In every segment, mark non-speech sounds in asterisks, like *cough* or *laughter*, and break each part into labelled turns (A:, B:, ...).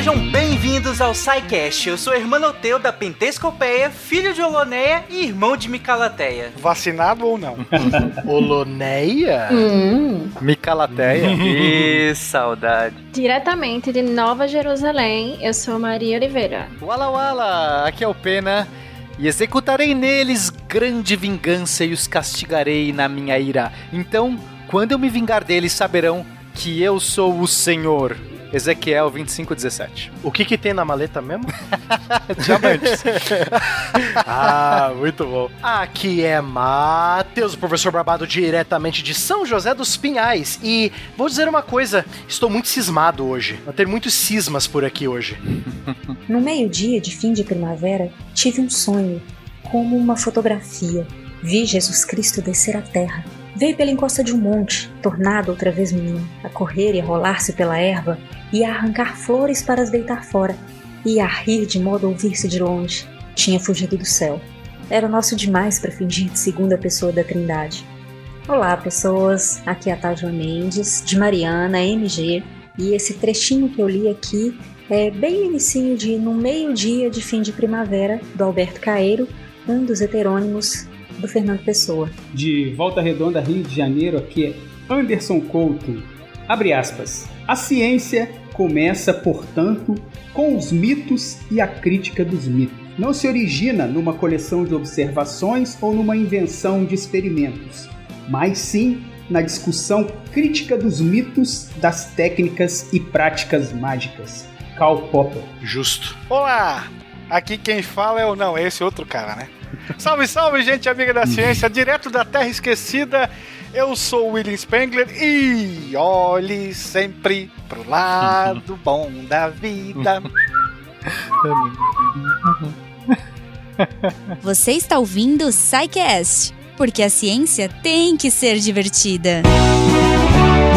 A: sejam bem-vindos ao SciCast. Eu sou Hermanoteu da Pentescopeia, filho de Oloneia e irmão de Micalateia.
B: Vacinado ou não? *laughs*
C: Oloneia?
D: Hum.
C: Micalateia? *laughs*
A: Ih, saudade.
D: Diretamente de Nova Jerusalém, eu sou Maria Oliveira.
C: Wala Wala, aqui é o Pena. E executarei neles grande vingança e os castigarei na minha ira. Então, quando eu me vingar deles, saberão que eu sou o Senhor. Ezequiel 25:17.
E: O que que tem na maleta mesmo? *laughs*
C: Diamantes. *laughs*
E: ah, muito bom. Aqui é Matheus, o professor Barbado, diretamente de São José dos Pinhais. E vou dizer uma coisa, estou muito cismado hoje. Vai ter muitos cismas por aqui hoje.
F: No meio-dia de fim de primavera, tive um sonho, como uma fotografia. Vi Jesus Cristo descer à terra. Veio pela encosta de um monte, tornado outra vez menino, a correr e a rolar-se pela erva, e a arrancar flores para as deitar fora, e a rir de modo a ouvir-se de longe. Tinha fugido do céu. Era nosso demais para fingir de segunda pessoa da Trindade. Olá, pessoas. Aqui é a Tajua Mendes, de Mariana, MG, e esse trechinho que eu li aqui é bem inicinho de No Meio-Dia de Fim de Primavera, do Alberto Caeiro, um dos heterônimos do Fernando Pessoa.
G: De Volta Redonda, Rio de Janeiro, aqui é Anderson Couto. Abre aspas. A ciência começa, portanto, com os mitos e a crítica dos mitos. Não se origina numa coleção de observações ou numa invenção de experimentos, mas sim na discussão crítica dos mitos, das técnicas e práticas mágicas. Karl Popper.
B: Justo. Olá! Aqui quem fala é o não, é esse outro cara, né? *laughs* Salve, salve, gente amiga da ciência, direto da Terra Esquecida. Eu sou o William Spengler e olhe sempre pro lado *laughs* bom da vida. *laughs*
H: Você está ouvindo o SciCast, porque a ciência tem que ser divertida.
I: E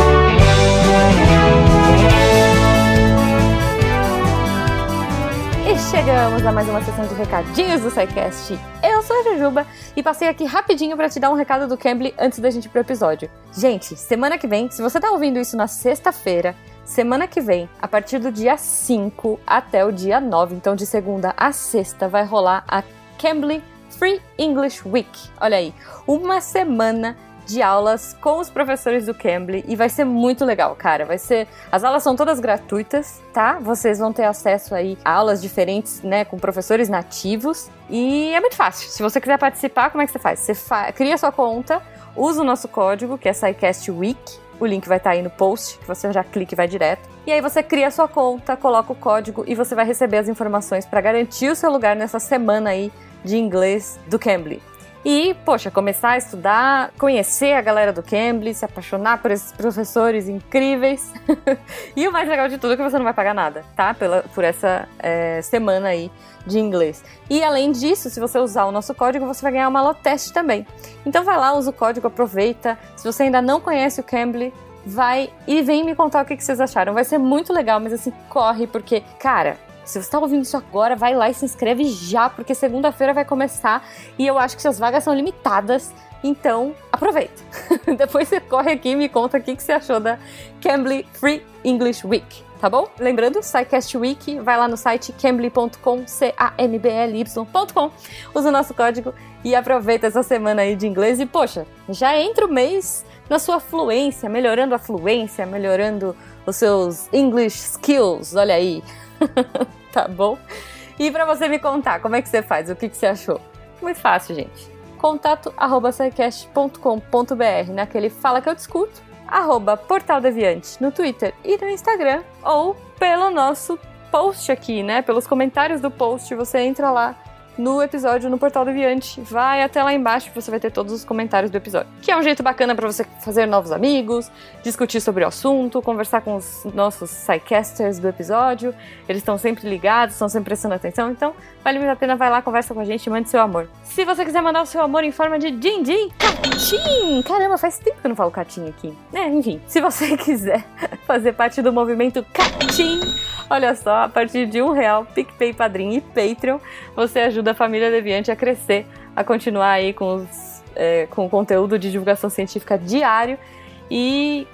I: chegamos a mais uma sessão de recadinhos do SciCast. Eu sou a Jujuba e passei aqui rapidinho para te dar um recado do Cambly antes da gente ir pro episódio. Gente, semana que vem, se você tá ouvindo isso na sexta-feira, semana que vem, a partir do dia 5 até o dia 9, então de segunda a sexta, vai rolar a Cambly Free English Week. Olha aí, uma semana de aulas com os professores do Cambly e vai ser muito legal, cara. Vai ser, as aulas são todas gratuitas, tá? Vocês vão ter acesso aí a aulas diferentes, né, com professores nativos e é muito fácil. Se você quiser participar, como é que você faz? Você fa cria sua conta, usa o nosso código, que é SciCast Week. O link vai estar aí no post, que você já clica e vai direto. E aí você cria sua conta, coloca o código e você vai receber as informações para garantir o seu lugar nessa semana aí de inglês do Cambly. E, poxa, começar a estudar, conhecer a galera do Cambly, se apaixonar por esses professores incríveis. *laughs* e o mais legal de tudo é que você não vai pagar nada, tá? Pela, por essa é, semana aí de inglês. E além disso, se você usar o nosso código, você vai ganhar uma aula teste também. Então vai lá, usa o código, aproveita. Se você ainda não conhece o Cambly, vai e vem me contar o que, que vocês acharam. Vai ser muito legal, mas assim, corre, porque, cara, se você está ouvindo isso agora, vai lá e se inscreve já, porque segunda-feira vai começar e eu acho que suas vagas são limitadas. Então, aproveita. *laughs* Depois você corre aqui e me conta o que você achou da Cambly Free English Week, tá bom? Lembrando, SciCast Week, vai lá no site cambly.com, C-A-M-B-L-Y.com, usa o nosso código e aproveita essa semana aí de inglês. E, poxa, já entra o mês na sua fluência, melhorando a fluência, melhorando os seus English skills, olha aí. *laughs* tá bom? E para você me contar, como é que você faz? O que, que você achou? Muito fácil, gente. Contato arroba naquele Fala Que Eu Discuto, arroba Portal Deviante no Twitter e no Instagram, ou pelo nosso post aqui, né? Pelos comentários do post, você entra lá no episódio no Portal Deviante. Vai até lá embaixo você vai ter todos os comentários do episódio. Que é um jeito bacana para você fazer novos amigos, discutir sobre o assunto, conversar com os nossos sidecasters do episódio. Eles estão sempre ligados, estão sempre prestando atenção. Então, vale muito a pena, vai lá, conversa com a gente, mande seu amor. Se você quiser mandar o seu amor em forma de din-din, catim! Caramba, faz tempo que eu não falo catim aqui. É, enfim, se você *laughs* quiser fazer parte do movimento catim, olha só, a partir de um real, PicPay, Padrim e Patreon, você ajuda a família Deviante a crescer, a continuar aí com, os, é, com o conteúdo de divulgação científica diário e,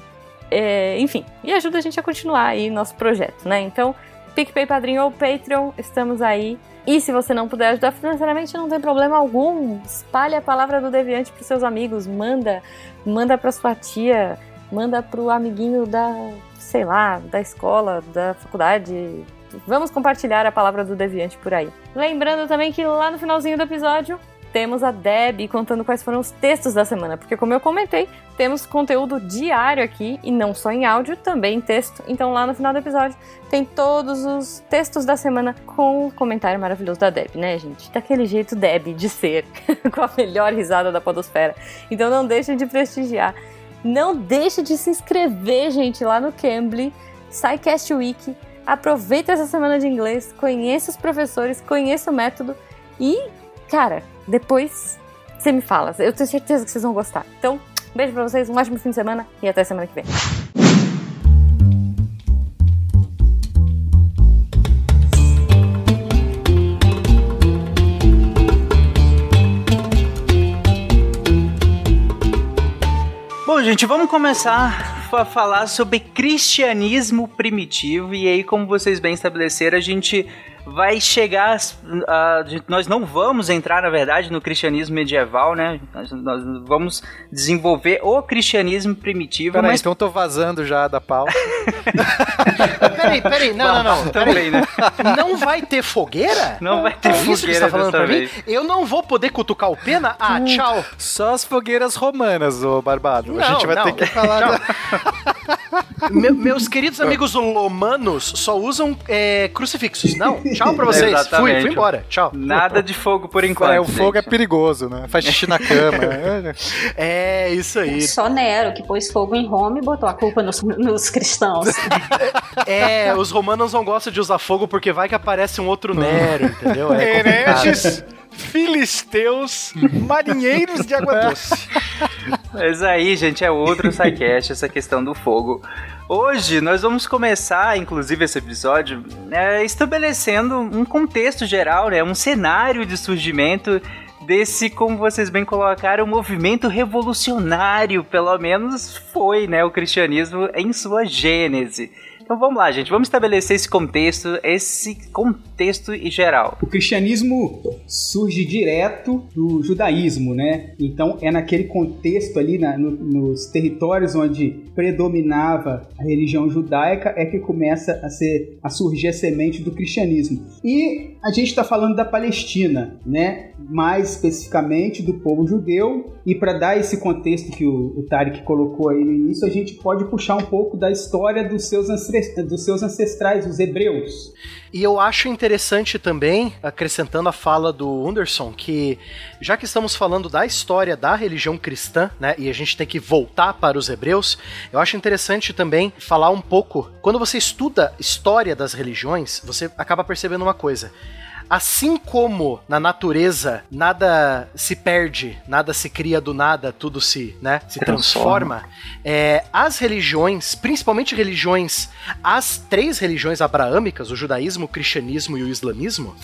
I: é, enfim, e ajuda a gente a continuar aí nosso projeto, né? Então, PicPay Padrinho ou Patreon, estamos aí. E se você não puder ajudar financeiramente, não tem problema algum. Espalhe a palavra do Deviante pros seus amigos, manda, manda pra sua tia, manda pro amiguinho da, sei lá, da escola, da faculdade. Vamos compartilhar a palavra do Deviante por aí. Lembrando também que lá no finalzinho do episódio temos a Deb contando quais foram os textos da semana, porque como eu comentei, temos conteúdo diário aqui e não só em áudio, também em texto. Então lá no final do episódio tem todos os textos da semana com o comentário maravilhoso da Deb, né, gente? Daquele jeito Deb de ser, *laughs* com a melhor risada da podosfera. Então não deixem de prestigiar. Não deixe de se inscrever, gente, lá no Cambly, SciCast Week. Aproveita essa semana de inglês, conheça os professores, conheça o método e, cara, depois você me fala. Eu tenho certeza que vocês vão gostar. Então, beijo pra vocês, um ótimo fim de semana e até semana que vem.
A: Bom, gente, vamos começar a falar sobre cristianismo primitivo. E aí, como vocês bem estabeleceram, a gente vai chegar. A, nós não vamos entrar, na verdade, no cristianismo medieval, né? Nós, nós vamos desenvolver o cristianismo primitivo.
C: Peraí,
A: mas...
C: então tô vazando já da pauta. *laughs*
E: peraí, peraí, não, não, não.
A: Também,
E: Peraí.
A: né?
E: Não vai ter fogueira?
A: Não vai ter
E: É isso que você tá
A: fogueira
E: falando pra mim? Eu não vou poder cutucar o pena? Ah, tchau.
C: Só as fogueiras romanas, ô Barbado. a
E: Não,
C: gente vai
E: não.
C: ter que falar. da- *laughs*
E: Me- meus queridos amigos lomanos só usam é, crucifixos. Não, tchau pra vocês. Fui,
A: Exatamente.
E: fui embora. Tchau.
A: Nada de fogo por enquanto.
C: É, o fogo é
A: gente.
C: perigoso, né? Faz xixi na cama. É. *laughs*
E: É isso aí.
F: Só Nero que pôs fogo em Roma e botou a culpa nos, nos cristãos. *laughs*
E: É, os romanos não gostam de usar fogo porque vai que aparece um outro Nero, entendeu? É.
B: Filisteus, marinheiros de água doce.
A: Mas aí, gente, é outro sidecast, essa questão do fogo. Hoje nós vamos começar, inclusive, esse episódio é, estabelecendo um contexto geral, né? Um cenário de surgimento desse, como vocês bem colocaram, movimento revolucionário, pelo menos foi, né? O cristianismo em sua gênese. Então vamos lá, gente, vamos estabelecer esse contexto, esse contexto em geral.
G: O cristianismo surge direto do judaísmo, né? Então é naquele contexto ali, na- no- nos territórios onde predominava a religião judaica, é que começa a, ser, a surgir a semente do cristianismo. E a gente está falando da Palestina, né? Mais especificamente do povo judeu. E para dar esse contexto que o, o Tarek colocou aí no início, a gente pode puxar um pouco da história dos seus, dos seus ancestrais, os hebreus.
E: E eu acho interessante também, acrescentando a fala do Anderson, que já que estamos falando da história da religião cristã, né, e a gente tem que voltar para os hebreus, eu acho interessante também falar um pouco. Quando você estuda história das religiões, você acaba percebendo uma coisa. Assim como na natureza nada se perde, nada se cria do nada, tudo se, né, se transforma, é, as religiões, principalmente religiões, as três religiões abraâmicas, o judaísmo, o cristianismo e o islamismo,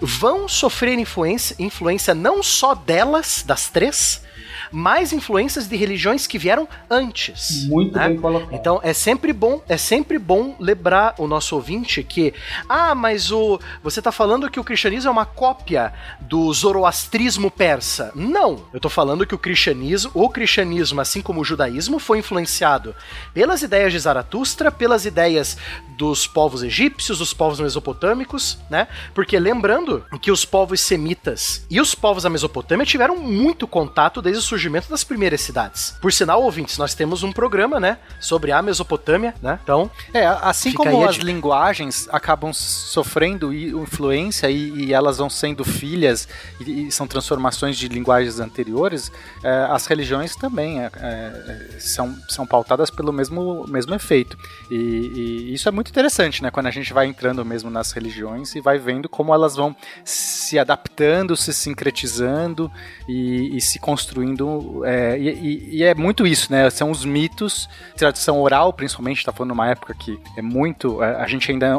E: vão sofrer influência, influência não só delas, das três, mas influências de religiões que vieram antes.
G: Muito
E: né?
G: bem colocado.
E: Então é sempre bom, é sempre bom lembrar o nosso ouvinte que, ah, mas o você tá falando que o cristianismo é uma cópia do zoroastrismo persa. Não, eu tô falando que o cristianismo, o cristianismo, assim como o judaísmo, foi influenciado pelas ideias de Zaratustra, pelas ideias dos povos egípcios, dos povos mesopotâmicos, né? Porque lembrando que os povos semitas e os povos da Mesopotâmia tiveram muito contato desde o surgimento das primeiras cidades. Por sinal, ouvintes, nós temos um programa, né, sobre a Mesopotâmia, né? Então,
C: É, assim como as
E: dica.
C: linguagens acabam sofrendo influência e, e elas vão sendo filhas e, e são transformações de linguagens anteriores, é, as religiões também é, é, são, são pautadas pelo mesmo, mesmo efeito. E, e isso é muito interessante, né? Quando a gente vai entrando mesmo nas religiões e vai vendo como elas vão se adaptando, se sincretizando e, e se construindo Então, é, e, e, é muito isso, né? São os mitos, tradição oral, principalmente, está falando numa época que é muito. A, a gente ainda.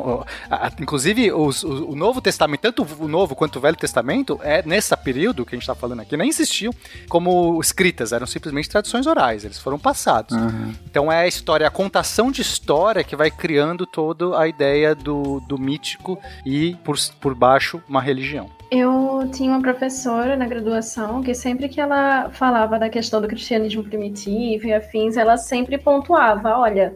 C: A, a, inclusive, os, o, o, Novo Testamento, tanto o Novo quanto o Velho Testamento, é nesse período que a gente está falando aqui, nem existiam como escritas, eram simplesmente tradições orais, eles foram passados. Uhum. Então é a história, a contação de história que vai criando toda a ideia do, do mítico e, por, por baixo, uma religião.
D: Eu tinha uma professora na graduação que sempre que ela falava da questão do cristianismo primitivo e afins, ela sempre pontuava, olha,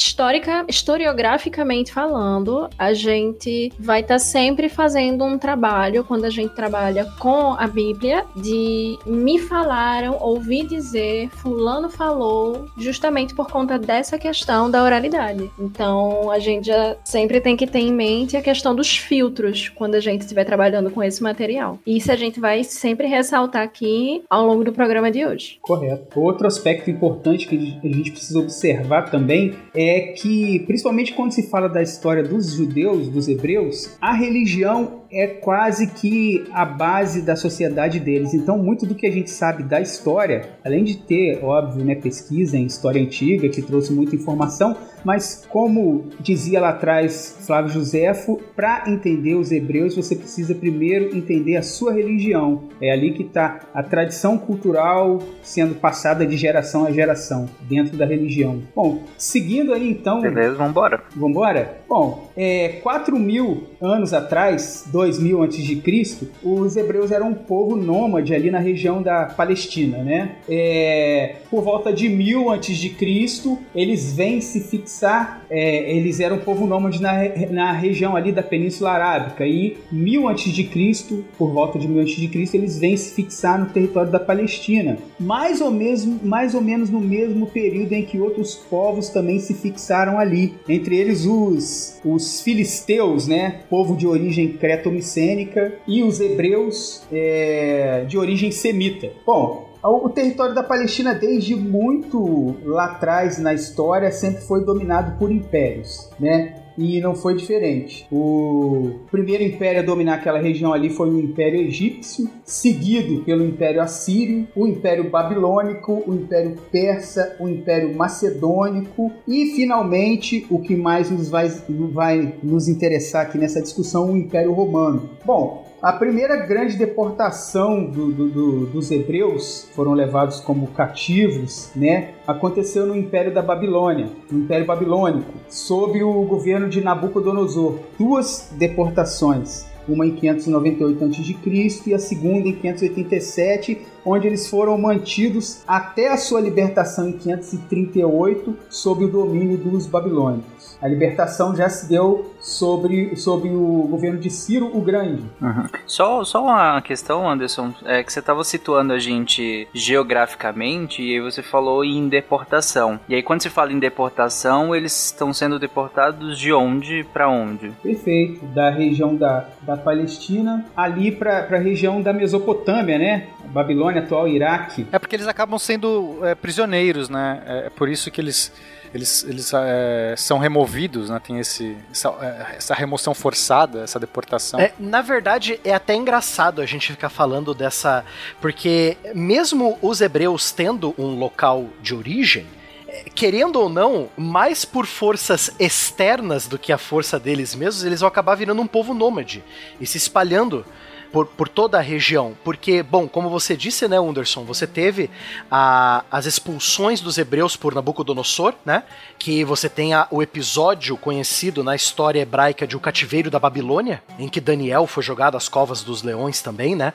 D: histórica, historiograficamente falando, a gente vai estar tá sempre fazendo um trabalho, quando a gente trabalha com a Bíblia, de me falaram, ouvi dizer, fulano falou, justamente por conta dessa questão da oralidade. Então, a gente já sempre tem que ter em mente a questão dos filtros quando a gente estiver trabalhando com esse material. Isso a gente vai sempre ressaltar aqui ao longo do programa de hoje.
G: Correto. Outro aspecto importante que a gente precisa observar também é é que, principalmente quando se fala da história dos judeus, dos hebreus, a religião é quase que a base da sociedade deles. Então, muito do que a gente sabe da história, além de ter, óbvio, né, pesquisa em história antiga que trouxe muita informação, mas como dizia lá atrás Flávio Josefo, para entender os hebreus você precisa primeiro entender a sua religião. É ali que está a tradição cultural sendo passada de geração a geração dentro da religião. Bom, seguindo aí então.
A: Beleza, vambora.
G: Vambora? Bom, é, 4 mil anos atrás, 2000 antes de Cristo, os hebreus eram um povo nômade ali na região da Palestina, né? É, por volta de 1000 antes de Cristo, eles vêm se fixar, é, eles eram um povo nômade na, na região ali da Península Arábica. E 1000 antes de Cristo, por volta de 1000 antes de Cristo, eles vêm se fixar no território da Palestina, mais ou, mesmo, mais ou menos no mesmo período em que outros povos também se fixaram ali, entre eles os, os filisteus, né, povo de origem creto-micênica, e os hebreus é, de origem semita. Bom, o território da Palestina, desde muito lá atrás na história, sempre foi dominado por impérios, né? E não foi diferente. O primeiro império a dominar aquela região ali foi o Império Egípcio, seguido pelo Império Assírio, o Império Babilônico, o Império Persa, o Império Macedônico e, finalmente, o que mais nos vai, vai nos interessar aqui nessa discussão, o Império Romano. Bom, a primeira grande deportação do, do, do, dos hebreus, foram levados como cativos, né? Aconteceu no Império da Babilônia, no Império Babilônico, sob o governo de Nabucodonosor. Duas deportações, uma em 598 a.C. e a segunda em 587, onde eles foram mantidos até a sua libertação em 538 sob o domínio dos babilônicos. A libertação já se deu sobre, sobre o governo de Ciro o Grande.
A: Uhum. Só, só uma questão, Anderson, é que você estava situando a gente geograficamente e aí você falou em deportação. E aí quando se fala em deportação, eles estão sendo deportados de onde para onde?
G: Perfeito, da região da, da Palestina ali para a região da Mesopotâmia, né? Babilônia, atual Iraque.
C: É porque eles acabam sendo é, prisioneiros, né? É, é por isso que eles eles, eles é, são removidos, né? Tem esse, essa, é, essa, remoção forçada, essa deportação.
E: É, na verdade, é até engraçado a gente ficar falando dessa. Porque mesmo os hebreus tendo um local de origem, é, querendo ou não, mais por forças externas do que a força deles mesmos, eles vão acabar virando um povo nômade e se espalhando por, por toda a região. Porque, bom, como você disse, né, Anderson, você teve a, as expulsões dos hebreus por Nabucodonosor, né? Que você tem a, o episódio conhecido na história hebraica de O Cativeiro da Babilônia, em que Daniel foi jogado às covas dos leões também, né?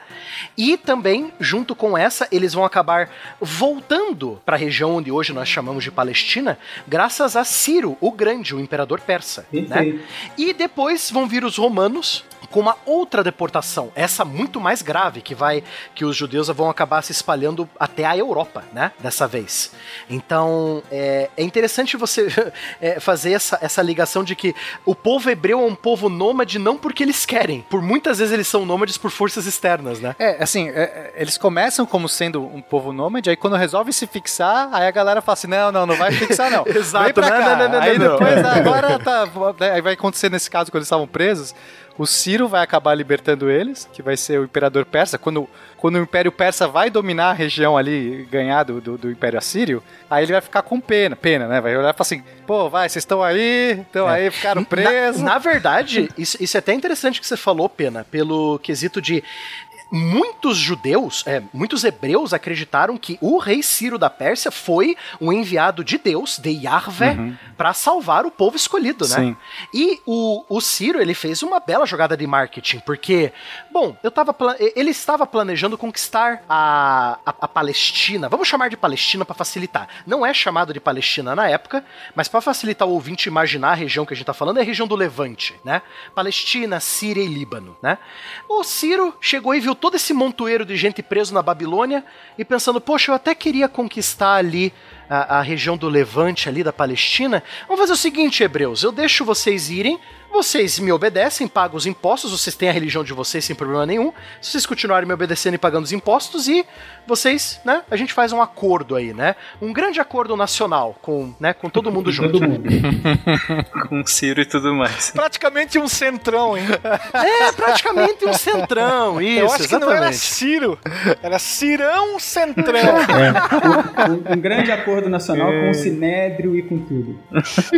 E: E também, junto com essa, eles vão acabar voltando para a região onde hoje nós chamamos de Palestina, graças a Ciro, o Grande, o imperador persa. Né? E depois vão vir os romanos, com uma outra deportação, essa muito mais grave, que vai que os judeus vão acabar se espalhando até a Europa, né? Dessa vez. Então é, é interessante você *laughs* é, fazer essa, essa ligação de que o povo hebreu é um povo nômade não porque eles querem, por muitas vezes eles são nômades por forças externas, né?
C: É, assim, é, é eles começam como sendo um povo nômade, aí quando resolve se fixar, aí a galera fala assim: não, não, não vai fixar, não. *laughs*
E: Exato,
C: Vem pra não, cá. Não, não, não, aí depois, *laughs* agora tá. Aí vai acontecer nesse caso quando eles estavam presos o Ciro vai acabar libertando eles, que vai ser o imperador persa. Quando, quando o Império Persa vai dominar a região ali, ganhar do, do, do Império Assírio, aí ele vai ficar com pena, pena, né? Vai olhar e falar assim, pô, vai, vocês estão aí, estão
E: É.
C: aí, ficaram presos.
E: Na, na verdade, isso, isso é até interessante que você falou, Pena, pelo quesito de. Muitos judeus, é, muitos hebreus acreditaram que o rei Ciro da Pérsia foi um enviado de Deus, de Yahvé, para salvar o povo escolhido, né?
C: Sim.
E: E o, o Ciro, ele fez uma bela jogada de marketing, porque, bom, eu tava, ele estava planejando conquistar a, a, a Palestina, vamos chamar de Palestina para facilitar. Não é chamado de Palestina na época, mas para facilitar o ouvinte imaginar a região que a gente tá falando, é a região do Levante, né? Palestina, Síria e Líbano, né? O Ciro chegou e viu todo esse montoeiro de gente preso na Babilônia e pensando, poxa, eu até queria conquistar ali a, a região do Levante ali da Palestina. Vamos fazer o seguinte, hebreus, eu deixo vocês irem, vocês me obedecem, pagam os impostos, vocês têm a religião de vocês sem problema nenhum. Se vocês continuarem me obedecendo e pagando os impostos e vocês, né, a gente faz um acordo aí, né? Um grande acordo nacional com, né, com todo mundo junto.
G: Todo mundo. *laughs*
A: Com o Ciro e tudo mais.
B: Praticamente um centrão, hein?
E: É, praticamente um centrão, isso,
B: Eu acho que não era
E: exatamente.
B: Ciro, era Cirão Centrão.
G: É, um, um grande acordo nacional com o Sinédrio e com tudo.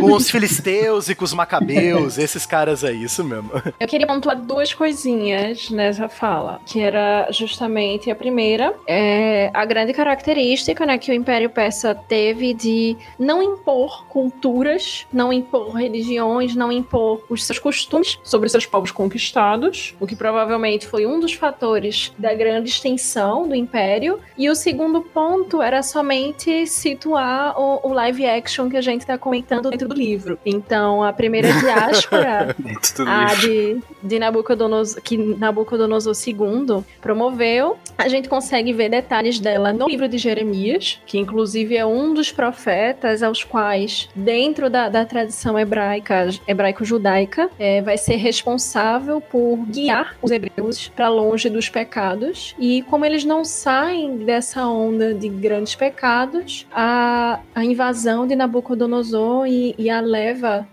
E: Com os filisteus e com os macabeus, esses caras aí, isso mesmo. *laughs*
D: Eu queria pontuar duas coisinhas nessa fala, que era justamente a primeira, é a grande característica né, que o Império Persa teve de não impor culturas, não impor religiões, não impor os seus costumes sobre seus povos conquistados, o que provavelmente foi um dos fatores da grande extensão do Império. E o segundo ponto era somente situar o, o live action que a gente está comentando dentro do livro. Então, a primeira diáspora A
A: livro. *laughs*
D: de, de Nabucodonosor, que Nabucodonosor II promoveu. A gente consegue ver detalhes dela no livro de Jeremias, que inclusive é um dos profetas aos quais, dentro da, da tradição hebraica, hebraico-judaica, é, vai ser responsável por guiar os hebreus para longe dos pecados. E como eles não saem dessa onda de grandes pecados, a, a invasão de Nabucodonosor e, e a leva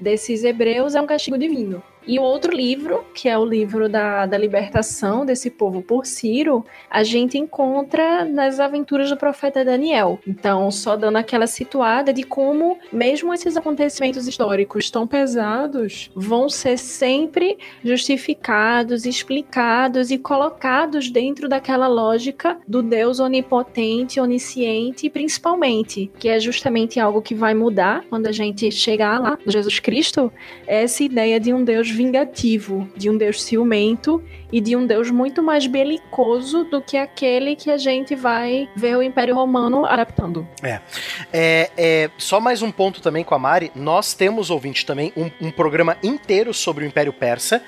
D: desses hebreus é um castigo divino. E o outro livro, que é o livro da, da libertação desse povo por Ciro, a gente encontra nas aventuras do profeta Daniel. Então, só dando aquela situada de como, mesmo esses acontecimentos históricos tão pesados, vão ser sempre justificados, explicados e colocados dentro daquela lógica do Deus onipotente, onisciente principalmente, que é justamente algo que vai mudar quando a gente chegar lá, Jesus Cristo, essa ideia de um Deus vingativo, de um Deus ciumento e de um Deus muito mais belicoso do que aquele que a gente vai ver o Império Romano adaptando.
E: É, é, só mais um ponto também com a Mari. Nós temos, ouvinte, também um, um programa inteiro sobre o Império Persa.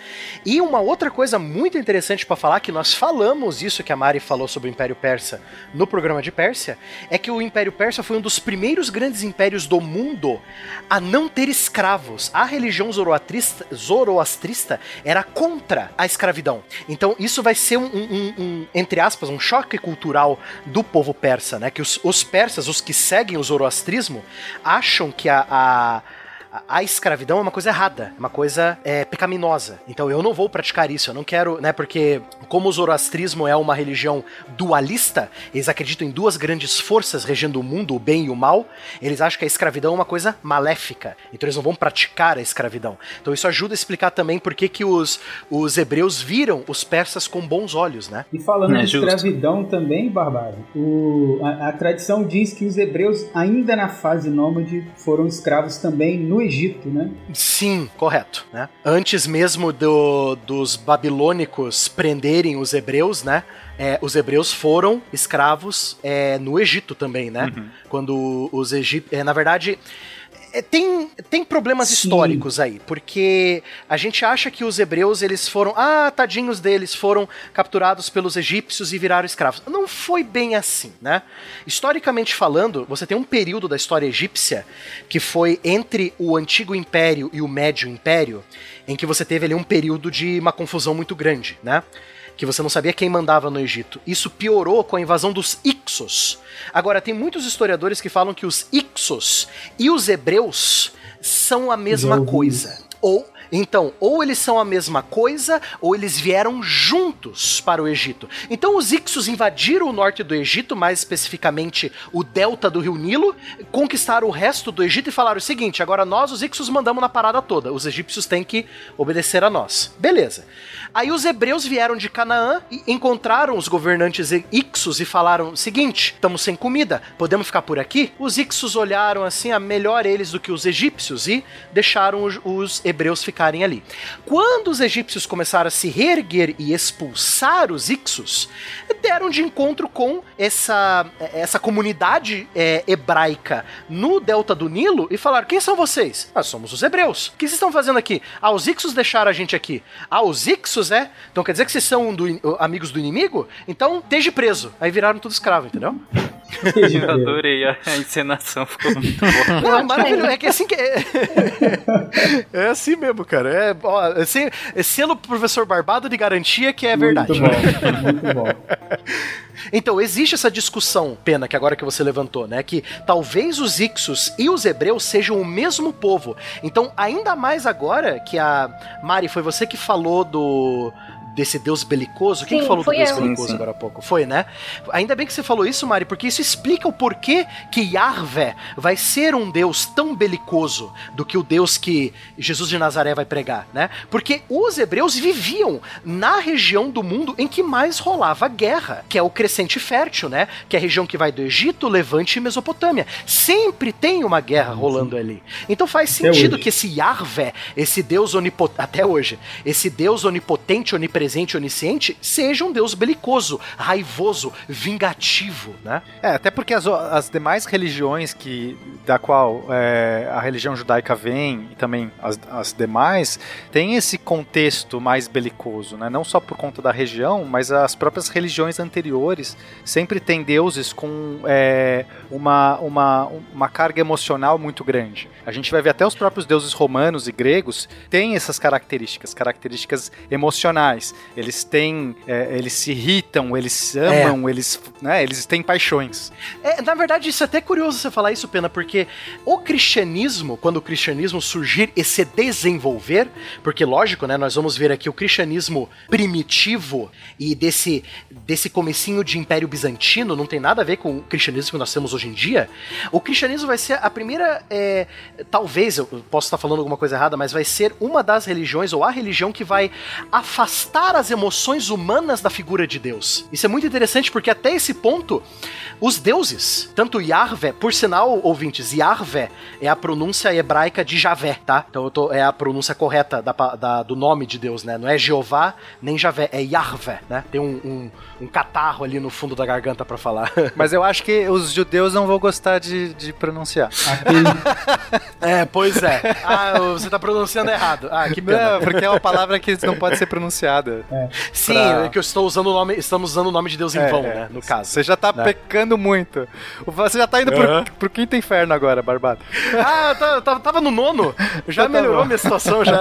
E: E uma outra coisa muito interessante pra falar, que nós falamos isso que a Mari falou sobre o Império Persa no programa de Pérsia, é que o Império Persa foi um dos primeiros grandes impérios do mundo a não ter escravos. A religião zoroastrista, zoroastrista era contra a escravidão. Então isso vai ser um, um- um- entre aspas, um choque cultural do povo persa, né? Que os, os persas, os que seguem o zoroastrismo, acham que a, a a- a escravidão é uma coisa errada, é uma coisa é, pecaminosa. Então eu não vou praticar isso, eu não quero, né? Porque como o zoroastrismo é uma religião dualista, eles acreditam em duas grandes forças regendo o mundo, o bem e o mal. Eles acham que a escravidão é uma coisa maléfica. Então eles não vão praticar a escravidão. Então isso ajuda a explicar também por que, que os, os hebreus viram os persas com bons olhos, né?
G: E falando
A: É
G: de
A: justo.
G: escravidão também, Barbado, o- a, a tradição diz que os hebreus, ainda na fase nômade, foram escravos também no Egito, né?
E: Sim, correto. Né? Antes mesmo do- dos babilônicos prenderem os hebreus, né? é, os hebreus foram escravos é, no Egito também, né? Quando os egípcios. na verdade. É, tem, tem problemas
G: Sim.
E: históricos aí, porque a gente acha que os hebreus eles foram, ah, tadinhos deles, foram capturados pelos egípcios e viraram escravos. Não foi bem assim, né? Historicamente falando, você tem um período da história egípcia que foi entre o antigo império e o médio império, em que você teve ali um período de uma confusão muito grande, né? Que você não sabia quem mandava no Egito. Isso piorou com a invasão dos Ixos. Agora, tem muitos historiadores que falam que os Ixos e os hebreus são a mesma
G: ouvi
E: coisa. Ou Então, ou eles são a mesma coisa, ou eles vieram juntos para o Egito. Então, os Ixos invadiram o norte do Egito, mais especificamente o delta do rio Nilo, conquistaram o resto do Egito e falaram o seguinte: agora nós, os Ixos, mandamos na parada toda. Os egípcios têm que obedecer a nós. Beleza. Aí os hebreus vieram de Canaã e encontraram os governantes Ixos e falaram: seguinte, estamos sem comida, podemos ficar por aqui? Os Ixos olharam assim, a melhor eles do que os egípcios e deixaram os, hebreus ali. Quando os egípcios começaram a se reerguer e expulsar os Ixos, deram de encontro com essa, essa comunidade é, hebraica no delta do Nilo e falaram: quem são vocês? Nós somos os hebreus. O que vocês estão fazendo aqui? Ah, os Ixos deixaram a gente aqui. Ah, os Ixos, é? Então quer dizer que vocês são do, amigos do inimigo? Então esteja preso. Aí viraram tudo escravo, entendeu?
A: Eu adorei a, a encenação, ficou muito *laughs* boa.
E: Não, maravilhoso. É que assim que. É, *laughs* é assim mesmo, cara. É, ó, assim, é selo professor Barbado de garantia que é verdade.
G: Muito bom, muito bom. *laughs*
E: Então, existe essa discussão, Pena, que agora que você levantou, né? Que talvez os Ixos e os hebreus sejam o mesmo povo. Então, ainda mais agora que a. Mari, foi você que falou do desse deus belicoso. Quem
D: Sim,
E: falou do deus
D: eu.
E: belicoso
A: Sim,
E: agora há pouco? Foi, né? Ainda bem que você falou isso, Mari, porque isso explica o porquê que Yahvé vai ser um deus tão belicoso do que o deus que Jesus de Nazaré vai pregar, né? Porque os hebreus viviam na região do mundo em que mais rolava guerra, que é o crescente fértil, né? Que é a região que vai do Egito, Levante e Mesopotâmia. Sempre tem uma guerra rolando ali. Então faz sentido que esse Yahvé, esse deus onipotente, até hoje, esse deus onipotente, onipresente, onisciente, seja um deus belicoso, raivoso, vingativo, né?
C: É, até porque as, as demais religiões que da qual é, a religião judaica vem e também as, as demais tem esse contexto mais belicoso, né? Não só por conta da região, mas as próprias religiões anteriores sempre têm deuses com é, uma, uma, uma carga emocional muito grande. A gente vai ver até os próprios deuses romanos e gregos têm essas características, características emocionais. Eles têm, é, eles se irritam, eles amam, eles, né, eles têm paixões.
E: É, na verdade, isso é até curioso você falar isso, Pena, porque o cristianismo, quando o cristianismo surgir e se desenvolver, porque lógico, né, nós vamos ver aqui o cristianismo primitivo e desse, desse comecinho de Império Bizantino, não tem nada a ver com o cristianismo que nós temos hoje em dia, o cristianismo vai ser a primeira, é, talvez, eu posso estar falando alguma coisa errada, mas vai ser uma das religiões, ou a religião que vai afastar as emoções humanas da figura de Deus. Isso é muito interessante porque até esse ponto, os deuses, tanto Yahvé, por sinal, ouvintes, Yahvé é a pronúncia hebraica de Javé, tá? Então tô, é a pronúncia correta da, da- do nome de Deus, né? Não é Jeová nem Javé, é Yahvé, né? Tem um, um, um catarro ali no fundo da garganta pra falar. *laughs*
C: Mas eu acho que os judeus não vão gostar de, de pronunciar. *laughs*
E: É, pois é. Ah, você tá pronunciando errado. Ah, que pena.
C: Não, porque é uma palavra que não pode ser pronunciada.
E: Sim,
C: pra-
E: é que eu estou usando o nome, estamos usando o nome de Deus em
C: É,
E: vão,
C: é.
E: né? No caso.
C: Você já tá
E: Né?
C: pecando muito. Você já tá indo
E: Aham.
C: pro, pro quinto inferno agora, Barbado.
E: Ah, tá, tá- tava no nono. Já melhorou
C: bom.
E: a minha situação já.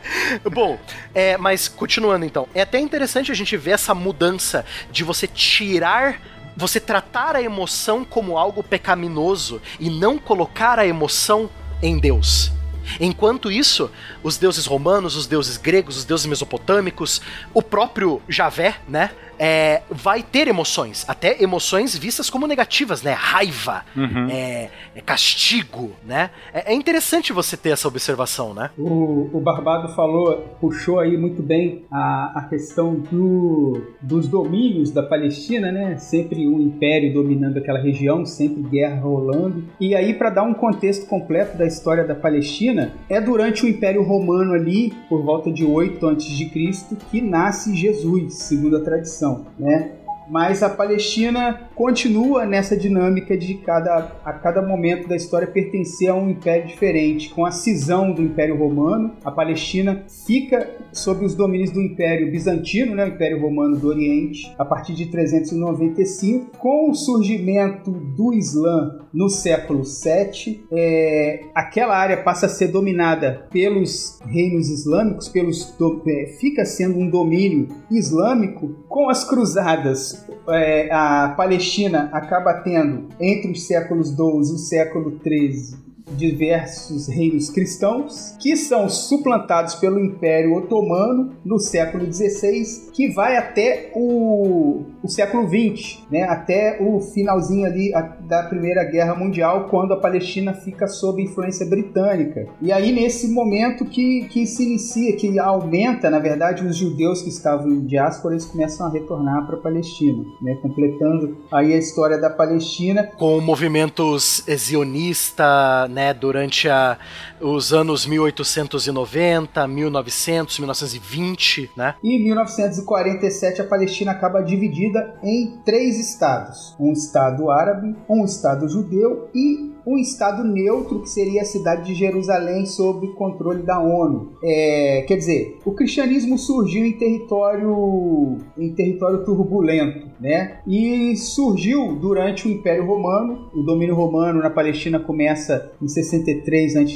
E: *laughs* bom, é, mas continuando então. É até interessante a gente ver essa mudança de você tirar você tratar a emoção como algo pecaminoso e não colocar a emoção em Deus. Enquanto isso, os deuses romanos, os deuses gregos, os deuses mesopotâmicos, o próprio Javé, né? É, vai ter emoções, até emoções vistas como negativas, né? Raiva, é, é castigo, né? É, é interessante você ter essa observação, né?
G: O, o Barbado falou, puxou aí muito bem a, a questão do, dos domínios da Palestina, né? Sempre um império dominando aquela região, sempre guerra rolando. E aí, para dar um contexto completo da história da Palestina, é durante o Império Romano ali, por volta de 8 a.C., que nasce Jesus, segundo a tradição, né? Mas a Palestina continua nessa dinâmica de cada, a cada momento da história pertencer a um império diferente. Com a cisão do Império Romano, a Palestina fica sob os domínios do Império Bizantino, né, o Império Romano do Oriente, a partir de 395. Com o surgimento do Islã no século VII, é, aquela área passa a ser dominada pelos reinos islâmicos, pelos é, fica sendo um domínio islâmico. Com as cruzadas, é, a Palestina acaba tendo entre os séculos XII e o século XIII diversos reinos cristãos, que são suplantados pelo Império Otomano no século XVI, que vai até o, o século XX, né, até o finalzinho ali da Primeira Guerra Mundial, quando a Palestina fica sob influência britânica. E aí, nesse momento que, que se inicia, que aumenta, na verdade, os judeus que estavam em diáspora, eles começam a retornar para a Palestina, né, completando aí a história da Palestina.
E: Com movimentos zionista, né, durante a, os anos 1890, 1900, 1920, né?
G: E em 1947 a Palestina acaba dividida em três estados: um estado árabe, um estado judeu e um estado neutro que seria a cidade de Jerusalém sob controle da ONU. É, quer dizer, o cristianismo surgiu em território em território turbulento, né? E surgiu durante o Império Romano. O domínio romano na Palestina começa em 63 a.C.,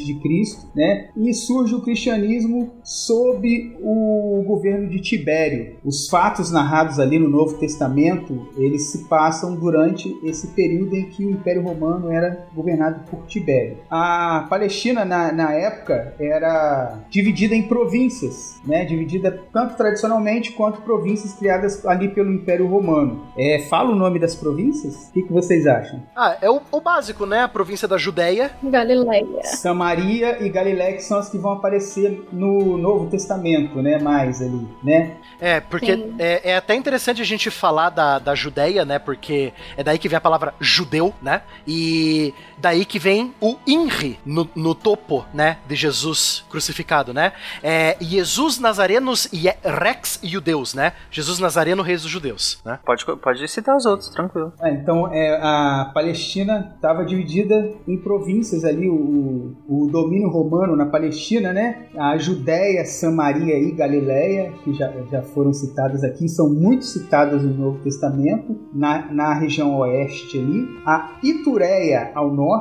G: né? E surge o cristianismo sob o governo de Tibério. Os fatos narrados ali no Novo Testamento, eles se passam durante esse período em que o Império Romano era governado por Tibério. A Palestina na, na época era dividida em províncias, né? Dividida tanto tradicionalmente quanto províncias criadas ali pelo Império Romano. É, fala o nome das províncias? O que, que vocês acham?
E: Ah, é o, o básico, né? A província da Judéia.
D: Galileia.
G: Samaria e Galiléia que são as que vão aparecer no Novo Testamento, né? Mais ali, né?
E: É, porque é, é, até interessante a gente falar da, da Judéia, né? Porque é daí que vem a palavra judeu, né? E daí que vem o INRI no, no topo, né? De Jesus crucificado, né? É Jesus Nazarenos e Rex Judeus, né? Jesus Nazareno, reis dos judeus, né?
A: Pode, pode citar os outros, tranquilo.
G: É, então, é, a Palestina estava dividida em províncias ali, o, o domínio romano na Palestina, né? A Judéia, Samaria e Galiléia, que já, já foram citadas aqui, são muito citadas no Novo Testamento, na, na região oeste ali. A Itureia ao norte,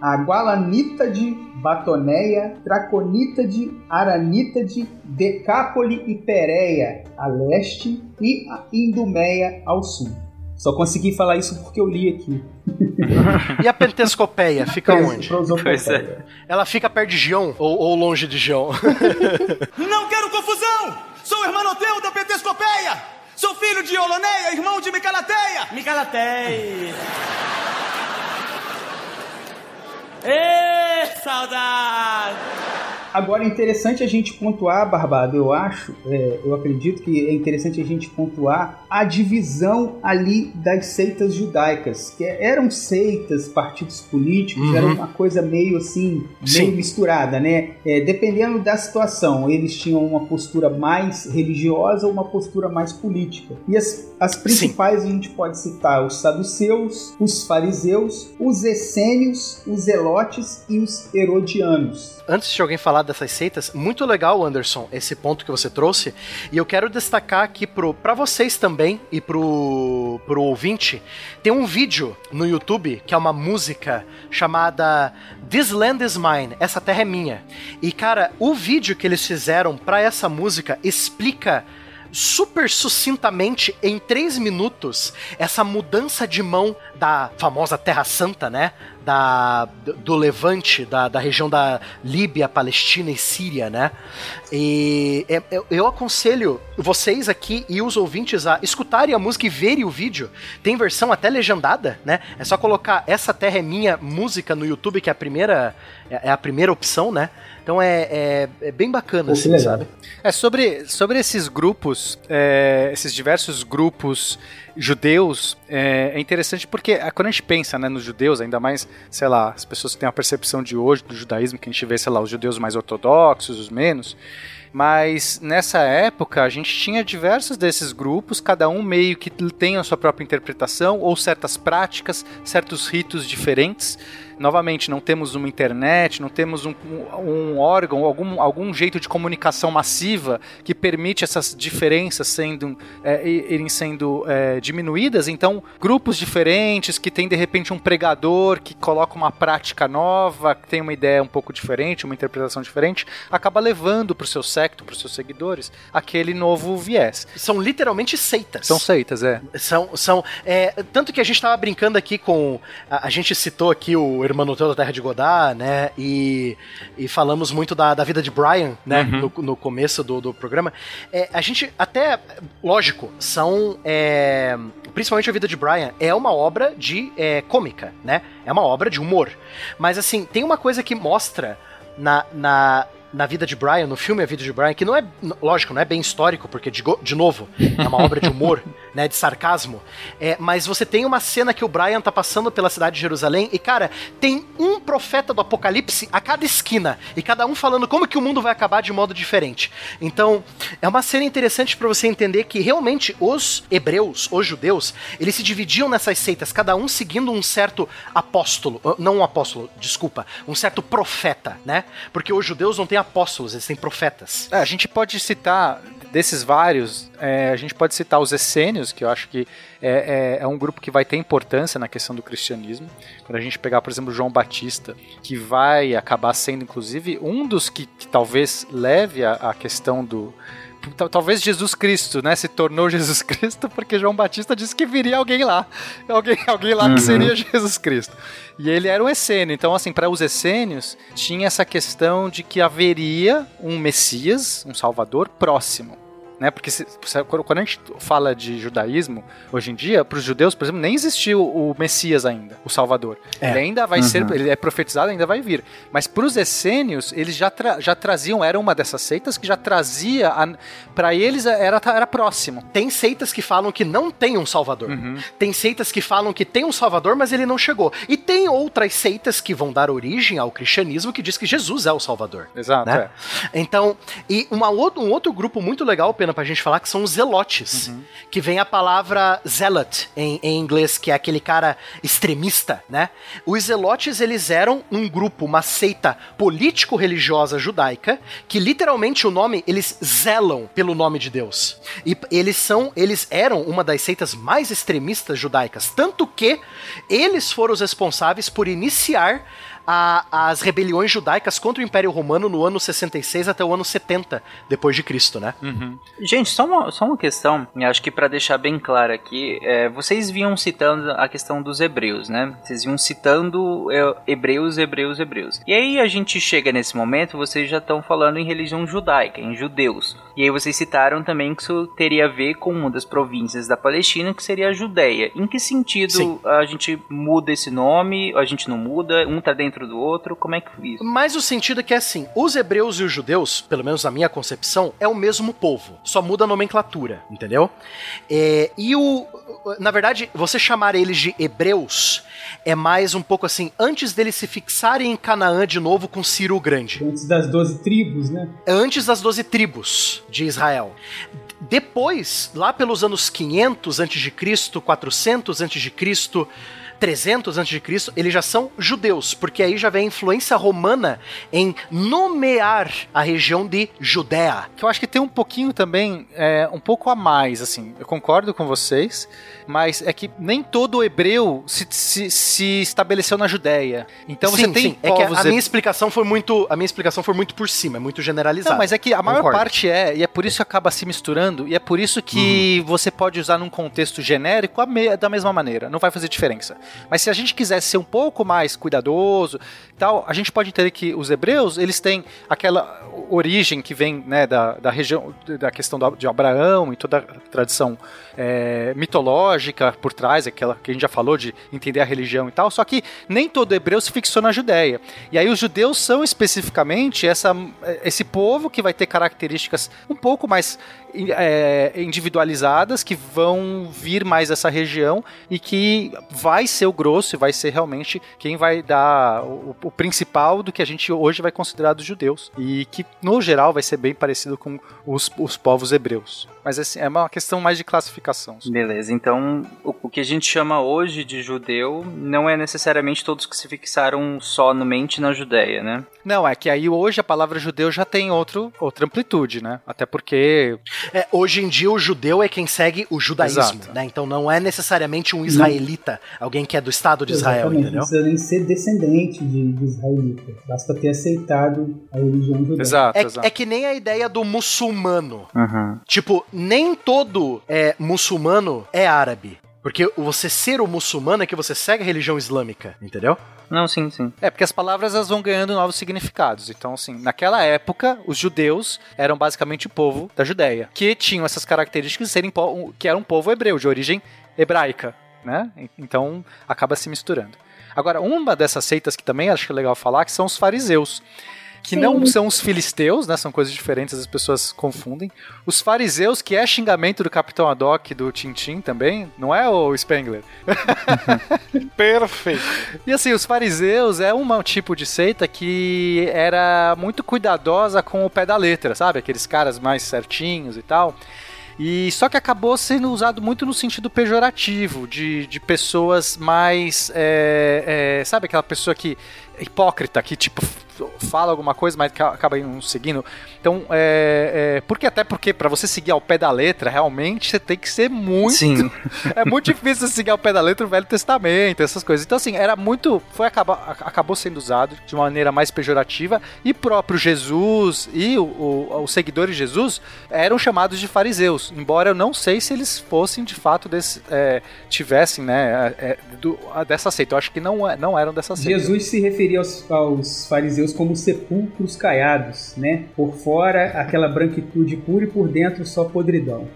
G: a Gualanita de Batoneia, Traconita de Aranita de Decápole e Pérea a leste e a Indumeia ao sul. Só consegui falar isso porque eu li aqui. *laughs*
E: E a Pentescopeia fica onde?
A: Pois é.
E: Ela fica perto de Gion ou, ou longe de Gion? *laughs*
J: Não quero confusão! Sou hermanoteu da Pentescopeia! Sou filho de Oloneia, irmão de Micalateia! Micalateia! Ê, saudade!
G: Agora é interessante a gente pontuar, Barbado, eu acho, é, eu acredito que é interessante a gente pontuar a divisão ali das seitas judaicas, que eram seitas, partidos políticos,
E: Uhum.
G: era uma coisa meio assim, meio
E: Sim.
G: misturada, né? É, dependendo da situação, eles tinham uma postura mais religiosa ou uma postura mais política. E as, as principais a gente pode citar os saduceus, os fariseus, os essênios, os zelotes e os herodianos.
E: Antes de alguém falar dessas seitas, muito legal, Anderson, esse ponto que você trouxe. E eu quero destacar aqui pro, pra vocês também e pro, pro ouvinte. Tem um vídeo no YouTube que é uma música chamada This Land is Mine. Essa terra é minha. E cara, o vídeo que eles fizeram pra essa música explica super sucintamente em três minutos essa mudança de mão da famosa Terra Santa, né? Da, do Levante, da, da região da Líbia, Palestina e Síria, né? E é- eu, eu aconselho vocês aqui e os ouvintes a escutarem a música e verem o vídeo. Tem versão até legendada, né? É só colocar Essa Terra é Minha música no YouTube, que é a primeira, é é a primeira opção, né? Então é, é, é bem bacana, assim, sabe?
C: É sobre, sobre esses grupos, é, esses diversos grupos judeus, é, é interessante porque ah, quando a gente pensa né, nos judeus, ainda mais, sei lá, as pessoas que têm a percepção de hoje do judaísmo, que a gente vê, sei lá, os judeus mais ortodoxos, os menos, mas nessa época a gente tinha diversos desses grupos, cada um meio que tem a sua própria interpretação ou certas práticas, certos ritos diferentes. Novamente, não temos uma internet, não temos um, um- órgão, algum, algum jeito de comunicação massiva que permite essas diferenças sendo, é, irem sendo é, diminuídas. Então, grupos diferentes que tem de repente um pregador que coloca uma prática nova, que tem uma ideia um pouco diferente, uma interpretação diferente, acaba levando para os seus secto, para os seus seguidores, aquele novo viés.
E: São literalmente seitas.
C: São seitas, é.
E: São, são é, tanto que a gente estava brincando aqui com a, a, gente citou aqui o Hermanoteu da Terra de Godard, né? E, e falamos muito da, da vida de Brian, né? Uhum. No, no, começo do, do programa. É, a gente até, lógico, são é, principalmente a vida de Brian é uma obra de é, cômica, né? É uma obra de humor. Mas assim tem uma coisa que mostra na, na na vida de Brian, no filme A Vida de Brian, que não é, lógico, não é bem histórico, porque, de, de novo, é uma obra de humor, *laughs* né, de sarcasmo, é, mas você tem uma cena que o Brian tá passando pela cidade de Jerusalém e, cara, tem um profeta do apocalipse a cada esquina, e cada um falando como que o mundo vai acabar de modo diferente. Então, é uma cena interessante para você entender que realmente os hebreus, os judeus, eles se dividiam nessas seitas, cada um seguindo um certo apóstolo, não um apóstolo, desculpa, um certo profeta, né? Porque os judeus não têm apóstolos, eles têm profetas.
C: É, a gente pode citar, desses vários, é, a gente pode citar os essênios, que eu acho que é, é, é, um grupo que vai ter importância na questão do cristianismo. Quando a gente pegar, por exemplo, João Batista, que vai acabar sendo, inclusive, um dos que, que talvez leve a, a questão do talvez Jesus Cristo, né, se tornou *laughs* Jesus Cristo porque João Batista disse que viria alguém lá, alguém, alguém lá uhum. que seria Jesus Cristo. E ele era um essênio. Então, assim, para os essênios, tinha essa questão de que haveria um Messias, um Salvador próximo né? Porque se, quando a gente fala de judaísmo, hoje em dia, para os judeus, por exemplo, nem existiu o Messias ainda, o Salvador. É. Ele ainda vai uhum. ser, ele é profetizado, ainda vai vir. Mas para os essênios, eles já, tra já traziam, era uma dessas seitas que já trazia, para eles era, era próximo.
E: Tem seitas que falam que não tem um Salvador. Uhum. Tem seitas que falam que tem um Salvador, mas ele não chegou. E tem outras seitas que vão dar origem ao cristianismo que diz que Jesus é o Salvador.
C: Exato.
E: Né? É. Então, e uma, um outro grupo muito legal, pena pra gente falar, que são os zelotes. Uhum. Que vem a palavra zealot em, em, inglês, que é aquele cara extremista, né? Os zelotes, eles eram um grupo, uma seita político-religiosa judaica, que literalmente o nome, eles zelam pelo nome de Deus. E eles são, eles eram uma das seitas mais extremistas judaicas, tanto que eles foram os responsáveis por iniciar a, as rebeliões judaicas contra o Império Romano no ano 66 até o ano 70 depois de Cristo, né?
A: Uhum. Gente, só uma, só uma questão, acho que para deixar bem claro aqui, é, vocês vinham citando a questão dos hebreus, né? Vocês vinham citando é, hebreus, hebreus, hebreus. E aí a gente chega nesse momento, vocês já estão falando em religião judaica, em judeus. E aí vocês citaram também que isso teria a ver com uma das províncias da Palestina, que seria a Judéia. Em que sentido Sim. a gente muda esse nome? A gente não muda? Um tá dentro do outro? Como é que isso?
E: Mas o sentido é que é assim, os hebreus e os judeus, pelo menos na minha concepção, é o mesmo povo, só muda a nomenclatura, entendeu? É, e o, na verdade, você chamar eles de hebreus é mais um pouco assim, antes deles se fixarem em Canaã de novo com Ciro o Grande.
G: Antes das doze tribos, né?
E: Antes das doze tribos de Israel. Depois, lá pelos anos 500 a.C., 400 a.C., 300 a.C., eles já são judeus, porque aí já vem a influência romana em nomear a região de Judéa.
C: Que eu acho que tem um pouquinho também, é, um pouco a mais, assim. Eu concordo com vocês, mas é que nem todo hebreu se, se, se estabeleceu na Judéia. Então sim, você tem sim.
E: É que a, minha explicação foi muito, a minha explicação foi muito por cima, é muito generalizada.
C: Não, mas é que a maior concordo. parte é, e é por isso que acaba se misturando, e é por isso que uhum. você pode usar num contexto genérico me, da mesma maneira, não vai fazer diferença. Mas se a gente quisesse ser um pouco mais cuidadoso, tal, a gente pode entender que os hebreus, eles têm aquela origem que vem né, da, da região, da questão de Abraão e toda a tradição é, mitológica por trás, aquela que a gente já falou de entender a religião e tal, só que nem todo hebreu se fixou na Judéia. E aí os judeus são especificamente essa, esse povo que vai ter características um pouco mais é, individualizadas que vão vir mais dessa região e que vai ser o grosso e vai ser realmente quem vai dar o, o, principal do que a gente hoje vai considerar dos judeus e que no geral vai ser bem parecido com os, os povos hebreus. Mas assim, é uma questão mais de classificação.
A: Beleza, então o, o que a gente chama hoje de judeu não é necessariamente todos que se fixaram só no mente na Judéia, né?
C: Não, é que aí hoje a palavra judeu já tem outro, outra amplitude, né? Até porque.
E: É, hoje em dia o judeu é quem segue o judaísmo,
C: Exato.
E: né? Então não é necessariamente um israelita, alguém que é do Estado de Israel,
G: Exatamente,
E: entendeu?
G: Não precisa nem ser descendente de, de israelita. Basta ter aceitado a religião judaica.
C: Exato,
E: É,
C: exato.
E: é que nem a ideia do muçulmano.
A: Uhum.
E: Tipo, nem todo é, muçulmano é árabe. Porque você ser o muçulmano é que você segue a religião islâmica, entendeu?
A: Não, sim, sim.
C: É, porque as palavras elas vão ganhando novos significados. Então, assim, naquela época, os judeus eram basicamente o povo da Judéia, que tinham essas características de serem que era um povo hebreu, de origem hebraica, né? Então, acaba se misturando. Agora, uma dessas seitas que também acho que é legal falar, que são os fariseus. Que
D: Sim.
C: não são os filisteus, né? São coisas diferentes, as pessoas confundem. Os fariseus, que é xingamento do Capitão Haddock e do Tintin também, não é o Spengler? *laughs*
B: Perfeito.
C: E assim, os fariseus é um tipo de seita que era muito cuidadosa com o pé da letra, sabe? Aqueles caras mais certinhos e tal. E só que acabou sendo usado muito no sentido pejorativo, de, de pessoas mais. é, é, sabe aquela pessoa que. é hipócrita, que tipo. Fala alguma coisa, mas ca- acaba não seguindo. Então, é, é, porque até porque para você seguir ao pé da letra, realmente você tem que ser muito
A: Sim. *laughs*
C: é muito difícil seguir ao pé da letra o Velho Testamento, essas coisas. Então, assim, era muito. Foi acaba, a- acabou sendo usado de uma maneira mais pejorativa. E próprio Jesus e o- o- os seguidores de Jesus eram chamados de fariseus. Embora eu não sei se eles fossem de fato desse, é, tivessem, né, é, do- a- dessa seita. Eu acho que não, é- não eram dessa seita.
G: Jesus se referia aos, aos fariseus como sepulcros caiados, né? Por fora, aquela branquitude pura e por dentro só podridão.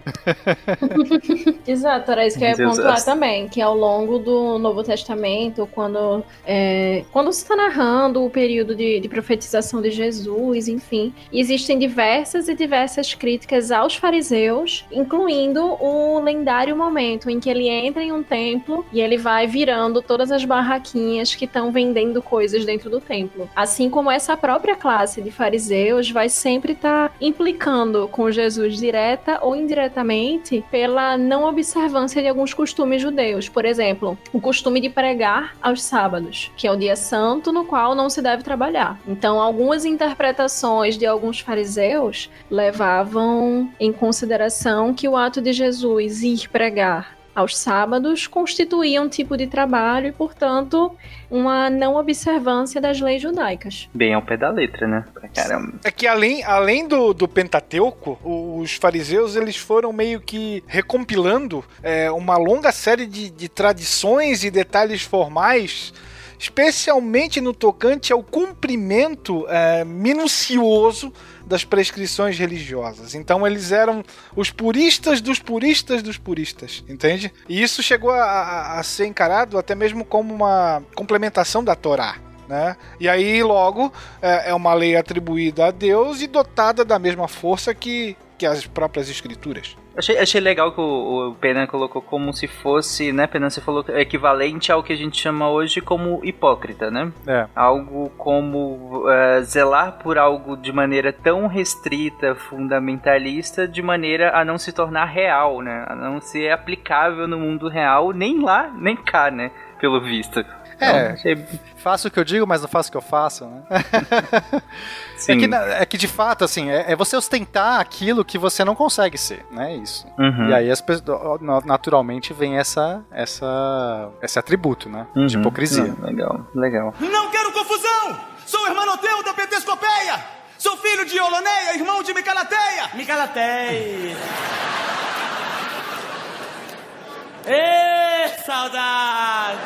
G: *laughs*
D: Exato, era isso que eu ia pontuar também, que ao longo do Novo Testamento, quando é, quando se está narrando o período de, de profetização de Jesus, enfim, existem diversas e diversas críticas aos fariseus, incluindo o lendário momento em que ele entra em um templo e ele vai virando todas as barraquinhas que estão vendendo coisas dentro do templo. Assim como essa própria classe de fariseus vai sempre estar implicando com Jesus direta ou indiretamente pela não observância de alguns costumes judeus. Por exemplo, o costume de pregar aos sábados, que é o dia santo no qual não se deve trabalhar. Então, algumas interpretações de alguns fariseus levavam em consideração que o ato de Jesus ir pregar aos sábados constituía um tipo de trabalho e, portanto, uma não observância das leis judaicas.
A: Bem ao pé da letra, né? Pra caramba.
B: É que além, além do, do Pentateuco, os fariseus eles foram meio que recompilando é, uma longa série de, de tradições e detalhes formais, especialmente no tocante ao cumprimento é, minucioso das prescrições religiosas. Então eles eram os puristas dos puristas dos puristas, entende? E isso chegou a, a- ser encarado até mesmo como uma complementação da Torá. Né? E aí, logo, é, é uma lei atribuída a Deus e dotada da mesma força que, que as próprias escrituras.
A: Achei, achei legal que o, o Pena colocou como se fosse, né, Pena? Você falou é equivalente ao que a gente chama hoje como hipócrita, né?
C: É.
A: Algo como é, zelar por algo de maneira tão restrita, fundamentalista, de maneira a não se tornar real, né? A não ser aplicável no mundo real, nem lá, nem cá, né? Pelo visto.
C: É.
A: Então, achei-
C: Faço o que eu digo, mas não faço o que eu faço, né? *laughs*
A: sim.
C: É que, é que de fato, assim, é, é você ostentar aquilo que você não consegue ser, né? Isso.
A: Uhum.
C: E aí as pessoas, na- naturalmente vem essa, essa, esse atributo, né? De
A: Uhum.
C: hipocrisia.
A: Não, legal, legal.
J: Não quero confusão! Sou Hermanoteu da Petescopeia! Sou filho de Oloneia, irmão de Micalateia! Micalateia! *laughs* Ê, saudade!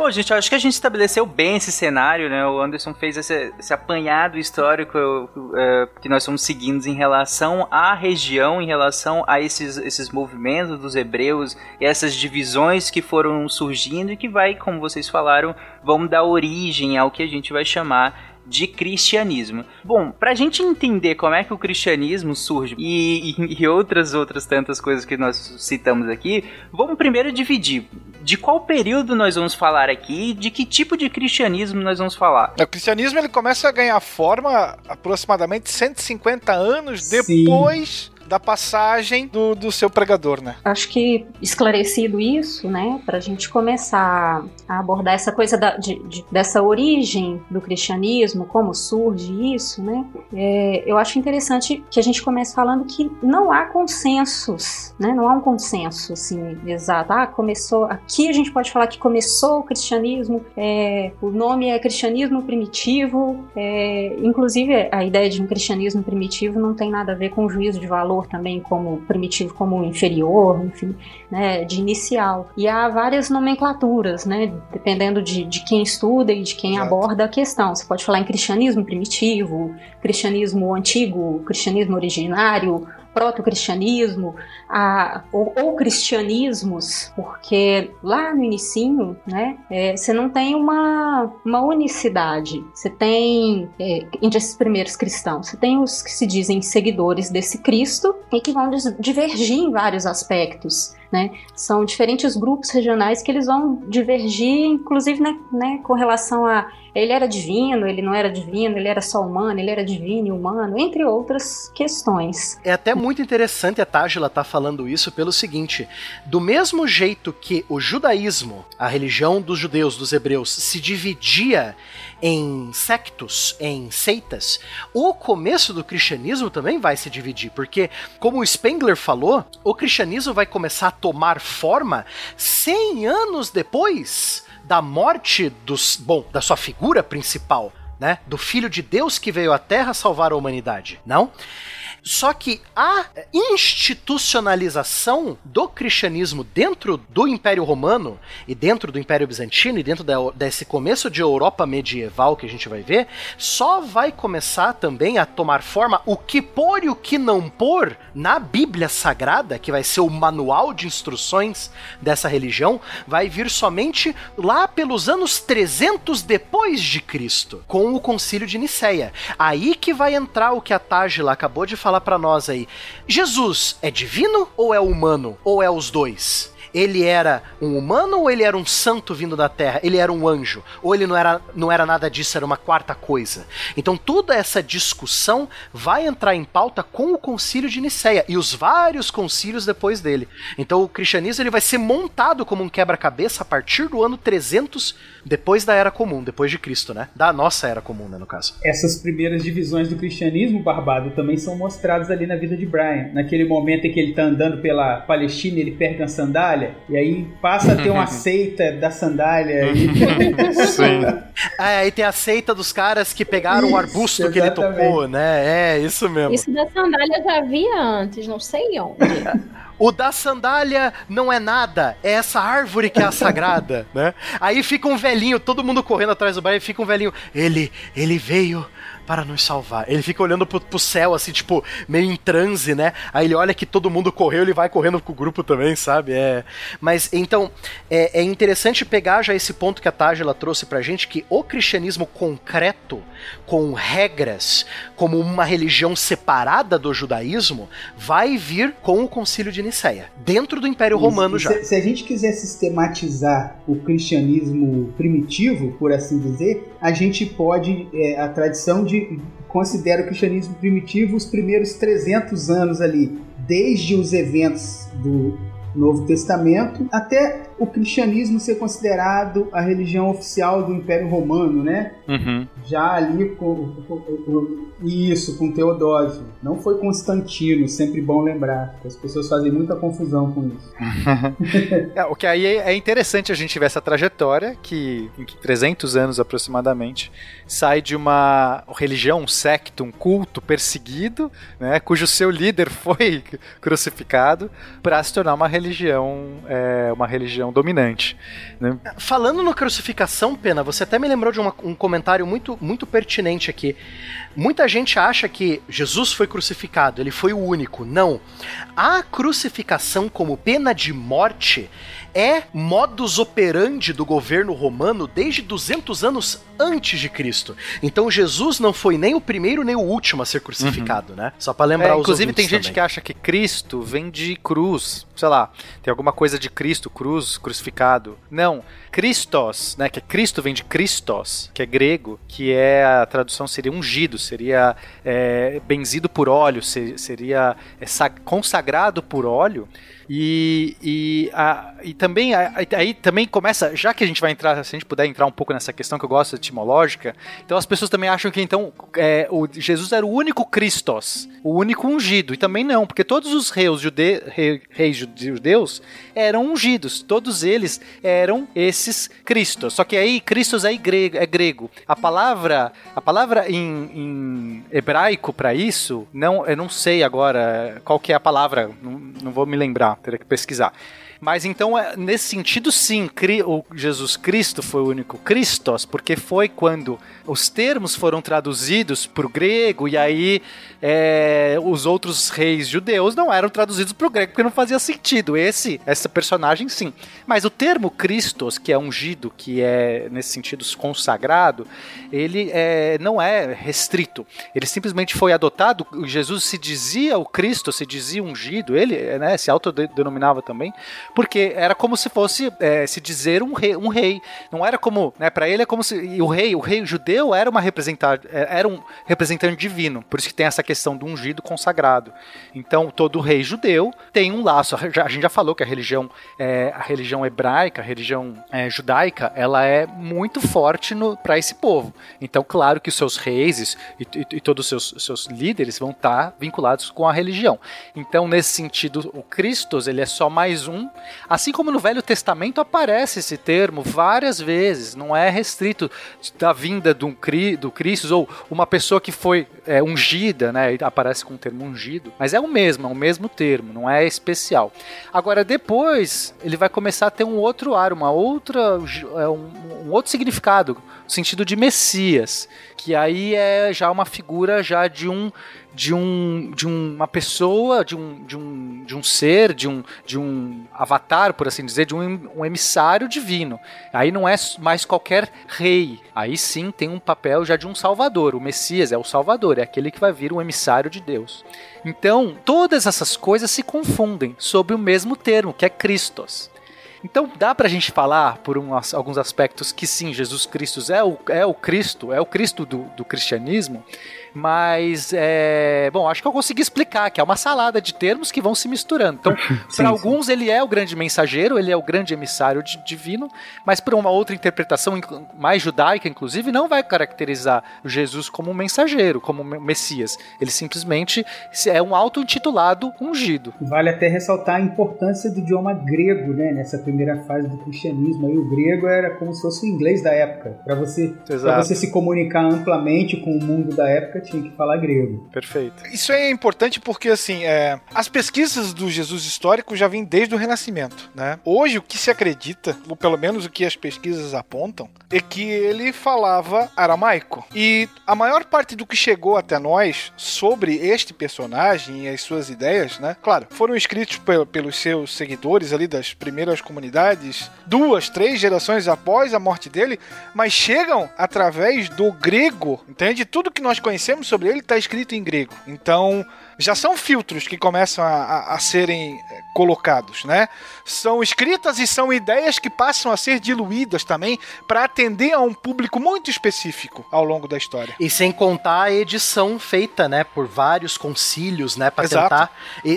A: Pô, gente, acho que a gente estabeleceu bem esse cenário, né? O Anderson fez esse, esse apanhado histórico é, que nós estamos seguindo em relação à região, em relação a esses, esses movimentos dos hebreus e essas divisões que foram surgindo e que vai, como vocês falaram, vão dar origem ao que a gente vai chamar de cristianismo. Bom, pra gente entender como é que o cristianismo surge e, e outras outras tantas coisas que nós citamos aqui, vamos primeiro dividir de qual período nós vamos falar aqui e de que tipo de cristianismo nós vamos falar.
B: O cristianismo ele começa a ganhar forma aproximadamente 150 anos
G: Sim.
B: depois da passagem do, do seu pregador, né?
F: Acho que esclarecido isso, né, para a gente começar a abordar essa coisa da, de, de, dessa origem do cristianismo, como surge isso, né, é, eu acho interessante que a gente comece falando que não há consensos, né, não há um consenso, assim, exato. Ah, começou, aqui a gente pode falar que começou o cristianismo, é, o nome é cristianismo primitivo, é, inclusive a ideia de um cristianismo primitivo não tem nada a ver com juízo de valor também como primitivo como inferior, enfim, né, de inicial. E há várias nomenclaturas, né, dependendo de, de quem estuda e de quem Exato. aborda a questão. Você pode falar em cristianismo primitivo, cristianismo antigo, cristianismo originário, proto-cristianismo ou, ou, cristianismos, porque lá no inicinho, né, é, você não tem uma, uma unicidade. Você tem, é, entre esses primeiros cristãos, você tem os que se dizem seguidores desse Cristo e que vão divergir em vários aspectos. Né? São diferentes grupos regionais que eles vão divergir, inclusive né, né, com relação a ele era divino, ele não era divino, ele era só humano, ele era divino e humano, entre outras questões.
E: É até muito interessante a Tágila estar tá falando isso pelo seguinte: do mesmo jeito que o judaísmo, a religião dos judeus, dos hebreus, se dividia em sectos, em seitas, o começo do cristianismo também vai se dividir, porque, como o Spengler falou, o cristianismo vai começar a tomar forma 100 anos depois da morte dos, bom, da sua figura principal, né? Do filho de Deus que veio à Terra salvar a humanidade, não? Só que a institucionalização do cristianismo dentro do Império Romano e dentro do Império Bizantino e dentro da, desse começo de Europa medieval que a gente vai ver, só vai começar também a tomar forma o que pôr e o que não pôr na Bíblia Sagrada, que vai ser o manual de instruções dessa religião, vai vir somente lá pelos anos 300 depois de Cristo, com o Concílio de Nicéia. Aí que vai entrar o que a Tágila acabou de falar falar para nós aí. Jesus é divino ou é humano? Ou é os dois? Ele era um humano ou ele era um santo vindo da terra? Ele era um anjo? Ou ele não era, não era nada disso, era uma quarta coisa? Então toda essa discussão vai entrar em pauta com o concílio de Nicéia e os vários concílios depois dele. Então o cristianismo ele vai ser montado como um quebra-cabeça a partir do ano 300 depois da Era Comum, depois de Cristo, né? Da nossa Era Comum, né, no caso.
G: Essas primeiras divisões do cristianismo, Barbado, também são mostradas ali na vida de Brian. Naquele momento em que ele está andando pela Palestina, ele perde a sandália, sandália. E aí passa a ter uma *laughs* seita da sandália. *laughs* E...
E: Sim. É, aí tem a seita dos caras que pegaram isso, o arbusto exatamente. que ele tocou, né? É, isso mesmo.
D: Isso da sandália eu já vi antes, não sei onde. *laughs*
E: O da sandália não é nada, é essa árvore que é a sagrada, né? Aí fica um velhinho, todo mundo correndo atrás do bar e fica um velhinho. Ele, ele veio para nos salvar. Ele fica olhando pro, pro, céu, assim, tipo, meio em transe, né? Aí ele olha que todo mundo correu, ele vai correndo com o grupo também, sabe? É. Mas então, é, é interessante pegar já esse ponto que a Tágila trouxe pra gente, que o cristianismo concreto, com regras, como uma religião separada do judaísmo, vai vir com o concílio de Nicéia, dentro do Império Isso. Romano já.
G: Se, se a gente quiser sistematizar o cristianismo primitivo, por assim dizer, a gente pode, é, a tradição de considera o cristianismo primitivo os primeiros 300 anos ali, desde os eventos do Novo Testamento até o cristianismo ser considerado a religião oficial do Império Romano, né?
C: Uhum.
G: Já ali com, com, com, isso, com Teodósio. Não foi Constantino, sempre bom lembrar. As pessoas fazem muita confusão com isso. *laughs*
C: é, o que aí é interessante a gente ver essa trajetória que em 300 anos aproximadamente sai de uma religião, um secto, um culto perseguido, né, cujo seu líder *laughs* foi crucificado, para se tornar uma religião, é, uma religião dominante. Né?
E: Falando no crucificação, Pena, você até me lembrou de uma, um comentário muito, muito pertinente aqui. Muita gente acha que Jesus foi crucificado, ele foi o único. Não. A crucificação como pena de morte é modus operandi do governo romano desde 200 anos antes de Cristo. Então Jesus não foi nem o primeiro nem o último a ser crucificado, uhum. né? Só para lembrar é, os
C: Inclusive tem gente
E: também.
C: que acha que Cristo vem de cruz, sei lá, tem alguma coisa de Cristo, cruz, crucificado. Não, Christos, né, que é Cristo vem de Christos, que é grego, que é a tradução seria ungido, seria é, benzido por óleo, seria é, consagrado por óleo. E, e, a, e também aí também começa, já que a gente vai entrar, se a gente puder entrar um pouco nessa questão que eu gosto etimológica, então as pessoas também acham que então é, o Jesus era o único Christos, o único ungido, e também não, porque todos os reis, jude, rei, reis judeus eram ungidos, todos eles eram esses Cristos. Só que aí Cristos é grego, é grego. A palavra, a palavra em, em hebraico para isso, não, eu não sei agora qual que é a palavra, não, não vou me lembrar teria que pesquisar. Mas então, é, nesse sentido, sim, o Jesus Cristo foi o único Christos, porque foi quando os termos foram traduzidos para o grego e aí é, os outros reis judeus não eram traduzidos para o grego porque não fazia sentido. Esse, essa personagem, sim. Mas o termo Christos, que é ungido, que é nesse sentido consagrado, ele é, não é restrito. Ele simplesmente foi adotado. Jesus se dizia o Cristo, se dizia ungido. Ele né, se autodenominava também porque era como se fosse é, se dizer um rei, um rei. Não era como, né, para ele é como se o rei, o rei judeu era uma representante, é, era um representante divino. Por isso que tem essa questão do ungido consagrado. Então todo rei judeu tem um laço. A gente já falou que a religião, é, a religião hebraica, a religião é, judaica, ela é muito forte para esse povo. Então claro que os seus reis e, e, e todos os seus, seus líderes vão estar tá vinculados com a religião. Então nesse sentido o Cristo ele é só mais um Assim como no Velho Testamento aparece esse termo várias vezes, não é restrito da vinda do, do Cristo ou uma pessoa que foi é, ungida, né? Aparece com o termo ungido, mas é o mesmo, é o mesmo termo, não é especial. Agora depois ele vai começar a ter um outro ar, uma outra, é, um, um outro significado, o sentido de Messias, que aí é já uma figura já de um de, um, de uma pessoa, de um, de um, de um ser, de um, de um avatar, por assim dizer, de um, um emissário divino. Aí não é mais qualquer rei. Aí sim tem um papel já de um salvador. O Messias é o salvador, é aquele que vai vir um emissário de Deus. Então, todas essas coisas se confundem sob o mesmo termo, que é Christos. Então dá pra gente falar, por um, alguns aspectos, que sim, Jesus Cristo é o, é o Cristo, é o Cristo do, do cristianismo, mas, é, bom, acho que eu consegui explicar que é uma salada de termos que vão se misturando. Então, *laughs* para alguns, ele é o grande mensageiro, ele é o grande emissário divino, mas por uma outra interpretação, mais judaica, inclusive, não vai caracterizar Jesus como um mensageiro, como um Messias. Ele simplesmente é um auto-intitulado ungido.
G: Vale até ressaltar a importância do idioma grego, né, nessa primeira fase do cristianismo. Aí o grego era como se fosse o inglês da época. Para você, você se comunicar amplamente com o mundo da época, tinha que falar grego.
C: Perfeito.
B: Isso é importante porque, assim, é, as pesquisas do Jesus histórico já vêm desde o Renascimento, né? Hoje, o que se acredita, ou pelo menos o que as pesquisas apontam, é que ele falava aramaico. E a maior parte do que chegou até nós sobre este personagem e as suas ideias, né? Claro, foram escritos pelos seus seguidores ali das primeiras comunidades, duas, três gerações após a morte dele, mas chegam através do grego, entende? Tudo que nós conhecemos conhecemos sobre ele está escrito em grego. Então, já são filtros que começam a, a, a, serem eh, colocados, né? São escritas e são ideias que passam a ser diluídas também para atender a um público muito específico ao longo da história.
E: E sem contar a edição feita, né, por vários concílios, né, para tentar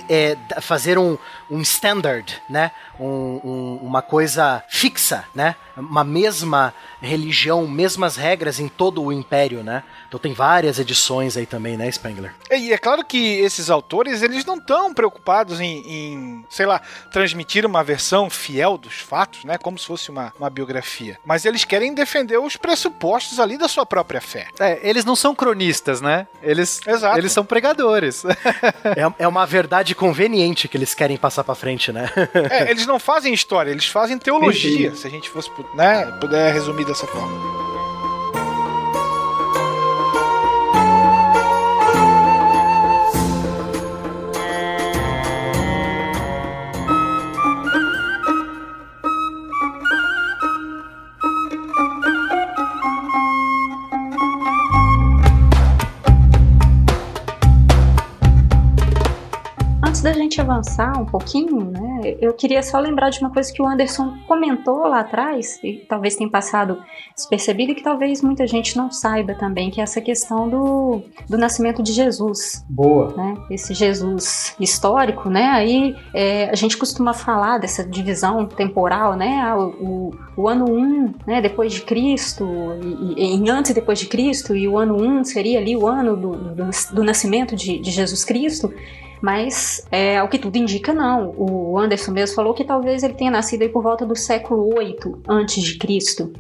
E: é, fazer um, um standard, né, um, um, uma coisa fixa, né, uma mesma religião, mesmas regras em todo o império, né? Então tem várias edições aí também, né, Spengler?
B: E é claro que esses autores, eles não estão preocupados em, em, sei lá, transmitir uma versão fiel dos fatos, né? Como se fosse uma, uma biografia. Mas eles querem defender os pressupostos ali da sua própria fé.
C: É, eles não são cronistas, né? Eles, Exato. eles são pregadores. *laughs*
E: é, é uma verdade conveniente que eles querem passar para frente, né?
B: é, eles não fazem história, eles fazem teologia, se a gente fosse, né, puder resumir dessa forma.
F: Gente avançar um pouquinho, né? Eu queria só lembrar de uma coisa que o Anderson comentou lá atrás, e talvez tenha passado despercebido, e que talvez muita gente não saiba também, que é essa questão do, do nascimento de Jesus.
G: Boa.
F: Né? Esse Jesus histórico, né? Aí é, a gente costuma falar dessa divisão temporal, né? Ah, o, o, ano 1, né? Depois de Cristo, e, e, em antes e depois de Cristo, e o ano 1 seria ali o ano do, do, do nascimento de, de Jesus Cristo. Mas, é, ao que tudo indica, não. O Anderson mesmo falou que talvez ele tenha nascido aí por volta do século 8 antes de Cristo.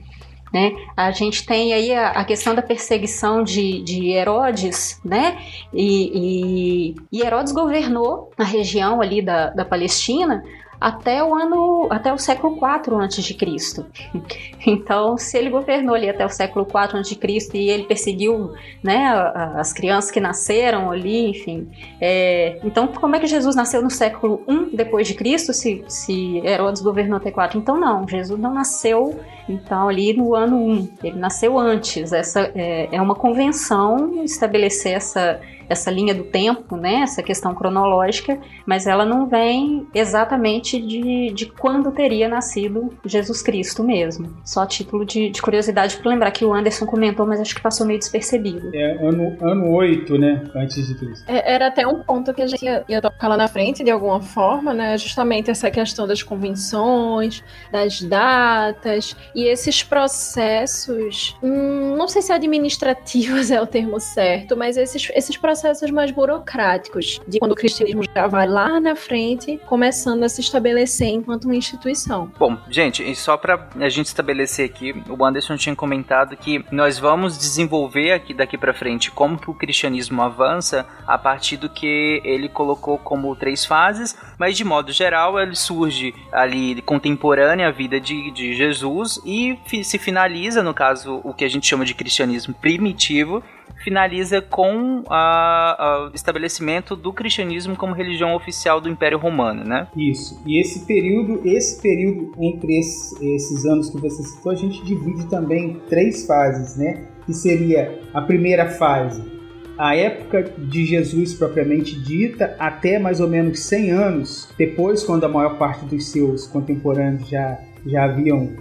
F: Né? A gente tem aí a, a questão da perseguição de, de Herodes, né? E, e, e, Herodes governou a região ali da, da Palestina até o ano, até o século IV antes de Cristo. *laughs* Então, se ele governou ali até o século IV antes de Cristo e ele perseguiu, né, as crianças que nasceram ali, enfim, é, então como é que Jesus nasceu no século I depois de Cristo, se, se Herodes governou até 4? Então não, Jesus não nasceu então ali no ano 1, ele nasceu antes. Essa é, é uma convenção estabelecer essa essa linha do tempo, né, essa questão cronológica, mas ela não vem exatamente de, de quando teria nascido Jesus Cristo mesmo. Só a título de, de curiosidade para lembrar que o Anderson comentou, mas acho que passou meio despercebido.
G: É ano, ano 8, né, antes de Cristo.
D: É, era até um ponto que a gente ia, ia tocar lá na frente, de alguma forma, né, justamente essa questão das convenções, das datas, e esses processos, hum, não sei se administrativos *laughs* é o termo certo, mas esses, esses processos processos mais burocráticos, de quando o cristianismo já vai lá na frente, começando a se estabelecer enquanto uma instituição.
A: Bom, gente, e só para a gente estabelecer aqui, o Anderson tinha comentado que nós vamos desenvolver aqui daqui para frente como que o cristianismo avança a partir do que ele colocou como três fases, mas de modo geral ele surge ali contemporânea à vida de, de Jesus e se finaliza, no caso, o que a gente chama de cristianismo primitivo, finaliza com o estabelecimento do cristianismo como religião oficial do Império Romano, né?
G: Isso. E esse período, esse período entre esses, esses anos que você citou, a gente divide também em três fases, né? Que seria a primeira fase, a época de Jesus propriamente dita, até mais ou menos 100 anos depois, quando a maior parte dos seus contemporâneos já, já haviam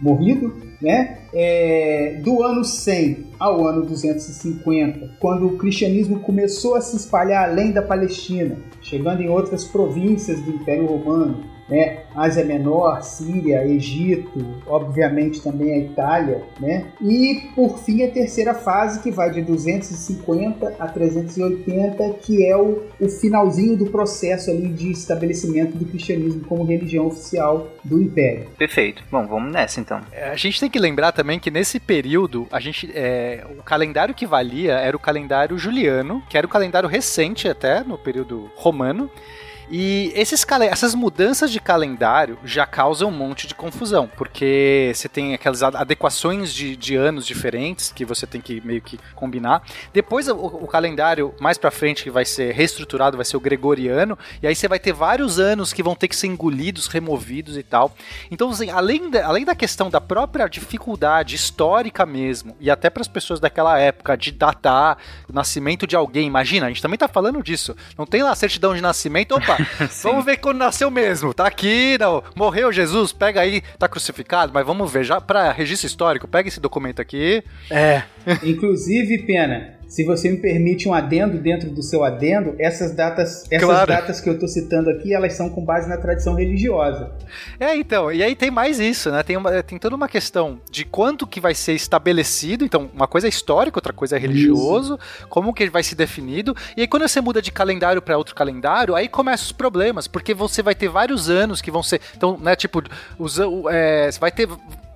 G: morrido, né? É, do ano 100 ao ano 250, quando o cristianismo começou a se espalhar além da Palestina, chegando em outras províncias do Império Romano, né? Ásia Menor, Síria, Egito, obviamente também a Itália, né? E por fim a terceira fase que vai de 250 a 380, que é o, o finalzinho do processo ali de estabelecimento do cristianismo como religião oficial do Império.
A: Perfeito. Bom, vamos nessa então.
C: É, a gente tem que lembrar também que nesse período a gente é, o calendário que valia era o calendário juliano, que era o calendário recente até no período romano. E esses, essas mudanças de calendário já causam um monte de confusão, porque você tem aquelas adequações de, de anos diferentes que você tem que meio que combinar. Depois o, o calendário mais para frente que vai ser reestruturado vai ser o gregoriano, e aí você vai ter vários anos que vão ter que ser engolidos, removidos e tal. Então, assim, além, da, além da questão da própria dificuldade histórica mesmo, e até para as pessoas daquela época de datar o nascimento de alguém, imagina, a gente também tá falando disso. Não tem lá certidão de nascimento, opa, *laughs* vamos ver quando nasceu mesmo. Tá aqui, não. Morreu Jesus, pega aí, tá crucificado, mas vamos ver, já para registro histórico, pega esse documento aqui.
G: É. Inclusive, Pena, se você me permite um adendo dentro do seu adendo, essas datas, essas claro. datas que eu estou citando aqui, elas são com base na tradição religiosa.
C: É, então, e aí tem mais isso, né? Tem, uma, tem toda uma questão de quanto que vai ser estabelecido, então, uma coisa é histórica, outra coisa é religioso, isso. como que vai ser definido, e aí quando você muda de calendário para outro calendário, aí começam os problemas, porque você vai ter vários anos que vão ser, então, né, tipo, os, é, você vai ter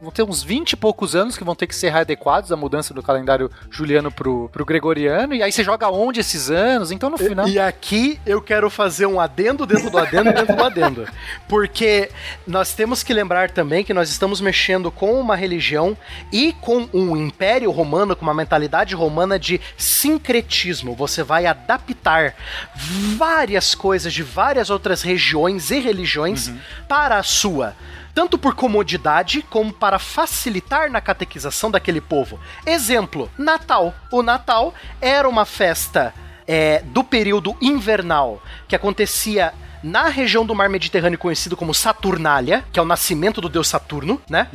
C: vão ter uns 20 e poucos anos que vão ter que ser readequados a mudança do calendário juliano pro, pro gregoriano, e aí você joga onde esses anos, então no final...
E: E, e aqui eu quero fazer um adendo dentro do adendo dentro do adendo, *laughs* porque nós temos que lembrar também que nós estamos mexendo com uma religião e com um império romano, com uma mentalidade romana de sincretismo, você vai adaptar várias coisas de várias outras regiões e religiões uhum. para a sua tanto por comodidade como para facilitar na catequização daquele povo. Exemplo: Natal. O Natal era uma festa é, do período invernal que acontecia na região do mar Mediterrâneo conhecido como Saturnália, que é o nascimento do deus Saturno, né?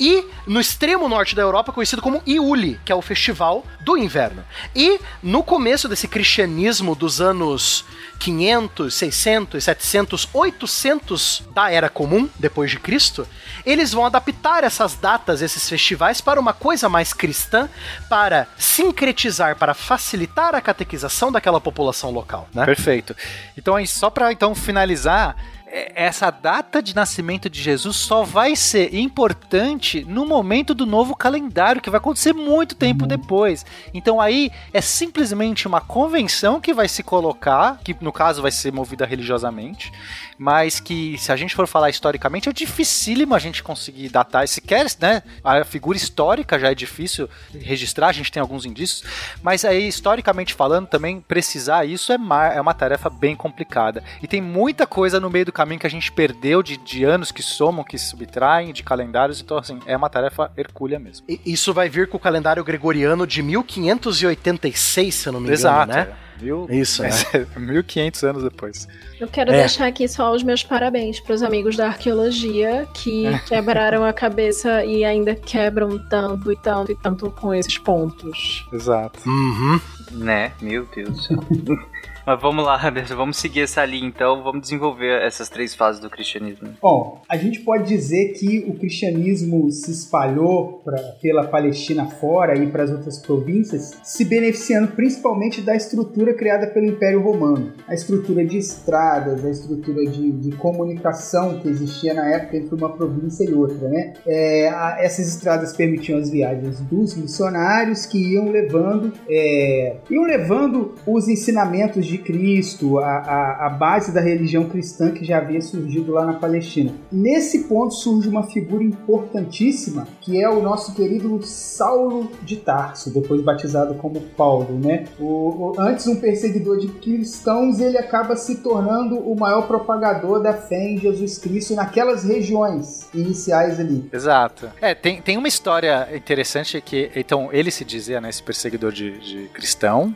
E: E no extremo norte da Europa conhecido como Iuli, que é o festival do inverno. E no começo desse cristianismo dos anos 500, 600, 700, 800 da Era Comum, depois de Cristo, eles vão adaptar essas datas, esses festivais, para uma coisa mais cristã, para sincretizar, para facilitar a catequização daquela população local, né?
C: Perfeito. Então, aí, só para então finalizar, é- essa data de nascimento de Jesus só vai ser importante no momento do novo calendário, que vai acontecer muito tempo depois. Então aí é simplesmente uma convenção que vai se colocar, que no caso vai ser movida religiosamente, mas que se a gente for falar historicamente é dificílimo a gente conseguir datar, se quer, né? A figura histórica já é difícil registrar, a gente tem alguns indícios, mas aí historicamente falando também precisar isso é, é uma tarefa bem complicada. E tem muita coisa no meio do caminho que a gente perdeu de, de anos que somam, que subtraem, de calendários, então assim, é uma tarefa hercúlea mesmo.
E: E Isso vai vir com o calendário gregoriano de 1586, se eu não me engano,
C: Exato.
E: né?
C: Viu?
E: Isso, né?
C: 1500 anos depois.
D: Eu quero
E: É.
D: deixar aqui só os meus parabéns para os amigos da arqueologia que *laughs* quebraram a cabeça e ainda quebram tanto e tanto e tanto com esses pontos.
C: Exato.
E: Uhum.
A: Né? Meu Deus do céu. *laughs* Mas vamos lá, *laughs* Anderson, vamos seguir essa linha então, vamos desenvolver essas três fases do cristianismo.
G: Bom, a gente pode dizer que o cristianismo se espalhou pra, pela Palestina fora e para as outras províncias, se beneficiando principalmente da estrutura criada pelo Império Romano. A estrutura de estradas, a estrutura de, de comunicação que existia na época entre uma província e outra. Né? É, a- essas estradas permitiam as viagens dos missionários que iam levando, é, iam levando os ensinamentos de Cristo, a, a, a base da religião cristã que já havia surgido lá na Palestina. Nesse ponto surge uma figura importantíssima, que é o nosso querido Saulo de Tarso, depois batizado como Paulo, né? O, o- antes um perseguidor de cristãos, ele acaba se tornando o maior propagador da fé em Jesus Cristo naquelas regiões iniciais ali.
C: Exato. É, tem, tem uma história interessante que, então, ele se dizia, né, esse perseguidor de, de cristão.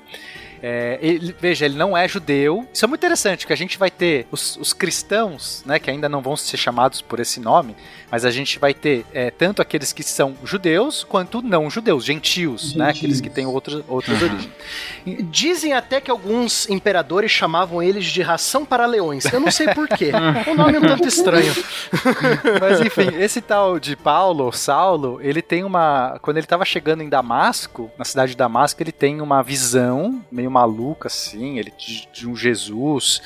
C: É, ele- veja, ele não é judeu. Isso é muito interessante, porque a gente vai ter os, os cristãos, né, que ainda não vão ser chamados por esse nome, mas a gente vai ter é, tanto aqueles que são judeus quanto não judeus, gentios, né,
G: Gentios.
C: aqueles que têm outras, outras origens.
E: Dizem até que alguns imperadores chamavam eles de ração para leões. Eu não sei porquê. *laughs* o nome é um tanto estranho. *laughs*
C: Mas enfim, esse tal de Paulo, Saulo, ele tem uma. Quando ele estava chegando em Damasco, na cidade de Damasco, ele tem uma visão meio maluca, assim, ele de, de um Jesus.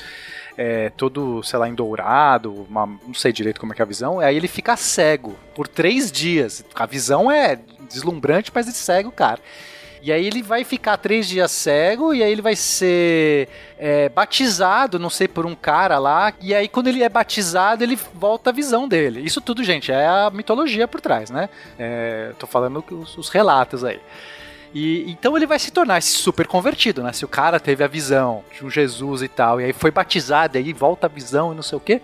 C: é, todo, sei lá, em dourado, uma- não sei direito como é que é a visão, aí ele fica cego por três dias. A visão é deslumbrante, mas ele cega o cara. E aí ele vai ficar três dias cego, e aí ele vai ser é, batizado, não sei, por um cara lá. E aí quando ele é batizado, ele volta a visão dele. Isso tudo, gente, é a mitologia por trás, né? É, tô falando os, os relatos aí. E então ele vai se tornar esse super convertido, né? Se o cara teve a visão de um Jesus e tal, e aí foi batizado, e aí volta a visão e não sei o quê,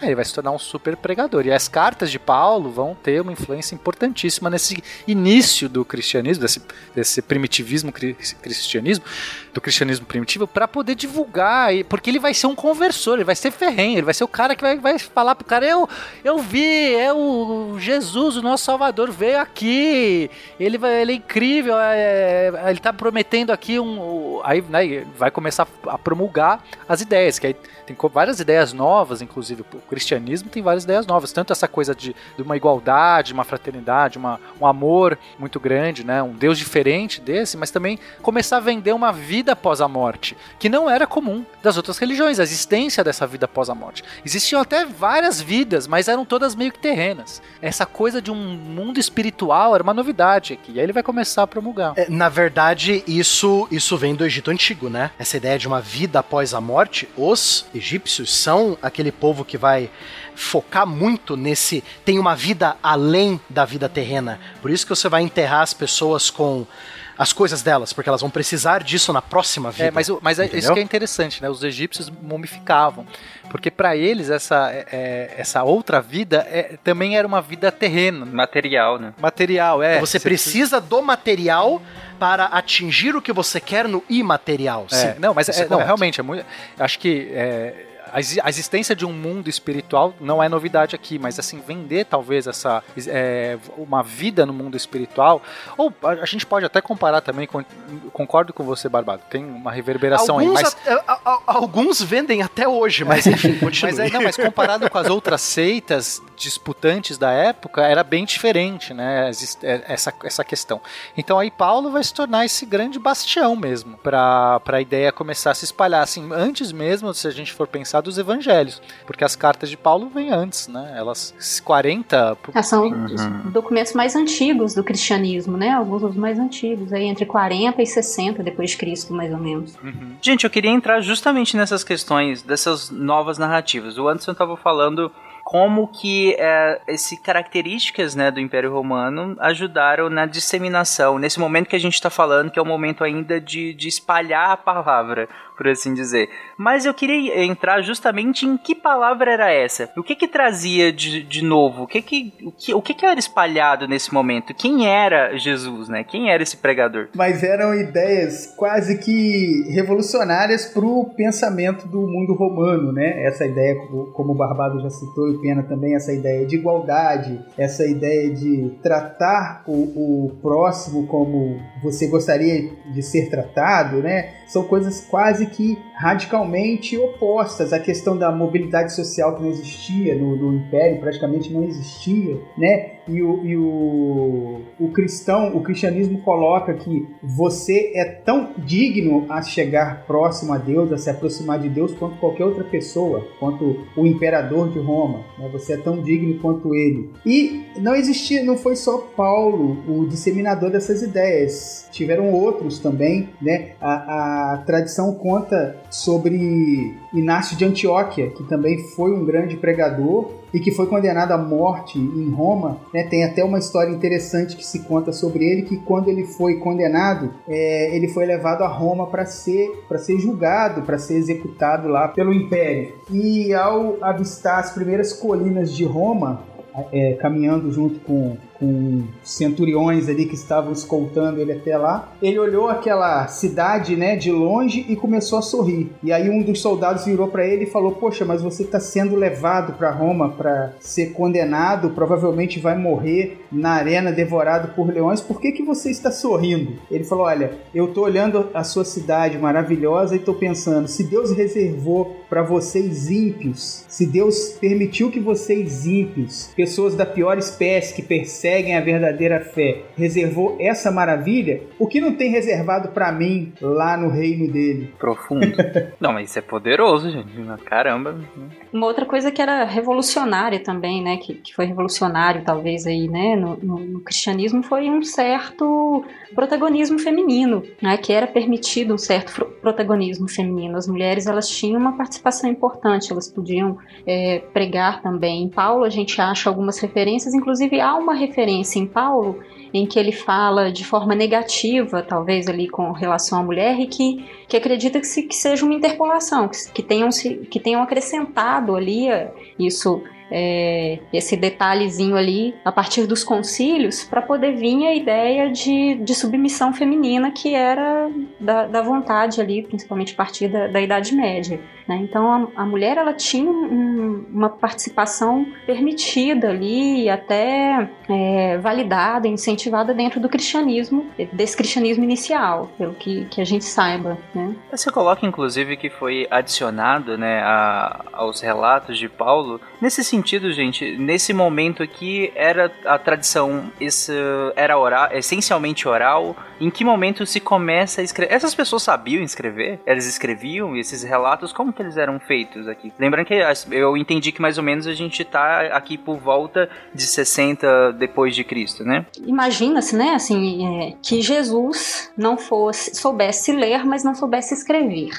C: aí ele vai se tornar um super pregador. E as cartas de Paulo vão ter uma influência importantíssima nesse início do cristianismo, desse, desse primitivismo cri- cristianismo, do cristianismo primitivo, para poder divulgar, e- porque ele vai ser um conversor, ele vai ser ferrenho, ele vai ser o cara que vai, vai falar pro cara: eu, eu vi, é o Jesus, o nosso Salvador, veio aqui, ele, vai, ele é incrível, é, ele tá prometendo aqui um. Aí né, vai começar a promulgar as ideias, que aí tem várias ideias novas, inclusive o cristianismo tem várias ideias novas, tanto essa coisa de, de uma igualdade, uma fraternidade, uma, um amor muito grande, né, um Deus diferente desse, mas também começar a vender uma vida após a morte, que não era comum das outras religiões, a existência dessa vida após a morte. Existiam até várias vidas, mas eram todas meio que terrenas. Essa coisa de um mundo espiritual era uma novidade aqui, e aí ele vai começar a promulgar.
E: É, Na verdade, isso, isso vem do Egito Antigo, né? Essa ideia de uma vida após a morte. Os egípcios são aquele povo que vai focar muito nesse. tem uma vida além da vida terrena. Por isso que você vai enterrar as pessoas com as coisas delas, porque elas vão precisar disso na próxima vida.
C: É, mas, mas é isso que é interessante, né? Os egípcios mumificavam. Porque para eles essa, é- é- essa outra vida é- também era uma vida terrena,
A: Material, né?
C: material. É,
E: Então você precisa do material para atingir o que você quer no imaterial.
C: É,
E: Sim,
C: não, mas é,
E: é
C: não, realmente é muito. Acho que é, a exi- a existência de um mundo espiritual não é novidade aqui, mas assim, vender talvez essa é, uma vida no mundo espiritual, ou a, gente pode até comparar também, com, concordo com você, Barbado, tem uma reverberação aí,
E: Alguns,
C: mas
E: a- a- alguns vendem até hoje, mas enfim, *laughs* continue.
C: mas, é, não, mas comparado com as outras seitas disputantes da época, era bem diferente, né? é, Essa, essa questão. Então aí Paulo vai se tornar esse grande bastião mesmo, para a ideia começar a se espalhar, assim, antes mesmo, se a gente for pensar, dos evangelhos. Porque as cartas de Paulo vêm antes, né? Elas 40. por-
F: Ah, são
A: Uhum.
F: os documentos mais antigos do cristianismo, né? Alguns dos mais antigos, aí entre 40 e 60 depois de Cristo, mais ou menos.
C: Uhum.
A: Gente, eu queria entrar justamente nessas questões dessas novas narrativas. O Anderson estava falando como que é, esse características né, do Império Romano ajudaram na disseminação, nesse momento que a gente está falando, que é o momento ainda de, de espalhar a palavra, por assim dizer. Mas eu queria entrar justamente em que palavra era essa? O que que trazia de, de novo? O que que, o que o que que era espalhado nesse momento? Quem era Jesus, né? Quem era esse pregador?
G: Mas eram ideias quase que revolucionárias para o pensamento do mundo romano, né? Essa ideia, como- o Barbado já citou, e Pena também, essa ideia de igualdade, essa ideia de tratar o, o próximo como você gostaria de ser tratado, né? São coisas quase que radicalmente opostas. A questão da mobilidade social que não existia no, no Império, praticamente não existia, né? E o, e o, o cristão, o cristianismo coloca que você é tão digno a chegar próximo a Deus, a se aproximar de Deus, quanto qualquer outra pessoa, quanto o imperador de Roma. né? Você é tão digno quanto ele. E não existia, não foi só Paulo o disseminador dessas ideias. Tiveram outros também, né? A, a tradição conta sobre Inácio de Antioquia, que também foi um grande pregador e que foi condenado à morte em Roma. né? Tem até uma história interessante que se conta sobre ele, que quando ele foi condenado, é, ele foi levado a Roma para ser, para ser julgado, para ser executado lá pelo Império. E ao avistar as primeiras colinas de Roma, é, caminhando junto com, com centuriões ali que estavam escoltando ele até lá. Ele olhou aquela cidade, né, de longe e começou a sorrir. E aí um dos soldados virou para ele e falou: "Poxa, mas você está sendo levado para Roma para ser condenado, provavelmente vai morrer na arena devorado por leões. Por que que você está sorrindo?" Ele falou: "Olha, eu tô olhando a sua cidade maravilhosa e tô pensando, se Deus reservou para vocês ímpios, se Deus permitiu que vocês ímpios, pessoas da pior espécie que perseguem a verdadeira fé, reservou essa maravilha, o que não tem reservado para mim lá no reino dele?
A: Profundo. *laughs* Não, mas isso é poderoso, gente. Caramba.
F: Uma outra coisa que era revolucionária também, né, que, que foi revolucionário talvez aí, né, no, no- no cristianismo foi um certo protagonismo feminino, né, que era permitido um certo protagonismo feminino. As mulheres elas tinham uma participação importante, elas podiam é, pregar também. Em Paulo a gente acha algumas referências, inclusive há uma referência em Paulo em que ele fala de forma negativa, talvez ali com relação à mulher, e que, que acredita que, se, que seja uma interpolação, que, que, tenham, se, que tenham acrescentado ali eh, isso. É, esse detalhezinho ali a partir dos concílios para poder vir a ideia de, de submissão feminina que era da, da vontade ali, principalmente a partir da, da Idade Média. né? Então a, a mulher ela tinha um- uma participação permitida ali até é, validada, incentivada dentro do cristianismo, desse cristianismo inicial, pelo que, que a gente saiba. Né?
A: Você coloca, inclusive, que foi adicionado né, a- aos relatos de Paulo. Nesse sentido, gente, nesse momento aqui, era a tradição, isso era oral, essencialmente oral. Em que momento se começa a escrever? Essas pessoas sabiam escrever? Elas escreviam esses relatos? Como que eles eram feitos aqui? Lembrando que eu entendi que mais ou menos a gente tá aqui por volta de 60 depois de Cristo, né?
F: Imagina-se, né, assim, é, que Jesus não fosse, soubesse ler, mas não soubesse escrever.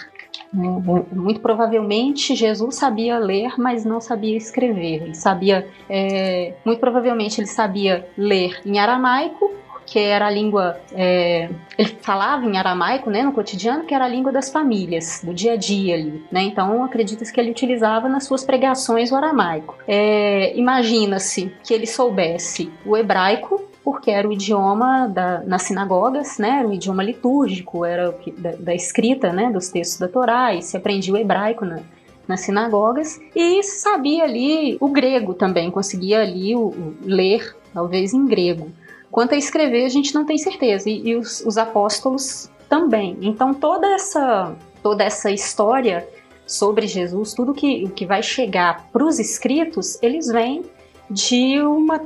F: Mu- Muito provavelmente Jesus sabia ler, mas não sabia escrever. Ele sabia, é, muito provavelmente ele sabia ler em aramaico, que era a língua, é, ele falava em aramaico, né, no cotidiano, que era a língua das famílias, do dia a dia ali, né? Então acredita-se que ele utilizava nas suas pregações o aramaico. É, Imagina-se que ele soubesse o hebraico, porque era o idioma da, nas sinagogas, né? Era o idioma litúrgico, era o que, da, da escrita, né? Dos textos da Torá, e se aprendia o hebraico na, nas sinagogas e sabia ali o grego também, conseguia ali o, o ler, talvez em grego. Quanto a escrever, a gente não tem certeza, e, e os, os apóstolos também. Então toda essa toda essa história sobre Jesus, tudo que, que vai chegar para os escritos, eles vêm de uma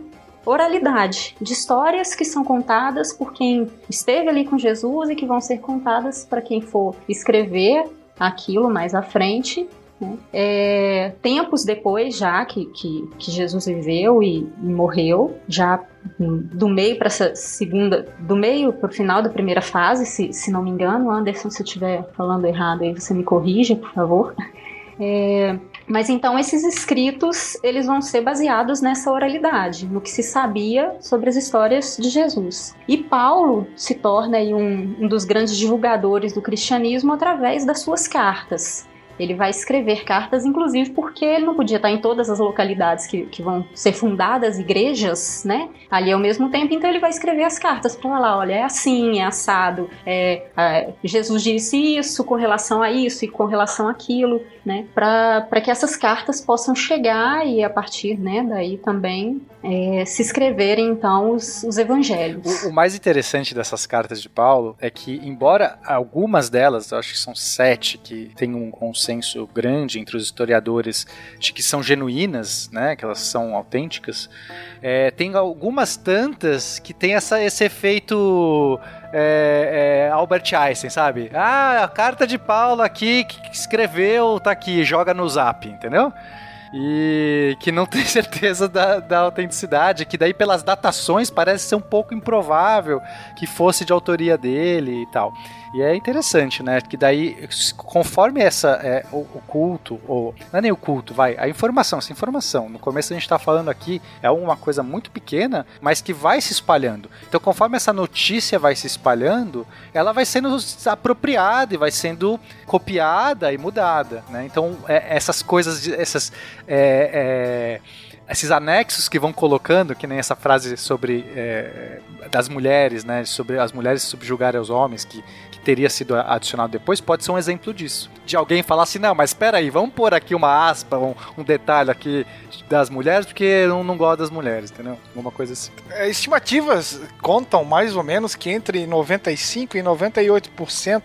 F: oralidade, de histórias que são contadas por quem esteve ali com Jesus e que vão ser contadas para quem for escrever aquilo mais à frente. Né? É, tempos depois, já que, que, que Jesus viveu e, e morreu, já do meio para essa segunda, do meio para o final da primeira fase, se, se não me engano, Anderson, se eu estiver falando errado aí, você me corrija, por favor. *laughs* É, mas então esses escritos eles vão ser baseados nessa oralidade, no que se sabia sobre as histórias de Jesus. E Paulo se torna um, um dos grandes divulgadores do cristianismo através das suas cartas. Ele vai escrever cartas, inclusive porque ele não podia estar em todas as localidades que, que vão ser fundadas igrejas, né? Ali ao mesmo tempo, então ele vai escrever as cartas para falar: olha, é assim, é assado, é, é, Jesus disse isso com relação a isso e com relação àquilo, né? Para que essas cartas possam chegar e a partir né, daí também é, se escreverem então os, os evangelhos.
C: O, o, mais interessante dessas cartas de Paulo é que, embora algumas delas, acho que são sete, que tem um consenso grande entre os historiadores de que são genuínas, né, que elas são autênticas, é, tem algumas tantas que tem essa, esse efeito é, é, Albert Einstein, sabe? Ah, a carta de Paulo aqui que escreveu, tá aqui, joga no zap, entendeu? e que não *laughs* tem certeza da, da autenticidade, que daí pelas datações parece ser um pouco improvável que fosse de autoria dele e tal. E é interessante, né? Que daí, conforme essa é, o, o, culto, ou não é nem o culto, vai, a informação, essa informação, no começo a gente está falando aqui, é uma coisa muito pequena, mas que vai se espalhando. Então, conforme essa notícia vai se espalhando, ela vai sendo apropriada e vai sendo copiada e mudada, né? Então, é, essas coisas, essas é, é esses anexos que vão colocando, que nem essa frase sobre é, das mulheres, né, sobre as mulheres subjugarem os homens, que, que teria sido adicionado depois, pode ser um exemplo disso. De alguém falar assim, não, mas espera aí, vamos pôr aqui uma aspa, um, um, detalhe aqui das mulheres, porque eu não, não gosto das mulheres, entendeu? Alguma coisa assim.
B: É, estimativas contam mais ou menos que entre 95% e 98%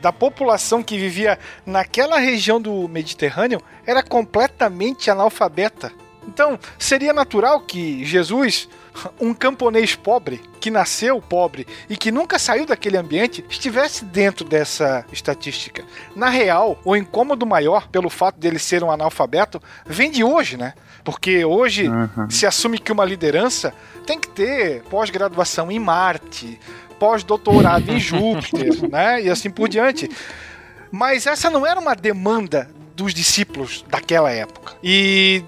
B: da população que vivia naquela região do Mediterrâneo era completamente analfabeta. Então, seria natural que Jesus, um camponês pobre, que nasceu pobre e que nunca saiu daquele ambiente, estivesse dentro dessa estatística. Na real, o incômodo maior pelo fato dele ser um analfabeto vem de hoje, né? Porque hoje uhum. se assume que uma liderança tem que ter pós-graduação em Marte, pós-doutorado em *laughs* Júpiter, né? E assim por diante. Mas essa não era uma demanda dos discípulos daquela época. E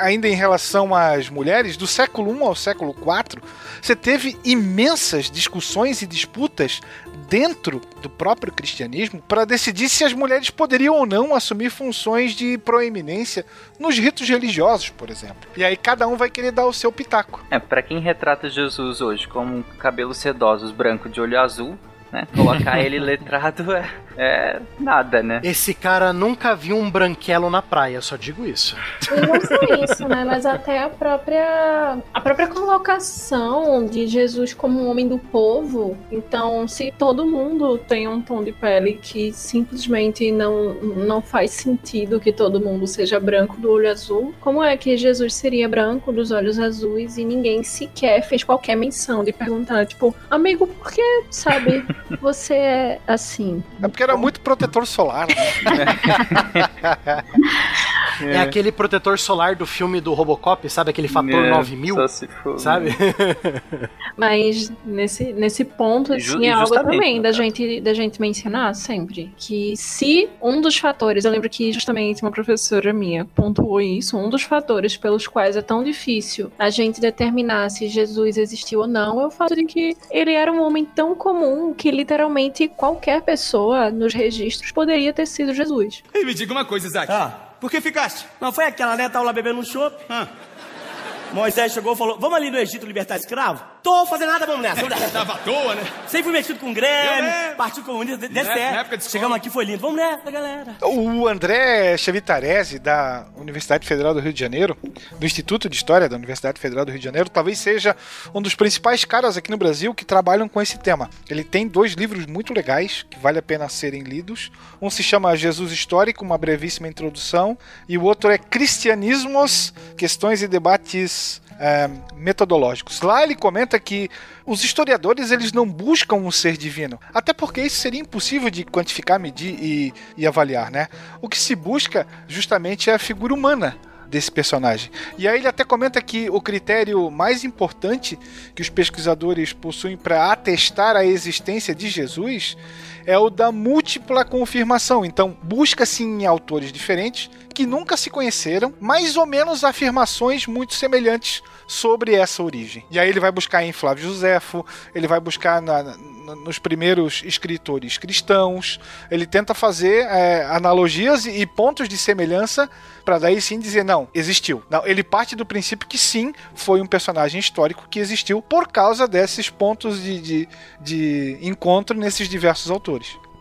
B: ainda em relação às mulheres, do século I ao século IV, você teve imensas discussões e disputas dentro do próprio cristianismo para decidir se as mulheres poderiam ou não assumir funções de proeminência nos ritos religiosos, por exemplo. E aí cada um vai querer dar o seu pitaco.
A: É, para quem retrata Jesus hoje como cabelos sedosos, branco de olho azul, né? Colocar ele letrado é, é, nada, né?
E: Esse cara nunca viu um branquelo na praia, só digo isso.
D: E não só isso, né? Mas até a própria a própria colocação de Jesus como um homem do povo. Então, se todo mundo tem um tom de pele que simplesmente não, não faz sentido que todo mundo seja branco do olho azul, como é que Jesus seria branco dos olhos azuis e ninguém sequer fez qualquer menção de perguntar, tipo, amigo, por que, sabe, você é assim?
B: É porque era muito protetor solar. Né?
E: É. *laughs* é. aquele protetor solar do filme do Robocop, sabe? Aquele fator é, 9000, se for, sabe? *laughs*
D: Mas nesse, nesse ponto, assim, é algo também da gente, da gente mencionar sempre. Que se um dos fatores, eu lembro que justamente uma professora minha pontuou isso, um dos fatores pelos quais é tão difícil a gente determinar se Jesus existiu ou não, é o fato de que ele era um homem tão comum que literalmente qualquer pessoa nos registros poderia ter sido Jesus.
J: E me diga uma coisa, Isaac. Ah. Por que ficaste?
K: Não foi aquela, né? Tava lá bebendo um chopp. Ah.
J: Moisés chegou e falou: Vamos ali no Egito libertar escravo? Tô fazendo nada, vamos nessa. Vamos nessa.
K: Tava à toa, né?
J: Sempre fui mexido com Grêmio,
K: lembro.
J: Partido Comunista, desse
K: na
J: certo.
K: época de.
J: Chegamos aqui, foi lindo. Vamos nessa, galera.
B: O André Chevitarese, da Universidade Federal do Rio de Janeiro, do Instituto de História da Universidade Federal do Rio de Janeiro, talvez seja um dos principais caras aqui no Brasil que trabalham com esse tema. Ele tem dois livros muito legais que vale a pena serem lidos. Um se chama Jesus Histórico, uma brevíssima introdução, e o outro é Cristianismos, questões e debates é, metodológicos. Lá ele comenta que os historiadores eles não buscam um ser divino, até porque isso seria impossível de quantificar, medir e, e avaliar, né? O que se busca justamente é a figura humana desse personagem. E aí ele até comenta que o critério mais importante que os pesquisadores possuem para atestar a existência de Jesus é o da múltipla confirmação. Então, busca-se em autores diferentes que nunca se conheceram, mais ou menos afirmações muito semelhantes sobre essa origem. E aí ele vai buscar em Flávio Josefo, ele vai buscar na- na- nos primeiros escritores cristãos, ele tenta fazer é, analogias e, pontos de semelhança para daí sim dizer não, existiu. Não, ele parte do princípio que sim, foi um personagem histórico que existiu por causa desses pontos de, de, de encontro nesses diversos autores.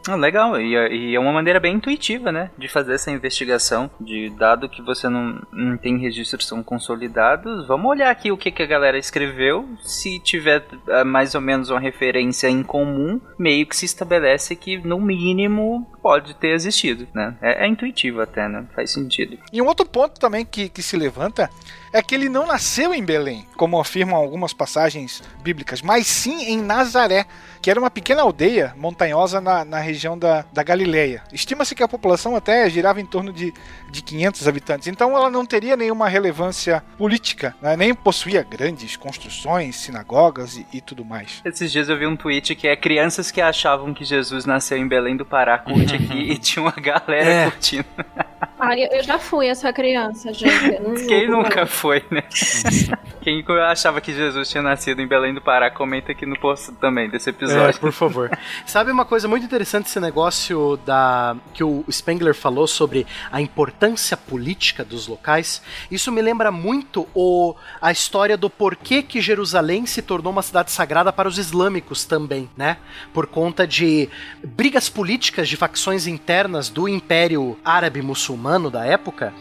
A: Ah, legal, e, é- e é uma maneira bem intuitiva, né? De fazer essa investigação. De dado que você não, não tem registros são consolidados, vamos olhar aqui o que, que a galera escreveu. Se tiver ah, mais ou menos uma referência em comum, meio que se estabelece que, no mínimo, pode ter existido, né? É, é intuitivo até, né? Faz sentido.
B: E um outro ponto também que, que se levanta é que ele não nasceu em Belém, como afirmam algumas passagens bíblicas, mas sim em Nazaré, que era uma pequena aldeia montanhosa na, na região da, da Galileia. Estima-se que a população até girava em torno de, de 500 habitantes, então ela não teria nenhuma relevância política, né? nem possuía grandes construções, sinagogas e, e tudo mais.
A: Esses dias eu vi um tweet que é crianças que achavam que Jesus nasceu em Belém do Pará, curte aqui, *laughs* e tinha uma galera
C: É.
A: curtindo. *laughs*
D: Olha, eu já fui essa criança, gente. *laughs*
A: Quem nunca foi, né? *laughs* Quem achava que Jesus tinha nascido em Belém do Pará, comenta aqui no post também desse
E: É,
A: episódio.
E: por favor. Sabe uma coisa muito interessante esse negócio da que o Spengler falou sobre a importância política dos locais? Isso me lembra muito o a história do porquê que Jerusalém se tornou uma cidade sagrada para os islâmicos também, né? Por conta de brigas políticas de facções internas do Império Árabe Muçulmano da época.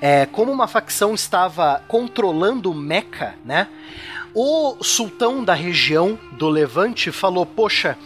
E: É, como uma facção estava controlando Meca, né? O sultão da região do Levante falou: Poxa,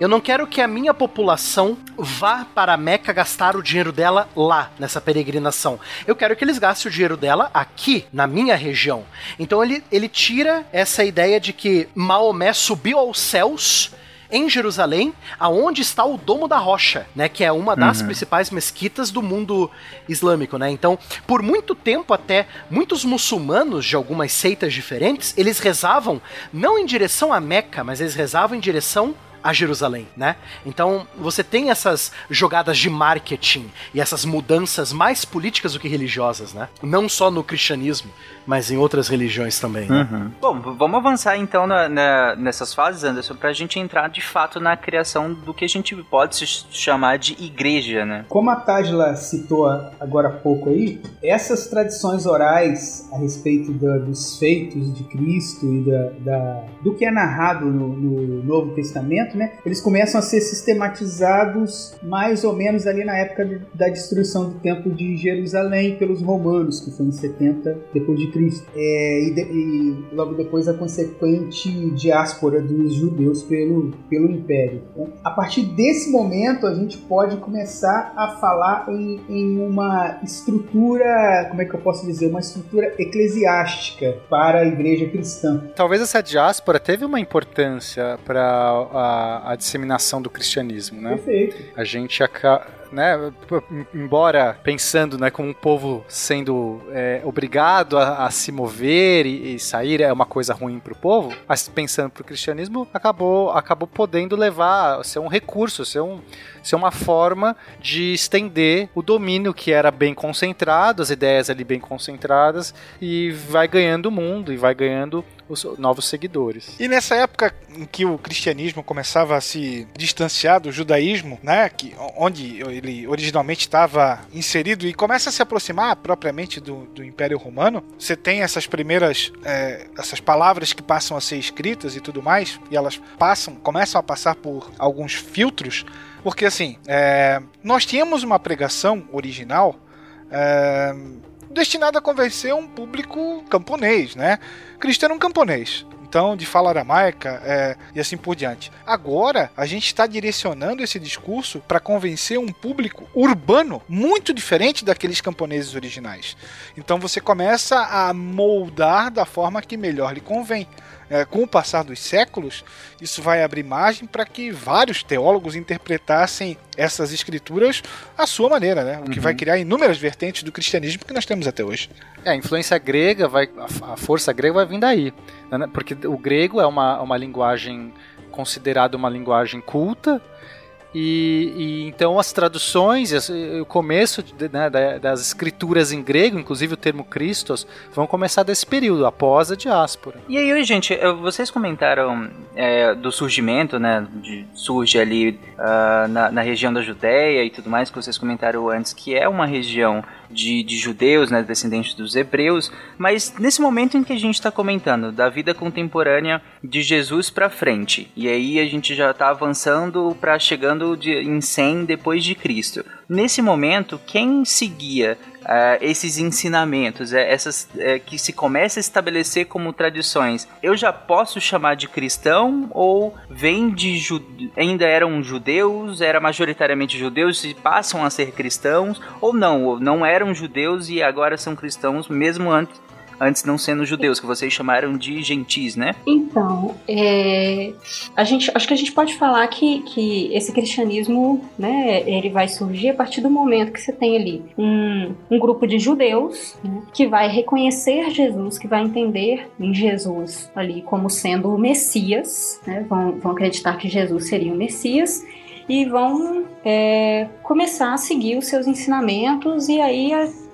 E: eu não quero que a minha população vá para Meca gastar o dinheiro dela lá, nessa peregrinação. Eu quero que eles gastem o dinheiro dela aqui, na minha região. Então ele, ele tira essa ideia de que Maomé subiu aos céus em Jerusalém, aonde está o Domo da Rocha, né, que é uma das
A: Uhum.
E: principais mesquitas do mundo islâmico, né? Então, por muito tempo até muitos muçulmanos de algumas seitas diferentes, eles rezavam não em direção a Meca, mas eles rezavam em direção a Jerusalém, né? Então, você tem essas jogadas de marketing e essas mudanças mais políticas do que religiosas, né? Não só no cristianismo, mas em outras religiões também, né?
A: Uhum. Bom, vamos avançar então na- na- nessas fases, Anderson, pra gente entrar de fato na criação do que a gente pode se ch- chamar de igreja, né?
G: Como a Tajla citou a- agora há pouco aí, essas tradições orais a respeito da- dos feitos de Cristo e da, da- do que é narrado no, no Novo Testamento, né, eles começam a ser sistematizados mais ou menos ali na época de- da destruição do Templo de Jerusalém pelos romanos, que foi em 70 depois de Cristo. É, e, de- e logo depois a consequente diáspora dos judeus pelo, pelo Império. né. A partir desse momento a gente pode começar a falar em, em uma estrutura, como é que eu posso dizer, uma estrutura eclesiástica para a igreja cristã.
C: Talvez essa diáspora teve uma importância para a, a disseminação do cristianismo, né?
G: Perfeito.
C: A gente acaba, né, embora pensando, né, como um povo sendo é, obrigado a, a se mover e, e sair é uma coisa ruim para o povo, mas pensando para o cristianismo acabou, acabou podendo levar, ser um recurso, ser, um, ser uma forma de estender o domínio que era bem concentrado, as ideias ali bem concentradas e vai ganhando o mundo e vai ganhando os novos seguidores.
B: E nessa época em que o cristianismo começava a se distanciar do judaísmo, né, que, onde ele originalmente estava inserido e começa a se aproximar propriamente do, do Império Romano, você tem essas primeiras, é, essas palavras que passam a ser escritas e tudo mais, e elas passam, começam a passar por alguns filtros, porque assim, é, nós tínhamos uma pregação original é, destinada a convencer um público camponês, né? Cristo era um camponês então de fala aramaica é, e assim por diante. Agora, a gente está direcionando esse discurso para convencer um público urbano muito diferente daqueles camponeses originais. Então você começa a moldar da forma que melhor lhe convém é, com o passar dos séculos, isso vai abrir margem para que vários teólogos interpretassem essas escrituras à sua maneira, né? O que uhum. vai criar inúmeras vertentes do cristianismo que nós temos até hoje.
C: É, a influência grega vai, a força grega vai vir daí, né? porque o grego é uma, uma linguagem considerada uma linguagem culta, e, e, então as traduções, o começo né, das escrituras em grego, inclusive o termo Christos, vão começar desse período, após a diáspora.
A: E aí, gente, vocês comentaram é, do surgimento, né? De, surge ali uh, na, na, região da Judéia e tudo mais, que vocês comentaram antes, que é uma região de, de judeus, né, descendentes dos hebreus, mas nesse momento em que a gente está comentando da vida contemporânea de Jesus para frente, e aí a gente já está avançando para chegando de, em 100 depois de Cristo. Nesse momento, quem seguia uh, esses ensinamentos, é, essas é, que se começa a estabelecer como tradições, eu já posso chamar de cristão ou vem de ainda eram judeus, era majoritariamente judeus e passam a ser cristãos ou não, não eram judeus e agora são cristãos mesmo antes antes não sendo judeus, que vocês chamaram de gentis, né?
F: Então, é, a gente, acho que a gente pode falar que, que esse cristianismo, né, ele vai surgir a partir do momento que você tem ali um, um grupo de judeus né, que vai reconhecer Jesus, que vai entender em Jesus ali como sendo o Messias, né, vão, vão acreditar que Jesus seria o Messias e vão é, começar a seguir os seus ensinamentos. E aí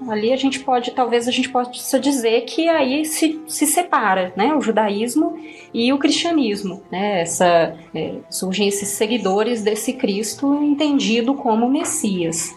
F: ali a gente pode, talvez a gente possa dizer que aí se, se separa, né, o judaísmo e o cristianismo, né, essa, é, surgem esses seguidores desse Cristo entendido como Messias.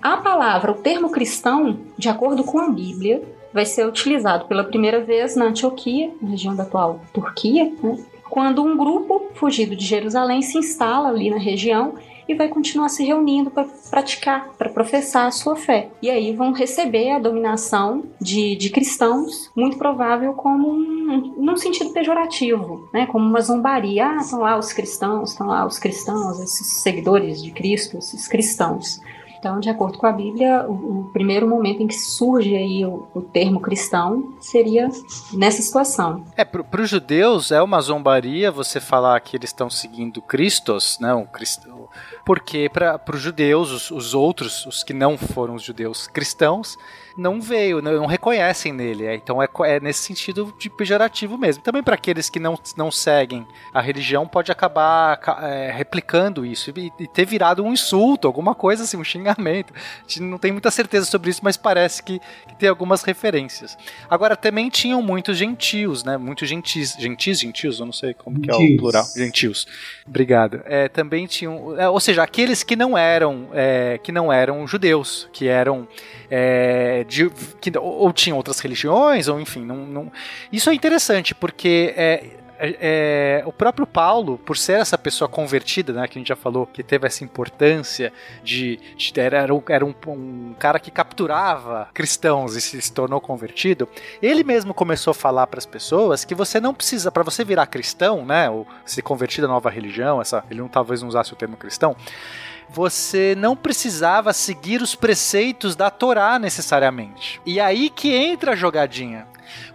F: A palavra, o termo cristão, de acordo com a Bíblia, vai ser utilizado pela primeira vez na Antioquia, região da atual Turquia, né, quando um grupo fugido de Jerusalém se instala ali na região e vai continuar se reunindo para praticar, para professar a sua fé. E aí vão receber a dominação de, de cristãos, muito provável como um, num sentido pejorativo, né? como uma zombaria. Ah, estão lá os cristãos, estão lá os cristãos, esses seguidores de Cristo, esses cristãos. Então, de acordo com a Bíblia, o, o primeiro momento em que surge aí o, o, termo cristão seria nessa situação.
C: É, para os judeus é uma zombaria você falar que eles estão seguindo Cristos, né, um cristão, porque para os judeus, os, os outros, os que não foram os judeus cristãos, não veio, não, reconhecem nele. É, então é, é, nesse sentido de pejorativo mesmo. Também para aqueles que não, não seguem a religião, pode acabar é, replicando isso e, e, ter virado um insulto, alguma coisa assim, um xingamento. A gente não tem muita certeza sobre isso, mas parece que, que tem algumas referências. Agora, também tinham muitos gentios, né? Muitos gentis, gentis, gentios, eu não sei como que é o plural. Gentios. Obrigado. É, também tinham, é, ou seja, aqueles que não eram, é, que não eram judeus, que eram é, de, que, ou, tinham outras religiões, ou enfim, não, não... isso é interessante porque é, é, é, o próprio Paulo, por ser essa pessoa convertida, né, que a gente já falou, que teve essa importância de, de era, era, um, um, cara que capturava cristãos e se, se tornou convertido, ele mesmo começou a falar para as pessoas que você não precisa, para você virar cristão, né, ou se convertir à nova religião, essa, ele não, talvez não usasse o termo cristão, você não precisava seguir os preceitos da Torá necessariamente. E aí que entra a jogadinha.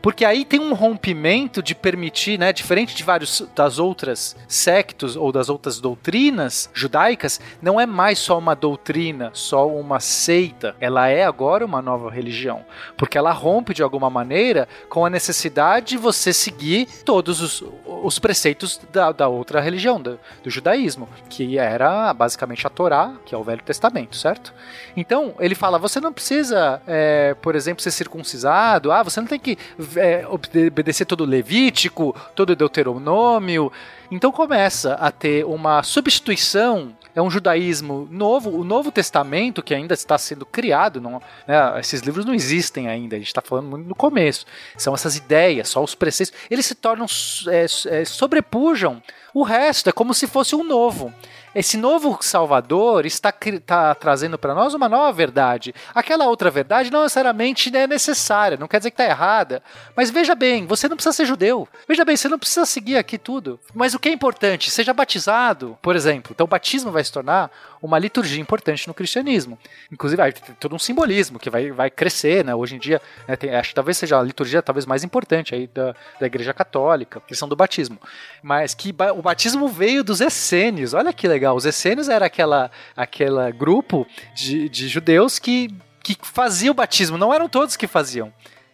C: Porque aí tem um rompimento de permitir, né, diferente de vários das outras sectos ou das outras doutrinas judaicas, não é mais só uma doutrina, só uma seita. Ela é agora uma nova religião, porque ela rompe de alguma maneira com a necessidade de você seguir todos os, os preceitos da, da outra religião, do, do judaísmo, que era basicamente a Torá, que é o Velho Testamento, certo? Então ele fala: você não precisa, é, por exemplo, ser circuncisado, ah, você não tem que é, obedecer todo o Levítico, todo o Deuteronômio. Então começa a ter uma substituição é um judaísmo novo, o Novo Testamento, que ainda está sendo criado, não, né, esses livros não existem ainda, a gente está falando muito no começo. São essas ideias, só os preceitos, eles se tornam, é, é, sobrepujam o resto, é como se fosse um novo. Esse novo Salvador está, está trazendo para nós uma nova verdade. Aquela outra verdade não necessariamente é necessária, não quer dizer que está errada. Mas veja bem, você não precisa ser judeu. Veja bem, você não precisa seguir aqui tudo. Mas o que é importante? Seja batizado, por exemplo. Então o batismo vai se tornar uma liturgia importante no cristianismo. Inclusive, ter todo um simbolismo que vai, vai crescer, né? Hoje em dia, né, tem, acho que talvez seja a liturgia talvez mais importante aí da, da Igreja Católica, questão do batismo. Mas que o batismo veio dos essênios. Olha que legal. Os essênios era aquela, aquela grupo de, de judeus que, que fazia o batismo. Não eram todos que faziam.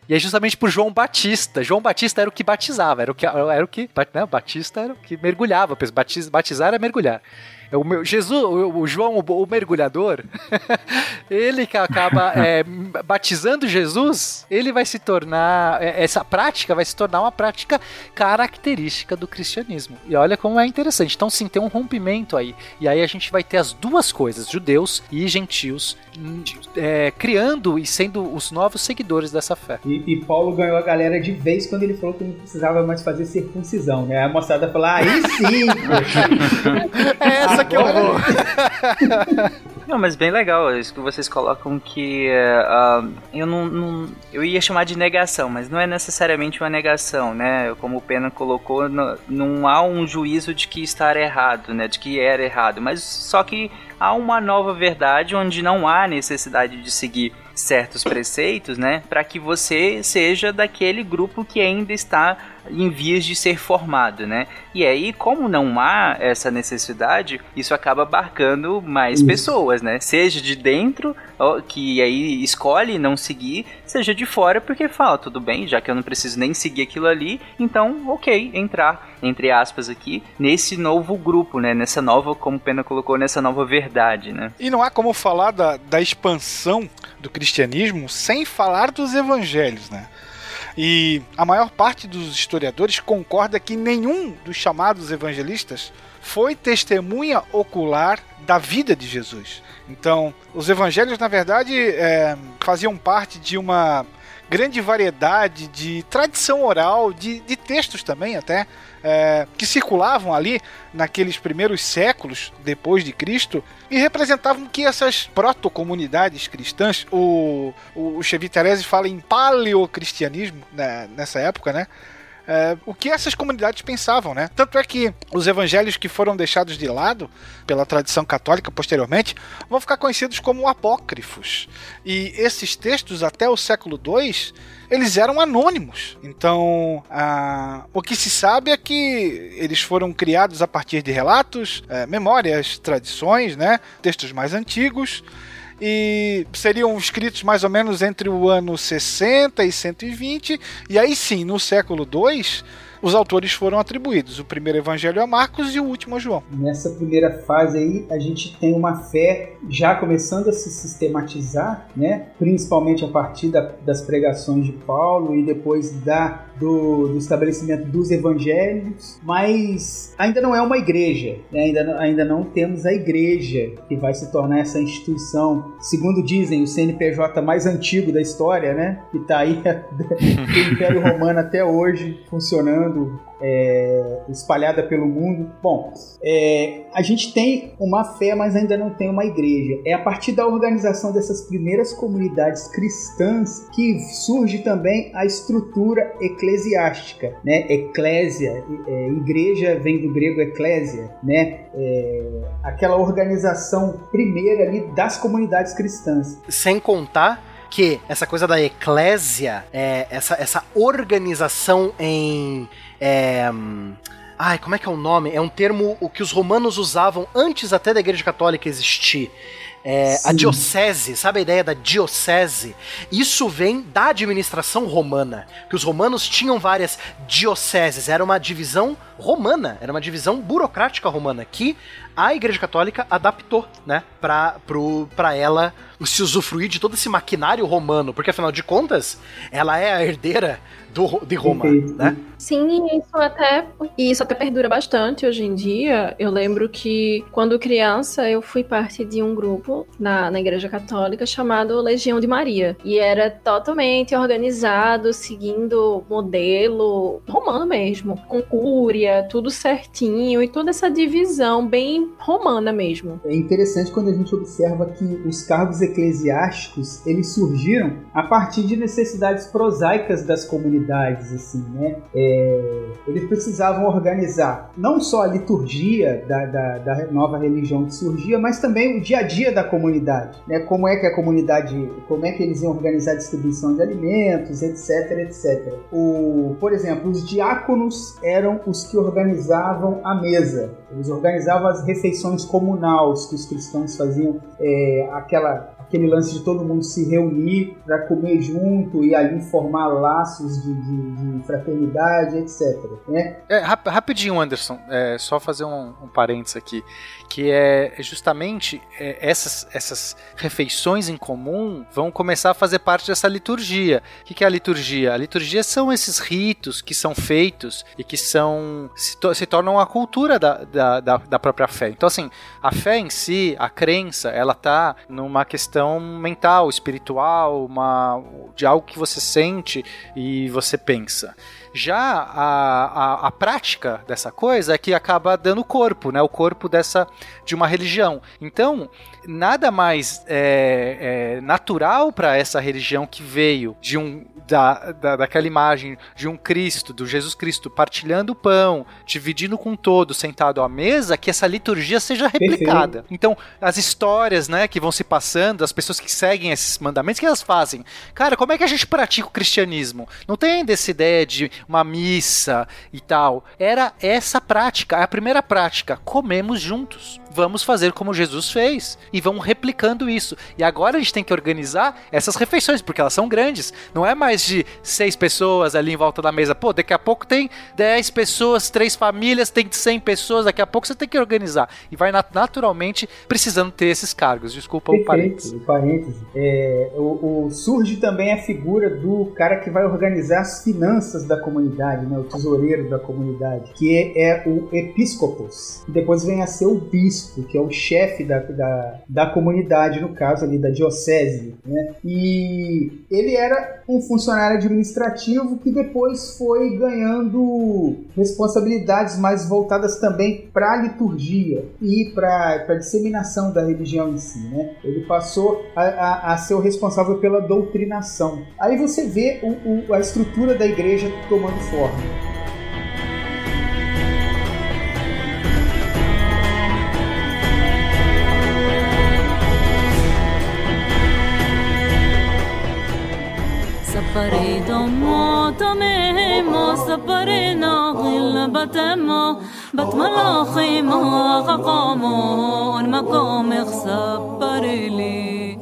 C: E é justamente por João Batista. João Batista era o que batizava, era o que, era o que né, Batista era o que mergulhava. Batizar era mergulhar. É o meu, Jesus, o, João, o, mergulhador, *laughs* ele que acaba é, batizando Jesus, ele vai se tornar, é, essa prática vai se tornar uma prática característica do cristianismo. E olha como é interessante. Então, sim, tem um rompimento aí. E aí a gente vai ter as duas coisas, judeus e gentios, é, criando e sendo os novos seguidores dessa fé.
G: E, e, Paulo ganhou a galera de vez quando ele falou que não precisava mais fazer circuncisão, né? A moçada falou, ah, aí sim! *laughs*
C: é essa que eu *laughs* vou.
A: Não, mas bem legal isso que vocês colocam que uh, eu não, não, eu ia chamar de negação, mas não é necessariamente uma negação, né? Como o Pena colocou, não, não há um juízo de que estar errado, né? De que era errado, mas só que há uma nova verdade onde não há necessidade de seguir certos preceitos, né, para que você seja daquele grupo que ainda está em vias de ser formado, né? E aí, como não há essa necessidade, isso acaba abarcando mais isso. pessoas, né? Seja de dentro, que aí escolhe não seguir, seja de fora porque fala, tudo bem, já que eu não preciso nem seguir aquilo ali, então, ok, entrar, entre aspas aqui, nesse novo grupo, né? Nessa nova, como o Pena colocou, nessa nova verdade, né?
B: E não há como falar da, da expansão do cristianismo sem falar dos evangelhos, né? E a maior parte dos historiadores concorda que nenhum dos chamados evangelistas foi testemunha ocular da vida de Jesus. Então, os evangelhos, na verdade, é, faziam parte de uma grande variedade de tradição oral, de, de textos também até, é, que circulavam ali naqueles primeiros séculos depois de Cristo e representavam que essas proto-comunidades cristãs, o, o, Chevy Teresi fala em paleocristianismo né, nessa época, né? É, o que essas comunidades pensavam, né? Tanto é que os evangelhos que foram deixados de lado pela tradição católica posteriormente vão ficar conhecidos como apócrifos. E esses textos, até o século II, eles eram anônimos. Então, a, o que se sabe é que eles foram criados a partir de relatos, é, memórias, tradições, né? Textos mais antigos e seriam escritos mais ou menos entre o ano 60 e 120, e aí sim, no século II, os autores foram atribuídos. O primeiro evangelho a Marcos e o último a João.
G: Nessa primeira fase aí, a gente tem uma fé já começando a se sistematizar, né? principalmente a partir da, das pregações de Paulo e depois da, do, do, estabelecimento dos evangelhos, mas ainda não é uma igreja, né? ainda, ainda não temos a igreja que vai se tornar essa instituição, segundo dizem, o CNPJ mais antigo da história, né? que está aí *laughs* do Império Romano até hoje funcionando é, espalhada pelo mundo. Bom, é, a gente tem uma fé, mas ainda não tem uma igreja. É a partir da organização dessas primeiras comunidades cristãs que surge também a estrutura eclesiástica, né? Eclésia, é, igreja vem do grego eclésia, né? É, aquela organização primeira ali das comunidades cristãs.
E: Sem contar que essa coisa da eclésia, é, essa, essa organização em. É, ai, como é que é o nome? É um termo o que os romanos usavam antes até da Igreja Católica existir. É, a diocese, sabe a ideia da diocese? Isso vem da administração romana, que os romanos tinham várias dioceses, era uma divisão romana, era uma divisão burocrática romana que a Igreja Católica adaptou, né, pra, pro, pra ela se usufruir de todo esse maquinário romano, porque afinal de contas, ela é a herdeira do, de Roma,
G: Perfeito.
E: né?
D: Sim, isso até, e isso até perdura bastante hoje em dia. Eu lembro que quando criança eu fui parte de um grupo na, na Igreja Católica chamado Legião de Maria. E era totalmente organizado, seguindo modelo romano mesmo, com cúria, tudo certinho, e toda essa divisão bem romana mesmo.
G: É interessante quando a gente observa que os cargos eclesiásticos eles surgiram a partir de necessidades prosaicas das comunidades, assim, né? É, eles precisavam organizar não só a liturgia da, da, da nova religião que surgia, mas também o dia a dia da comunidade, né? Como é que a comunidade, como é que eles iam organizar a distribuição de alimentos, etc, etc. O, por exemplo, os diáconos eram os que organizavam a mesa. Eles organizavam as refeições comunais que os cristãos faziam, é, aquela aquele lance de todo mundo se reunir para comer junto e ali formar laços de, de, de fraternidade, etc. Né?
C: É, rap- rapidinho, Anderson, é, só fazer um, um parênteses aqui, que é justamente é, essas, essas refeições em comum vão começar a fazer parte dessa liturgia. O que, que é a liturgia? A liturgia são esses ritos que são feitos e que são se, to- se tornam a cultura da, da, da, da própria fé. Então, assim, a fé em si, a crença, ela tá numa questão mental, espiritual, uma, de algo que você sente e você pensa. Já a, a, a prática dessa coisa é que acaba dando corpo, né? O corpo dessa de uma religião. Então, nada mais é, é, natural para essa religião que veio de um da, da, daquela imagem de um Cristo, do Jesus Cristo partilhando o pão, dividindo com todos, sentado à mesa, que essa liturgia seja replicada. Então, as histórias, né, que vão se passando, as pessoas que seguem esses mandamentos, o que elas fazem? Cara, como é que a gente pratica o cristianismo? Não tem ainda essa ideia de uma missa e tal. Era essa prática, a primeira prática. Comemos juntos. Vamos fazer como Jesus fez. E vamos replicando isso. E agora a gente tem que organizar essas refeições, porque elas são grandes. Não é mais de seis pessoas ali em volta da mesa. Pô, daqui a pouco tem dez pessoas, três famílias, tem cem pessoas. Daqui a pouco você tem que organizar. E vai nat- naturalmente precisando ter esses cargos. Desculpa o parênteses.
G: Perfeito, o parêntese. É, o, o- surge também a figura do cara que vai organizar as finanças da comunidade, né, o tesoureiro da comunidade, que é, é o episcopos. Depois vem a ser o bispo, que é o chefe da, da, da comunidade, no caso ali da diocese. Né? E ele era um funcionário administrativo que depois foi ganhando responsabilidades mais voltadas também para a liturgia e para a disseminação da religião em si. Né? Ele passou a, a- a ser o responsável pela doutrinação. Aí você vê o- o- a estrutura da igreja tomando forma.
K: سفری دمو تمیم سفری ناغل بتمو بت ملاخي ما قامو مقام سفری لي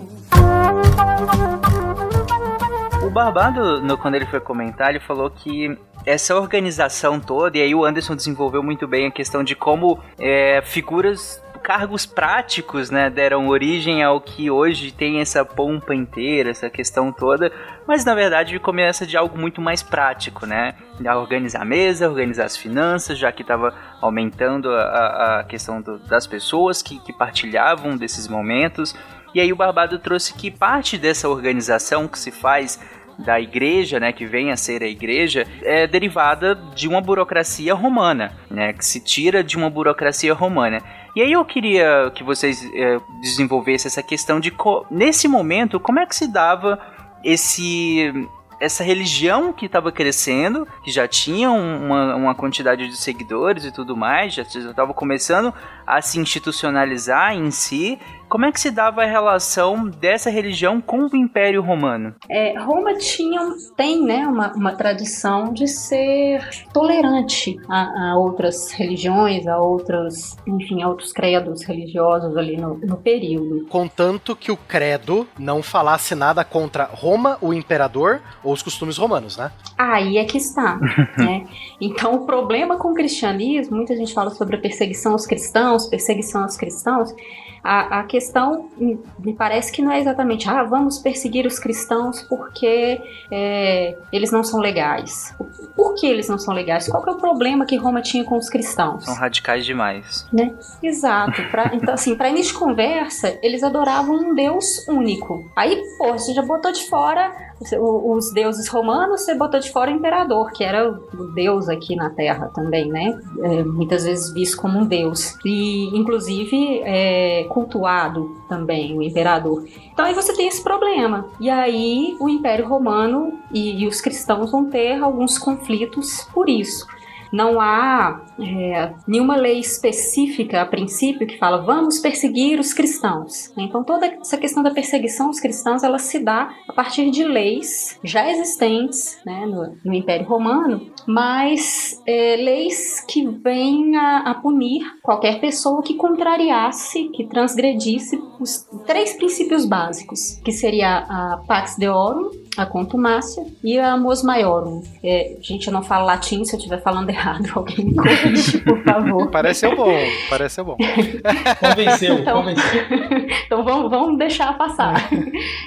A: O Barbado, no- quando ele foi comentar, ele falou que essa organização toda, e aí o Anderson desenvolveu muito bem a questão de como é, figuras, cargos práticos, né, deram origem ao que hoje tem essa pompa inteira, essa questão toda, mas na verdade começa de algo muito mais prático, né? Organizar a mesa, organizar as finanças, já que estava aumentando a, a- a questão do- das pessoas que, que partilhavam desses momentos. E aí o Barbado trouxe que parte dessa organização que se faz da igreja, né, que vem a ser a igreja, é derivada de uma burocracia romana, né, que se tira de uma burocracia romana. E aí eu queria que vocês eh, desenvolvessem essa questão de nesse momento como é que se dava esse essa religião que estava crescendo, que já tinha um- uma, uma quantidade de seguidores e tudo mais, já estava começando a se institucionalizar em si, como é que se dava a relação dessa religião com o Império Romano?
F: É, Roma tinha, tem né, uma, uma tradição de ser tolerante a, a outras religiões, a outros, enfim, a outros credos religiosos ali no, no período.
E: Contanto que o credo não falasse nada contra Roma, o imperador ou os costumes romanos, né?
F: Aí é que está. *laughs* né? Então, o problema com o cristianismo, muita gente fala sobre a perseguição aos cristãos, perseguição aos cristãos. A, a questão me, parece que não é exatamente, ah, vamos perseguir os cristãos porque é, eles não são legais. Por que eles não são legais? Qual que é o problema que Roma tinha com os cristãos?
A: São radicais demais.
F: né? Exato. Pra, então, assim, para início de conversa, eles adoravam um deus único. Aí, pô, você já botou de fora os, deuses romanos, você botou de fora o imperador, que era o deus aqui na Terra também, né? É, muitas vezes visto como um deus. E, inclusive, é, cultuado também, o imperador. Então aí você tem esse problema. E aí o Império Romano e, e os cristãos vão ter alguns conflitos por isso. Não há é, nenhuma lei específica a princípio que fala vamos perseguir os cristãos. Então toda essa questão da perseguição aos cristãos ela se dá a partir de leis já existentes né, no, no Império Romano, mas é, leis que vêm a, a punir qualquer pessoa que contrariasse, que transgredisse os três princípios básicos, que seria a Pax Deorum, a contumácia e a mos maiorum. É, gente, eu não falo latim, se eu estiver falando *laughs* errado, alguém me corrige, por favor. *laughs*
E: Pareceu bom, pareceu bom. *laughs*
G: Convenceu,
F: Então-
G: convenceu. *laughs*
F: então vamos, vamos deixar passar.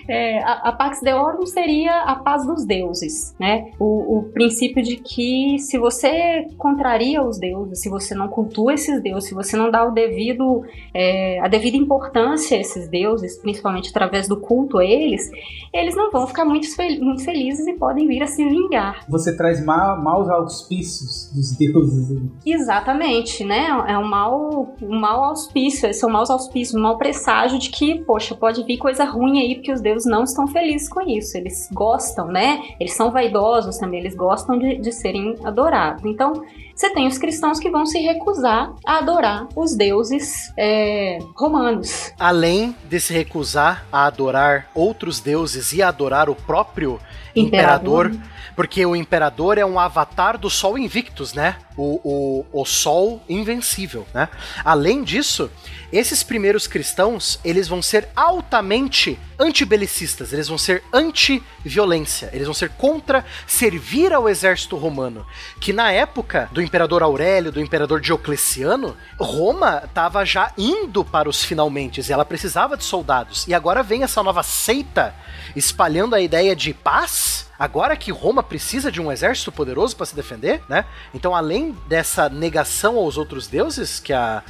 F: É, a, a Pax Deorum seria a paz dos deuses, né? O, o princípio de que se você contraria os deuses, se você não cultua esses deuses, se você não dá o devido, é, a devida importância a esses deuses, principalmente através do culto a eles, eles não vão ficar muito, fel- muito felizes e podem vir a se vingar.
G: Você traz ma maus auspícios dos deuses.
F: Exatamente, né? É um mau, um mau auspício, esses são maus auspícios, um mau presságio de que, poxa, pode vir coisa ruim aí, porque os deuses não estão felizes com isso. Eles gostam, né? Eles são vaidosos também, eles gostam de, de serem adorados. Então, você tem os cristãos que vão se recusar a adorar os deuses é, romanos.
E: Além de se recusar a adorar outros deuses e adorar o próprio imperador,
F: Imperador.
E: Porque o imperador é um avatar do Sol Invictus, né? O, o, o Sol Invencível, né? Além disso, esses primeiros cristãos, eles vão ser altamente antibelicistas, eles vão ser anti-violência, eles vão ser contra servir ao exército romano, que na época do imperador Aurélio, do imperador Diocleciano, Roma estava já indo para os finalmente e ela precisava de soldados. E agora vem essa nova seita espalhando a ideia de paz. Agora que Roma precisa de um exército poderoso para se defender, né? Então, além dessa negação aos outros deuses que a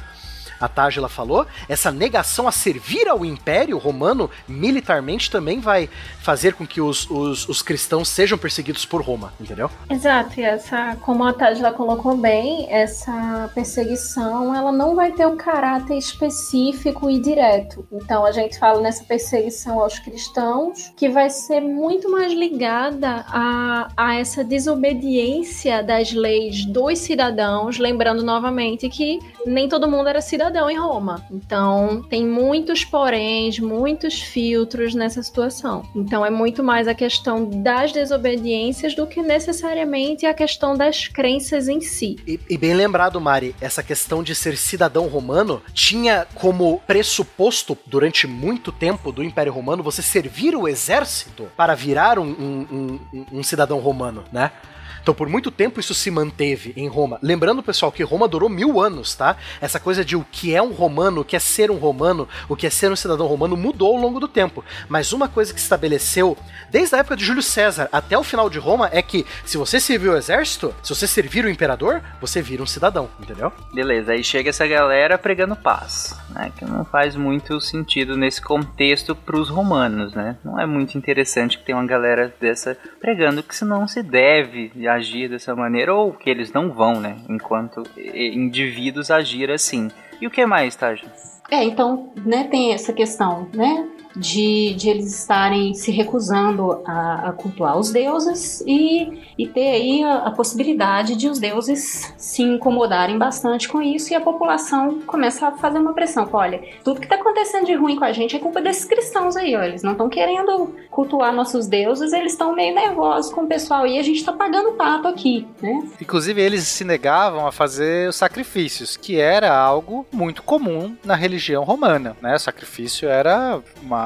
E: a Tágila falou, essa negação a servir ao Império Romano militarmente também vai fazer com que os, os, os cristãos sejam perseguidos por Roma, entendeu?
D: Exato, e essa, como a Tadla colocou bem, essa perseguição ela não vai ter um caráter específico e direto. Então a gente fala nessa perseguição aos cristãos, que vai ser muito mais ligada a, a essa desobediência das leis dos cidadãos, lembrando novamente que nem todo mundo era cidadão em Roma. Então tem muitos poréns, muitos filtros nessa situação. Então é muito mais a questão das desobediências do que necessariamente a questão das crenças em si.
E: E, e bem lembrado, Mari, essa questão de ser cidadão romano tinha como pressuposto, durante muito tempo do Império Romano, você servir o exército para virar um, um- um- um cidadão romano, né? Então, por muito tempo isso se manteve em Roma. Lembrando, pessoal, que Roma durou mil anos, tá? Essa coisa de o que é um romano, o que é ser um romano, o que é ser um cidadão romano mudou ao longo do tempo. Mas uma coisa que se estabeleceu desde a época de Júlio César até o final de Roma é que se você servir o exército, se você servir o imperador, você vira um cidadão, entendeu?
A: Beleza, aí chega essa galera pregando paz, né? Que não faz muito sentido nesse contexto pros romanos, né? Não é muito interessante que tem uma galera dessa pregando que se não se deve agir dessa maneira ou que eles não vão, né? Enquanto indivíduos agir assim. E o que mais, Taj?
F: É, então, né, tem essa questão, né? De, de eles estarem se recusando a, a cultuar os deuses e, e ter aí a, a possibilidade de os deuses se incomodarem bastante com isso e a população começa a fazer uma pressão. Olha, tudo que está acontecendo de ruim com a gente é culpa desses cristãos aí, ó. Eles não estão querendo cultuar nossos deuses, eles estão meio nervosos com o pessoal e a gente está pagando pato aqui, né?
C: Inclusive, eles se negavam a fazer os sacrifícios, que era algo muito comum na religião romana, né? O sacrifício era uma,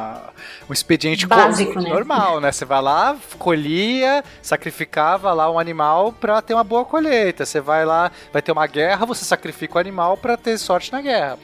C: um expediente
F: Básico,
C: co-
F: né?
C: normal, né? Você vai lá, colhia, sacrificava lá um animal para ter uma boa colheita. Você vai lá, vai ter uma guerra, você sacrifica o animal para ter sorte na guerra.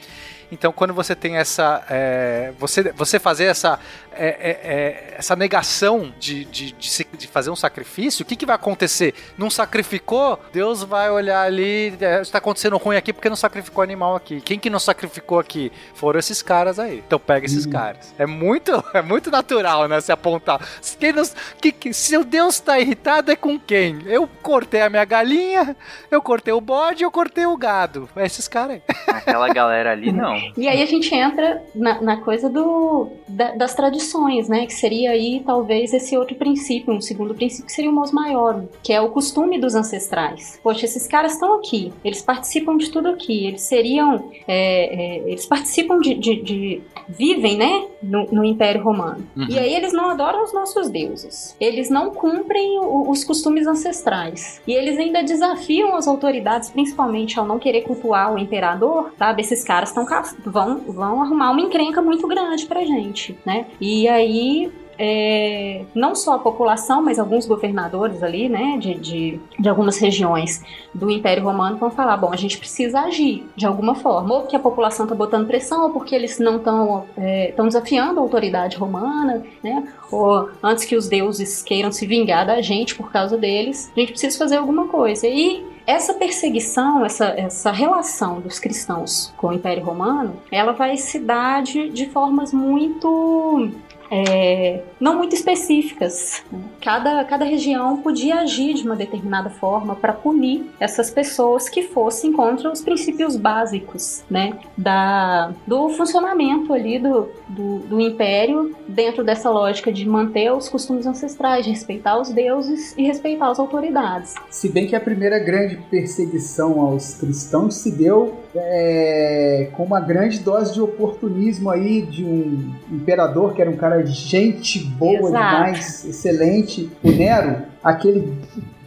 C: Então, quando você tem essa. é, você, você fazer essa, é, é, é, essa negação de, de, de, se- de fazer um sacrifício, o que, que vai acontecer? Não sacrificou? Deus vai olhar ali. É, está acontecendo ruim aqui porque não sacrificou animal aqui. Quem que não sacrificou aqui? Foram esses caras aí. Então, pega esses caras. É muito, *laughs* é muito natural, né? Se apontar. Se Quem não, que, que, se o Deus está irritado, é com quem? Eu cortei a minha galinha, eu cortei o bode, eu cortei o gado. É esses caras aí.
A: Aquela galera ali, *laughs* não.
F: E aí a gente entra na, na coisa do, da- das tradições, né? Que seria aí talvez esse outro princípio, um segundo princípio que seria o mos maior, que é o costume dos ancestrais. Poxa, esses caras estão aqui, eles participam de tudo aqui, eles seriam, é, é, eles participam de, de- de- vivem, né? No, no Império Romano.
C: Uhum.
F: E aí eles não adoram os nossos deuses, eles não cumprem o- os costumes ancestrais e eles ainda desafiam as autoridades, principalmente ao não querer cultuar o imperador, sabe? Esses caras estão vão, vão arrumar uma encrenca muito grande pra gente, né? E aí é, não só a população, mas alguns governadores ali, né, de, de, de algumas regiões do Império Romano vão falar, bom, a gente precisa agir de alguma forma, ou porque a população está botando pressão, ou porque eles não estão estão desafiando a autoridade romana, né, ou antes que os deuses queiram se vingar da gente por causa deles, a gente precisa fazer alguma coisa. E essa perseguição, essa, essa relação dos cristãos com o Império Romano, ela vai se dar de, de formas muito é, não muito específicas. Cada, cada região podia agir de uma determinada forma para punir essas pessoas que fossem contra os princípios básicos né, da, do funcionamento ali do, do, do império dentro dessa lógica de manter os costumes ancestrais, de respeitar os deuses e respeitar as autoridades.
G: Se bem que a primeira grande perseguição aos cristãos se deu é, com uma grande dose de oportunismo aí de um imperador que era um cara de gente boa
F: Exato.
G: demais, excelente, o Nero, aquele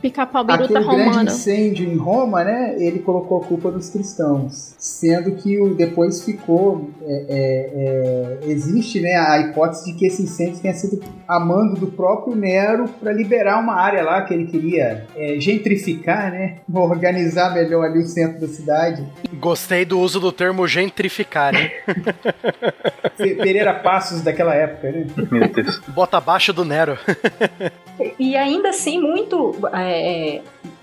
D: Pica-pau biruta
G: aquele grande
D: romano.
G: incêndio em Roma, né? Ele colocou a culpa nos cristãos, sendo que o depois ficou é, é, é, existe, né, a hipótese de que esse incêndio tenha sido a mando do próprio Nero para liberar uma área lá que ele queria é, gentrificar, né? *laughs* Organizar melhor ali o centro da cidade.
E: Gostei do uso do termo gentrificar?
G: Fe- Pereira Passos daquela época, né?
A: Meu Deus.
E: Bota abaixo do Nero.
F: E ainda assim, muito, é,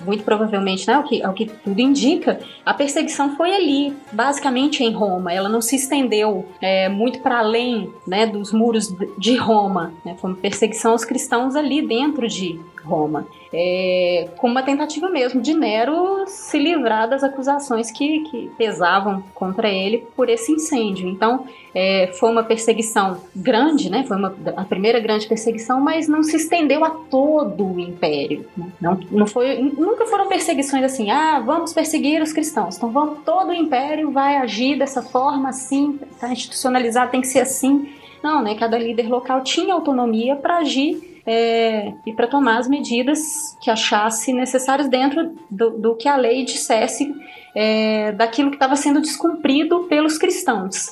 F: muito provavelmente, né, o que, ao que tudo indica, a perseguição foi ali, basicamente em Roma. Ela não se estendeu é, muito para além né, dos muros de Roma. Né? Foi uma perseguição aos cristãos ali dentro de Roma. É, com uma tentativa mesmo de Nero se livrar das acusações que, que pesavam contra ele por esse incêndio. Então, é, foi uma perseguição grande, né? Foi uma, a primeira grande perseguição, mas não se estendeu a todo o império. né? Não, não foi, nunca foram perseguições assim, ah, vamos perseguir os cristãos. Então, vamos, todo o império vai agir dessa forma, assim, tá institucionalizado, tem que ser assim. Não, né? Cada líder local tinha autonomia para agir é, e para tomar as medidas que achasse necessárias dentro do, do que a lei dissesse é, daquilo que estava sendo descumprido pelos cristãos.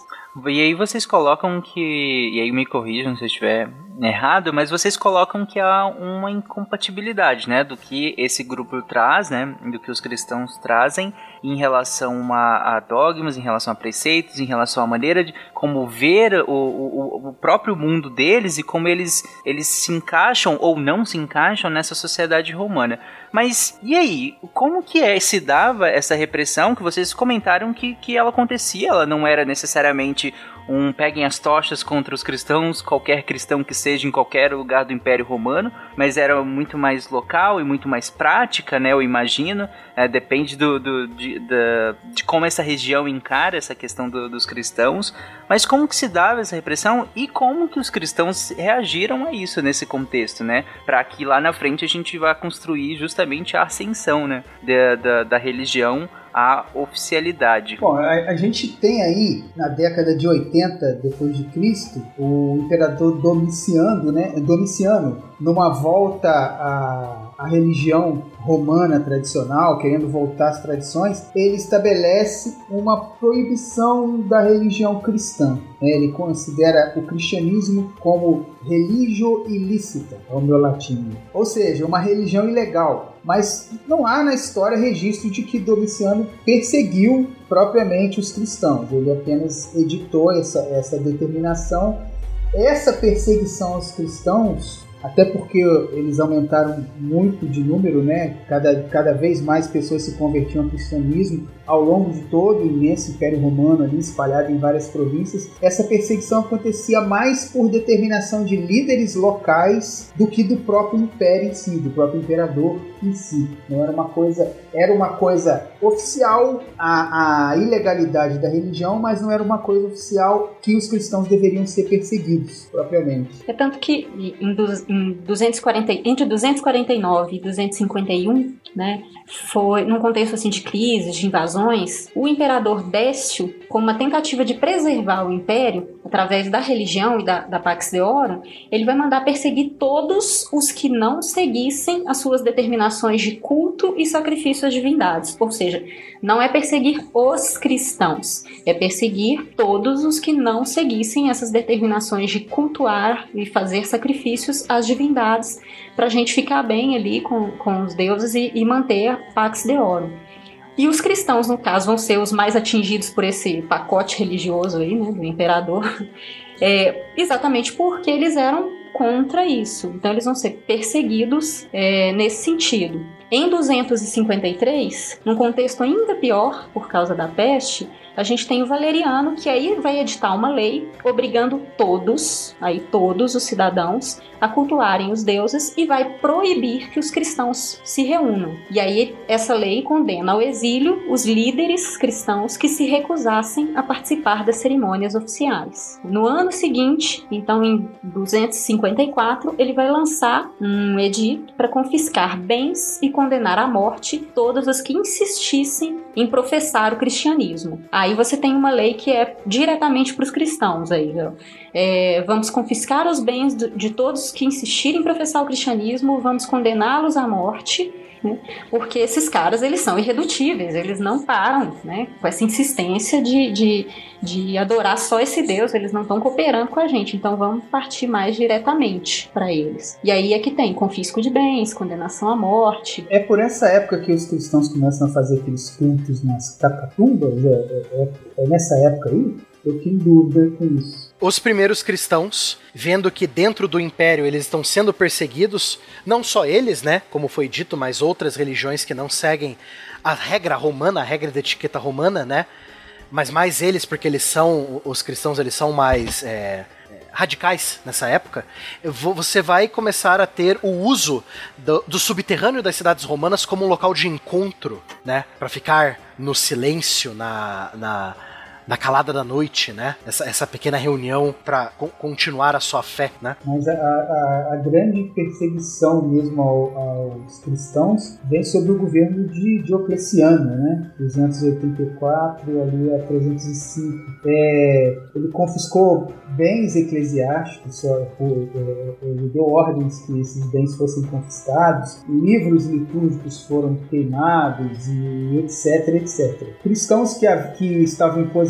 A: E aí vocês colocam que. E aí me corrijam se eu estiver errado, mas vocês colocam que há uma incompatibilidade, né? Do que esse grupo traz, né? Do que os cristãos trazem em relação a, a dogmas, em relação a preceitos, em relação à maneira de como ver o, o, o próprio mundo deles e como eles, eles se encaixam ou não se encaixam nessa sociedade romana. Mas e aí? Como que é, se dava essa repressão que vocês comentaram que, que ela acontecia? Ela não era necessariamente um peguem as tochas contra os cristãos, qualquer cristão que seja em qualquer lugar do Império Romano, mas era muito mais local e muito mais prática, né? Eu imagino. É, depende do, do de, de como essa região encara essa questão do- dos cristãos, mas como que se dava essa repressão e como que os cristãos reagiram a isso nesse contexto, né? Para que lá na frente a gente vá construir justamente a ascensão, né? Da, da, da religião à oficialidade.
G: Bom, a, a gente tem aí, na década de 80 depois de Cristo, o imperador Domiciano, né, Domiciano, numa volta à, à religião romana tradicional, querendo voltar às tradições, ele estabelece uma proibição da religião cristã. né? Ele considera o cristianismo como religio ilícita, é o meu latim. Ou seja, uma religião ilegal. Mas não há na história registro de que Domiciano perseguiu propriamente os cristãos. Ele apenas editou essa, essa determinação. Essa perseguição aos cristãos, até porque eles aumentaram muito de número, né? Cada, cada vez mais pessoas se convertiam ao cristianismo ao longo de todo o imenso Império Romano ali espalhado em várias províncias. Essa perseguição acontecia mais por determinação de líderes locais do que do próprio império em si, do próprio imperador em si. Não era uma coisa, era uma coisa oficial a, a ilegalidade da religião, mas não era uma coisa oficial que os cristãos deveriam ser perseguidos propriamente.
F: É tanto que em, em 240, entre 249 e 251, né, foi num contexto assim de crises, de invasões, o imperador Décio, como uma tentativa de preservar o império através da religião e da, da Pax Deorum, ele vai mandar perseguir todos os que não seguissem as suas determinações de culto e sacrifício às divindades. Ou seja, não é perseguir os cristãos, é perseguir todos os que não seguissem essas determinações de cultuar e fazer sacrifícios às divindades, para a gente ficar bem ali com, com os deuses e, e manter a Pax Deorum. E os cristãos, no caso, vão ser os mais atingidos por esse pacote religioso aí, né, do imperador, *laughs* é, exatamente porque eles eram contra isso. Então, eles vão ser perseguidos é, nesse sentido. Em 253, num contexto ainda pior por causa da peste, a gente tem o Valeriano que aí vai editar uma lei obrigando todos, aí todos os cidadãos, a cultuarem os deuses e vai proibir que os cristãos se reúnam. E aí essa lei condena ao exílio os líderes cristãos que se recusassem a participar das cerimônias oficiais. No ano seguinte, então em 254, ele vai lançar um edito para confiscar bens e condenar à morte todos os que insistissem em professar o cristianismo. Aí você tem uma lei que é diretamente para os cristãos aí? É, vamos confiscar os bens de todos que insistirem em professar o cristianismo, vamos condená-los à morte, né? porque esses caras eles são irredutíveis, eles não param né? com essa insistência de, de, de adorar só esse Deus, eles não estão cooperando com a gente, então vamos partir mais diretamente para eles. E aí é que tem confisco de bens, condenação à morte.
G: É por essa época que os cristãos começam a fazer aqueles cultos nas catatumbas? É, é- é- é nessa época aí? Eu tenho dúvida com isso.
E: Os primeiros cristãos, vendo que dentro do império eles estão sendo perseguidos, não só eles, né, como foi dito, mas outras religiões que não seguem a regra romana, a regra da etiqueta romana, né, mas mais eles porque eles são, os cristãos eles são mais é, radicais nessa época, vo- você vai começar a ter o uso do, do subterrâneo das cidades romanas como um local de encontro, né, para ficar no silêncio, na, na na calada da noite, né? Essa, essa pequena reunião para continuar a sua fé, né?
G: Mas a, a- a grande perseguição mesmo ao- aos cristãos vem sob o governo de Diocleciano, né? 284 ali a 305. É, ele confiscou bens eclesiásticos, só, é, ele deu ordens que esses bens fossem confiscados, livros litúrgicos foram queimados e etc, etc. Cristãos que, que estavam em posição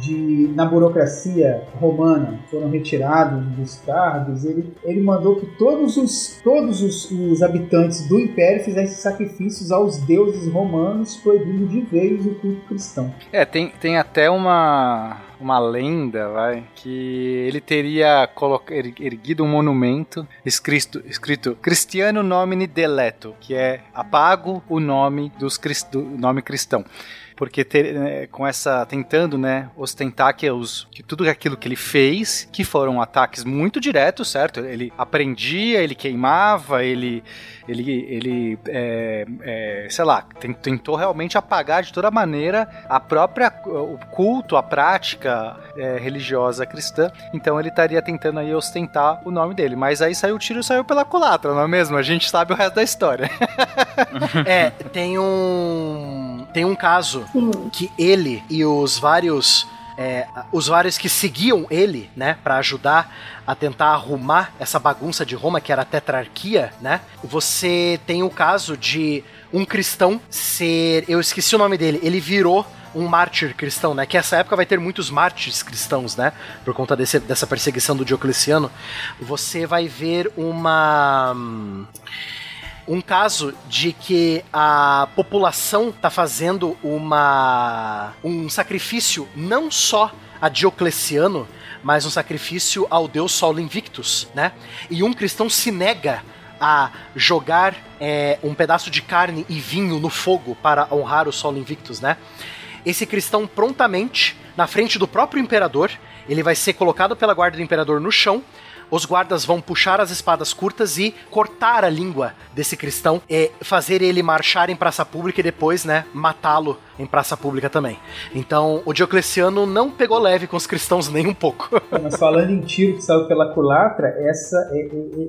G: de na burocracia romana foram retirados dos cargos, ele, ele mandou que todos os todos os, os habitantes do império fizessem sacrifícios aos deuses romanos, proibindo de vez o culto cristão.
C: É, tem, tem até uma, uma lenda, vai, que ele teria er- erguido um monumento escrito, escrito Cristiano nomine deleto, que é apago o nome dos do nome cristão. Porque ter- eh, com essa tentando, né, ostentar que, os, que tudo aquilo que ele fez, que foram ataques muito diretos, certo? Ele aprendia, ele queimava, ele ele, ele é, é, sei lá, tentou realmente apagar de toda maneira a própria o culto, a prática é, religiosa cristã. Então ele estaria tentando aí ostentar o nome dele. Mas aí saiu o tiro saiu pela culatra, não é mesmo? A gente sabe o resto da história. *laughs*
E: é, tem um tem um caso que ele e os vários é, usuários que seguiam ele, né, para ajudar a tentar arrumar essa bagunça de Roma, que era a tetrarquia, né? Você tem o caso de um cristão ser. Eu esqueci o nome dele, ele virou um mártir cristão, né? Que essa época vai ter muitos mártires cristãos, né? Por conta desse, dessa perseguição do Diocleciano. Você vai ver uma um caso de que a população está fazendo uma um sacrifício não só a Diocleciano, mas um sacrifício ao deus Sol Invictus, né? E um cristão se nega a jogar é, um pedaço de carne e vinho no fogo para honrar o Sol Invictus, né? Esse cristão prontamente, na frente do próprio imperador, ele vai ser colocado pela guarda do imperador no chão, os guardas vão puxar as espadas curtas e cortar a língua desse cristão, e fazer ele marchar em praça pública e depois, né, matá-lo em praça pública também. Então, o Diocleciano não pegou leve com os cristãos nem um pouco. *laughs*
G: Mas falando em tiro que saiu pela culatra, essa,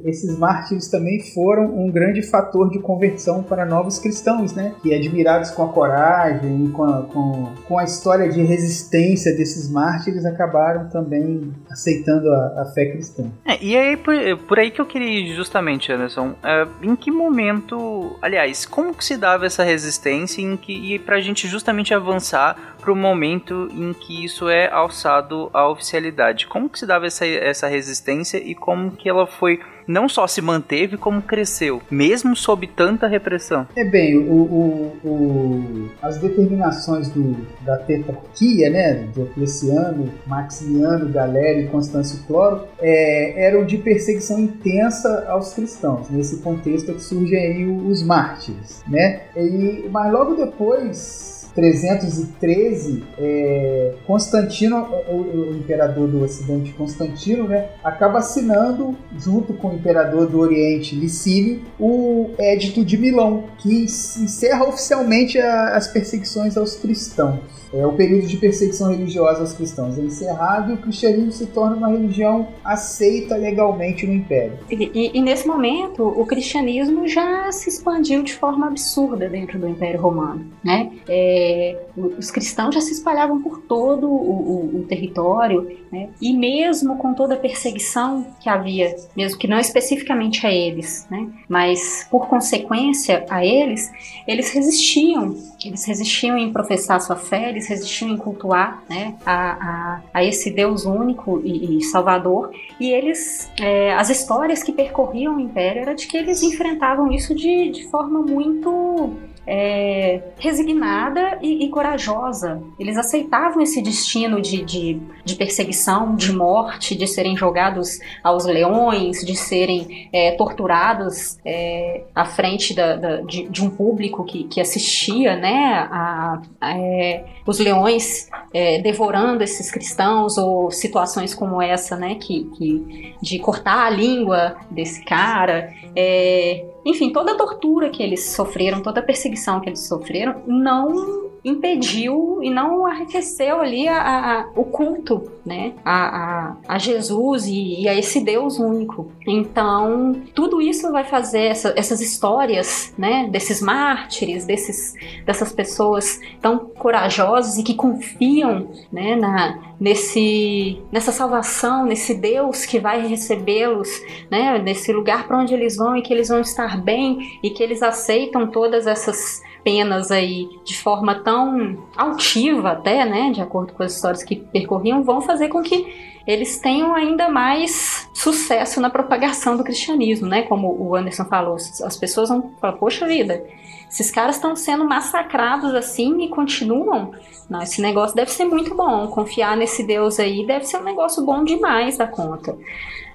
G: esses mártires também foram um grande fator de conversão para novos cristãos, né? Que admirados com a coragem e com a, com, com a história de resistência desses mártires acabaram também aceitando a, a fé cristã.
A: É, e aí, por, por, aí que eu queria ir justamente, Anderson, é, em que momento, aliás, como que se dava essa resistência em que, e pra gente justamente avançar para o momento em que isso é alçado à oficialidade. Como que se dava essa, essa resistência e como que ela foi não só se manteve, como cresceu, mesmo sob tanta repressão.
G: É bem, o, o, o, as determinações do, da tetrarquia, né, Diocleciano, Maximiano, Galério e Constâncio Cloro, é, eram de perseguição intensa aos cristãos. Nesse contexto é que surgem aí os mártires, né? E, mas logo depois 313, é, Constantino, o, o, imperador do Ocidente, Constantino, né, acaba assinando, junto com o imperador do Oriente, Licínio, o Édito de Milão, que encerra oficialmente a, as perseguições aos cristãos. É, o período de perseguição religiosa aos cristãos é encerrado e o cristianismo se torna uma religião aceita legalmente no Império.
F: E, e, nesse momento, o cristianismo já se expandiu de forma absurda dentro do Império Romano. Né? É, os cristãos já se espalhavam por todo o, o, o território, né? e mesmo com toda a perseguição que havia, mesmo que não especificamente a eles, né? mas por consequência a eles, eles resistiam eles resistiam em professar sua fé, eles resistiam em cultuar né, a, a, a esse Deus único e, e Salvador. E eles, é, as histórias que percorriam o Império era de que eles enfrentavam isso de, de forma muito é, resignada e, e, corajosa. Eles aceitavam esse destino de, de, de, perseguição, de morte, de serem jogados aos leões, de serem é, torturados é, à frente da, da, de, de, um público que, que assistia, né, a, a é, os leões é, devorando esses cristãos ou situações como essa, né, que, que de cortar a língua desse cara. É, enfim, toda a tortura que eles sofreram, toda a perseguição que eles sofreram, não impediu e não arrefeceu ali a, a, o culto, né, a, a Jesus e, e, a esse Deus único. Então, tudo isso vai fazer essa, essas histórias, né, desses mártires, desses, dessas pessoas tão corajosas e que confiam, né, na, nesse, nessa salvação, nesse Deus que vai recebê-los, né, nesse lugar para onde eles vão e que eles vão estar bem e que eles aceitam todas essas penas aí de forma tão altiva até, né, de acordo com as histórias que percorriam, vão fazer com que eles tenham ainda mais sucesso na propagação do cristianismo, né? Como o Anderson falou, as pessoas vão falar, poxa vida, esses caras estão sendo massacrados assim e continuam. Não, esse negócio deve ser muito bom. Confiar nesse Deus aí deve ser um negócio bom demais da conta.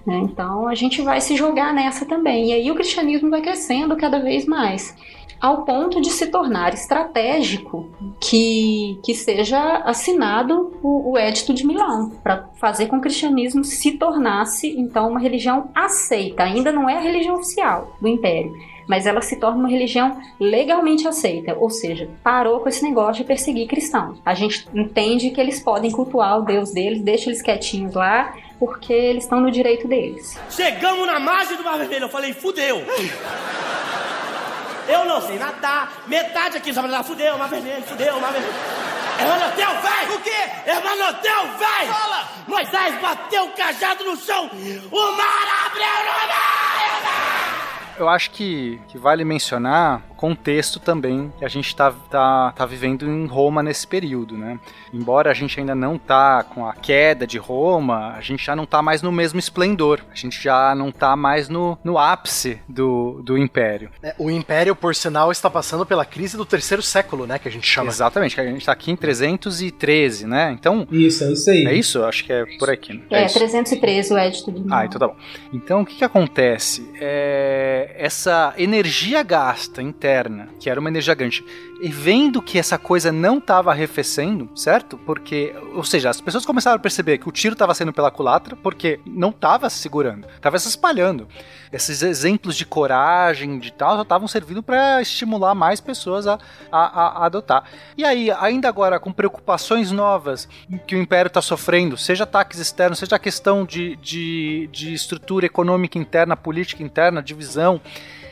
F: Né? Então a gente vai se jogar nessa também. E aí o cristianismo vai crescendo cada vez mais. Ao ponto de se tornar estratégico que, que seja assinado o, o Edito de Milão, para fazer com que o cristianismo se tornasse, então, uma religião aceita. Ainda não é a religião oficial do Império, mas ela se torna uma religião legalmente aceita, ou seja, parou com esse negócio de perseguir cristãos. A gente entende que eles podem cultuar o Deus deles, deixa eles quietinhos lá, porque eles estão no direito deles.
J: Chegamos na margem do Mar Vermelho, eu falei, fudeu. Eu não sei nadar, metade aqui sabe nadar, fudeu, Mar Vermelho, fudeu, Mar Vermelho. Hermanotel, vai! O quê? Hermanotel, vai! Fala! Moisés bateu o cajado no chão, o mar abriu no meio!
C: Eu acho que, que vale mencionar o contexto também que a gente tá, tá, tá vivendo em Roma nesse período, né? Embora a gente ainda não tá com a queda de Roma, a gente já não tá mais no mesmo esplendor. A gente já não tá mais no, no ápice do, do Império.
E: É, o Império, por sinal, está passando pela crise do terceiro século, né? Que a gente chama.
C: Exatamente, que a gente tá aqui em 313, né? Então.
G: Isso, é isso aí.
C: É isso? Acho que é por aqui. Né?
F: É,
C: isso.
F: 313 o Edito de Milão.
C: Ah, então tá bom. Então o que, que acontece? É, essa energia gasta interna, que era uma energia grande, e vendo que essa coisa não estava arrefecendo, certo? Porque, ou seja, as pessoas começaram a perceber que o tiro estava sendo pela culatra, porque não estava se segurando, estava se espalhando. Esses exemplos de coragem, de tal, só estavam servindo para estimular mais pessoas a, a, a adotar. E aí, ainda agora, com preocupações novas que o Império está sofrendo, seja ataques externos, seja a questão de, de, de estrutura econômica interna, política interna, divisão.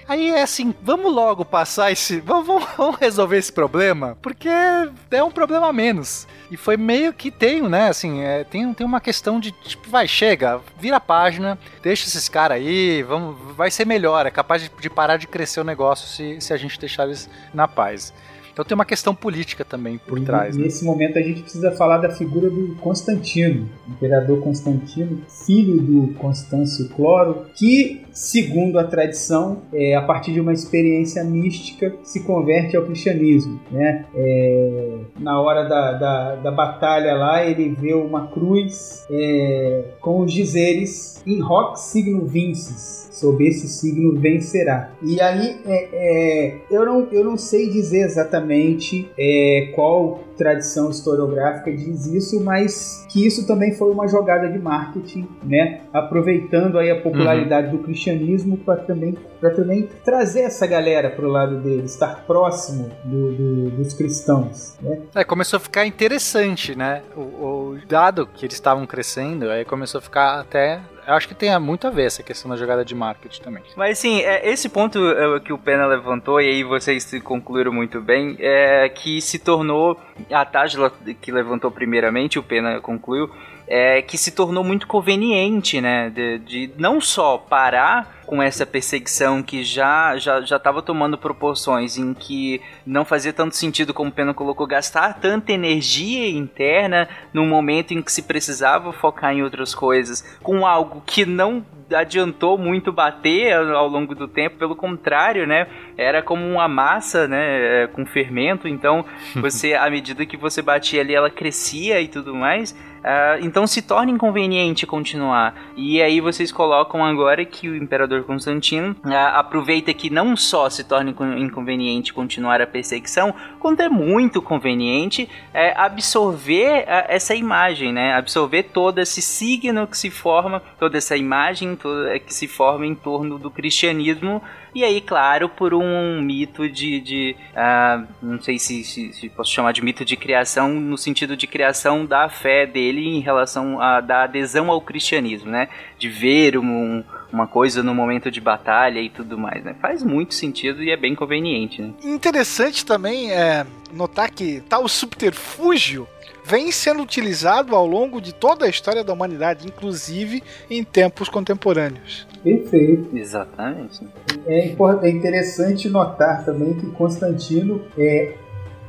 C: Aí é assim, vamos logo passar esse. Vamos, *laughs* vamos- resolver esse problema, porque é um problema a menos. E foi meio que tem, né? Assim, é, tem, tem uma questão de, tipo, vai, chega, vira a página, deixa esses caras aí, vamos, vai ser melhor, é capaz de, de parar de crescer o negócio se, se a gente deixar eles na paz. Então tem uma questão política também por
G: E
C: trás. né?
G: Nesse momento a gente precisa falar da figura do Constantino, imperador Constantino, filho do Constâncio Cloro, que, segundo a tradição, é, a partir de uma experiência mística, se converte ao cristianismo. Né? É, na hora da, da, da batalha lá, ele vê uma cruz é, com os dizeres in hoc signo vinces. Sob esse signo vencerá. E aí, é, é, eu, não, eu não sei dizer exatamente é, qual tradição historiográfica diz isso, mas que isso também foi uma jogada de marketing, né? Aproveitando aí a popularidade do cristianismo para também, pra também trazer essa galera para o lado dele, estar próximo do- do- dos cristãos, né?
C: É, começou a ficar interessante, né? O, o dado que eles estavam crescendo, aí começou a ficar até. Eu acho que tem muito a ver essa questão da jogada de marketing também.
A: Mas assim, é, esse ponto é, que o Pena levantou, e aí vocês concluíram muito bem, é que se tornou, a Tágila que levantou primeiramente, o Pena concluiu, é que se tornou muito conveniente, né, de, de não só parar com essa perseguição que já já já estava tomando proporções em que não fazia tanto sentido como o Pena colocou gastar tanta energia interna no momento em que se precisava focar em outras coisas com algo que não adiantou muito bater ao ao longo do tempo, pelo contrário, né? Era como uma massa, né? é, Com fermento, então *laughs* você, à medida que você batia ali, ela crescia e tudo mais. Ah, então se torna inconveniente continuar. E aí vocês colocam agora que o Imperador Constantino ah, aproveita que não só se torna incon- inconveniente continuar a perseguição, quanto é muito conveniente é, absorver ah, essa imagem, né? Absorver todo esse signo que se forma, toda essa imagem toda, que se forma em torno do cristianismo. E aí, claro, por um mito de. de ah, não sei se, se- se posso chamar de mito de criação, no sentido de criação da fé dele em relação a da adesão ao cristianismo, né? De ver um- uma coisa no momento de batalha e tudo mais, né? Faz muito sentido e é bem conveniente, né?
B: Interessante também é notar que tal subterfúgio vem sendo utilizado ao longo de toda a história da humanidade, inclusive em tempos contemporâneos.
G: Perfeito.
A: Exatamente.
G: É, é interessante notar também que Constantino é,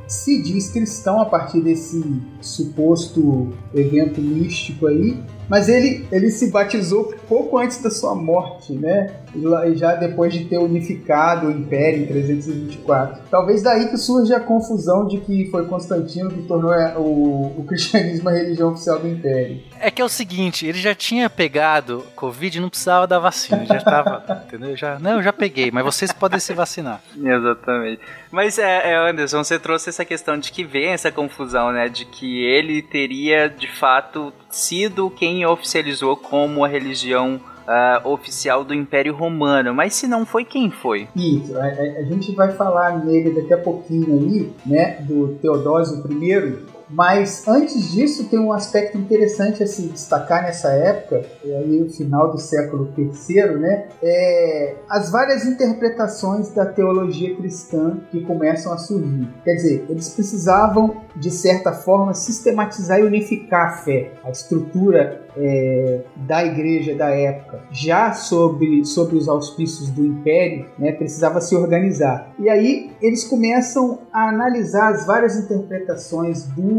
G: se diz cristão a partir desse suposto evento místico aí, Mas ele, ele se batizou pouco antes da sua morte, né? E já depois de ter unificado o Império em 324. Talvez daí que surge a confusão de que foi Constantino que tornou é, o, o cristianismo a religião oficial do Império.
C: É que é o seguinte, ele já tinha pegado Covid e não precisava da vacina, já estava, *laughs* entendeu? Já, não, eu já peguei, mas vocês podem se vacinar.
A: Exatamente. Mas, é, é, Anderson, você trouxe essa questão de que vem essa confusão, né? De que ele teria, de fato, sido quem oficializou como a religião uh, oficial do Império Romano. Mas se não foi, quem foi?
G: Isso, a, a, gente vai falar nele daqui a pouquinho aí, né? Do Teodósio I, mas antes disso, tem um aspecto interessante a se destacar nessa época, é aí o final do século III, né? É as várias interpretações da teologia cristã que começam a surgir. Quer dizer, eles precisavam, de certa forma, sistematizar e unificar a fé, a estrutura é, da igreja da época, já sobre, sobre os auspícios do império, né, precisava se organizar. E aí eles começam a analisar as várias interpretações do,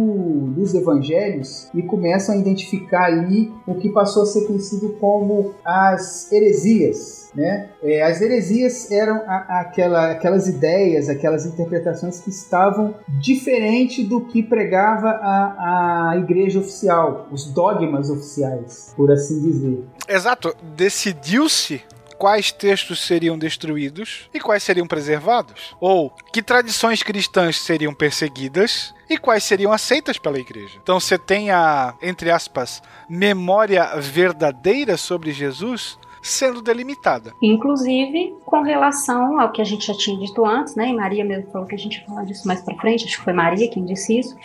G: dos evangelhos e começam a identificar ali o que passou a ser conhecido como as heresias né? É, as heresias eram a, aquela, aquelas ideias, aquelas interpretações que estavam diferente do que pregava a, a igreja oficial, os dogmas oficiais, por assim dizer.
B: Exato. Decidiu-se quais textos seriam destruídos e quais seriam preservados? Ou que tradições cristãs seriam perseguidas e quais seriam aceitas pela igreja? Então você tem a, entre aspas, memória verdadeira sobre Jesus sendo delimitada.
F: Inclusive, com relação ao que a gente já tinha dito antes, né? E Maria mesmo falou que a gente ia falar disso mais para frente, acho que foi Maria quem disse isso.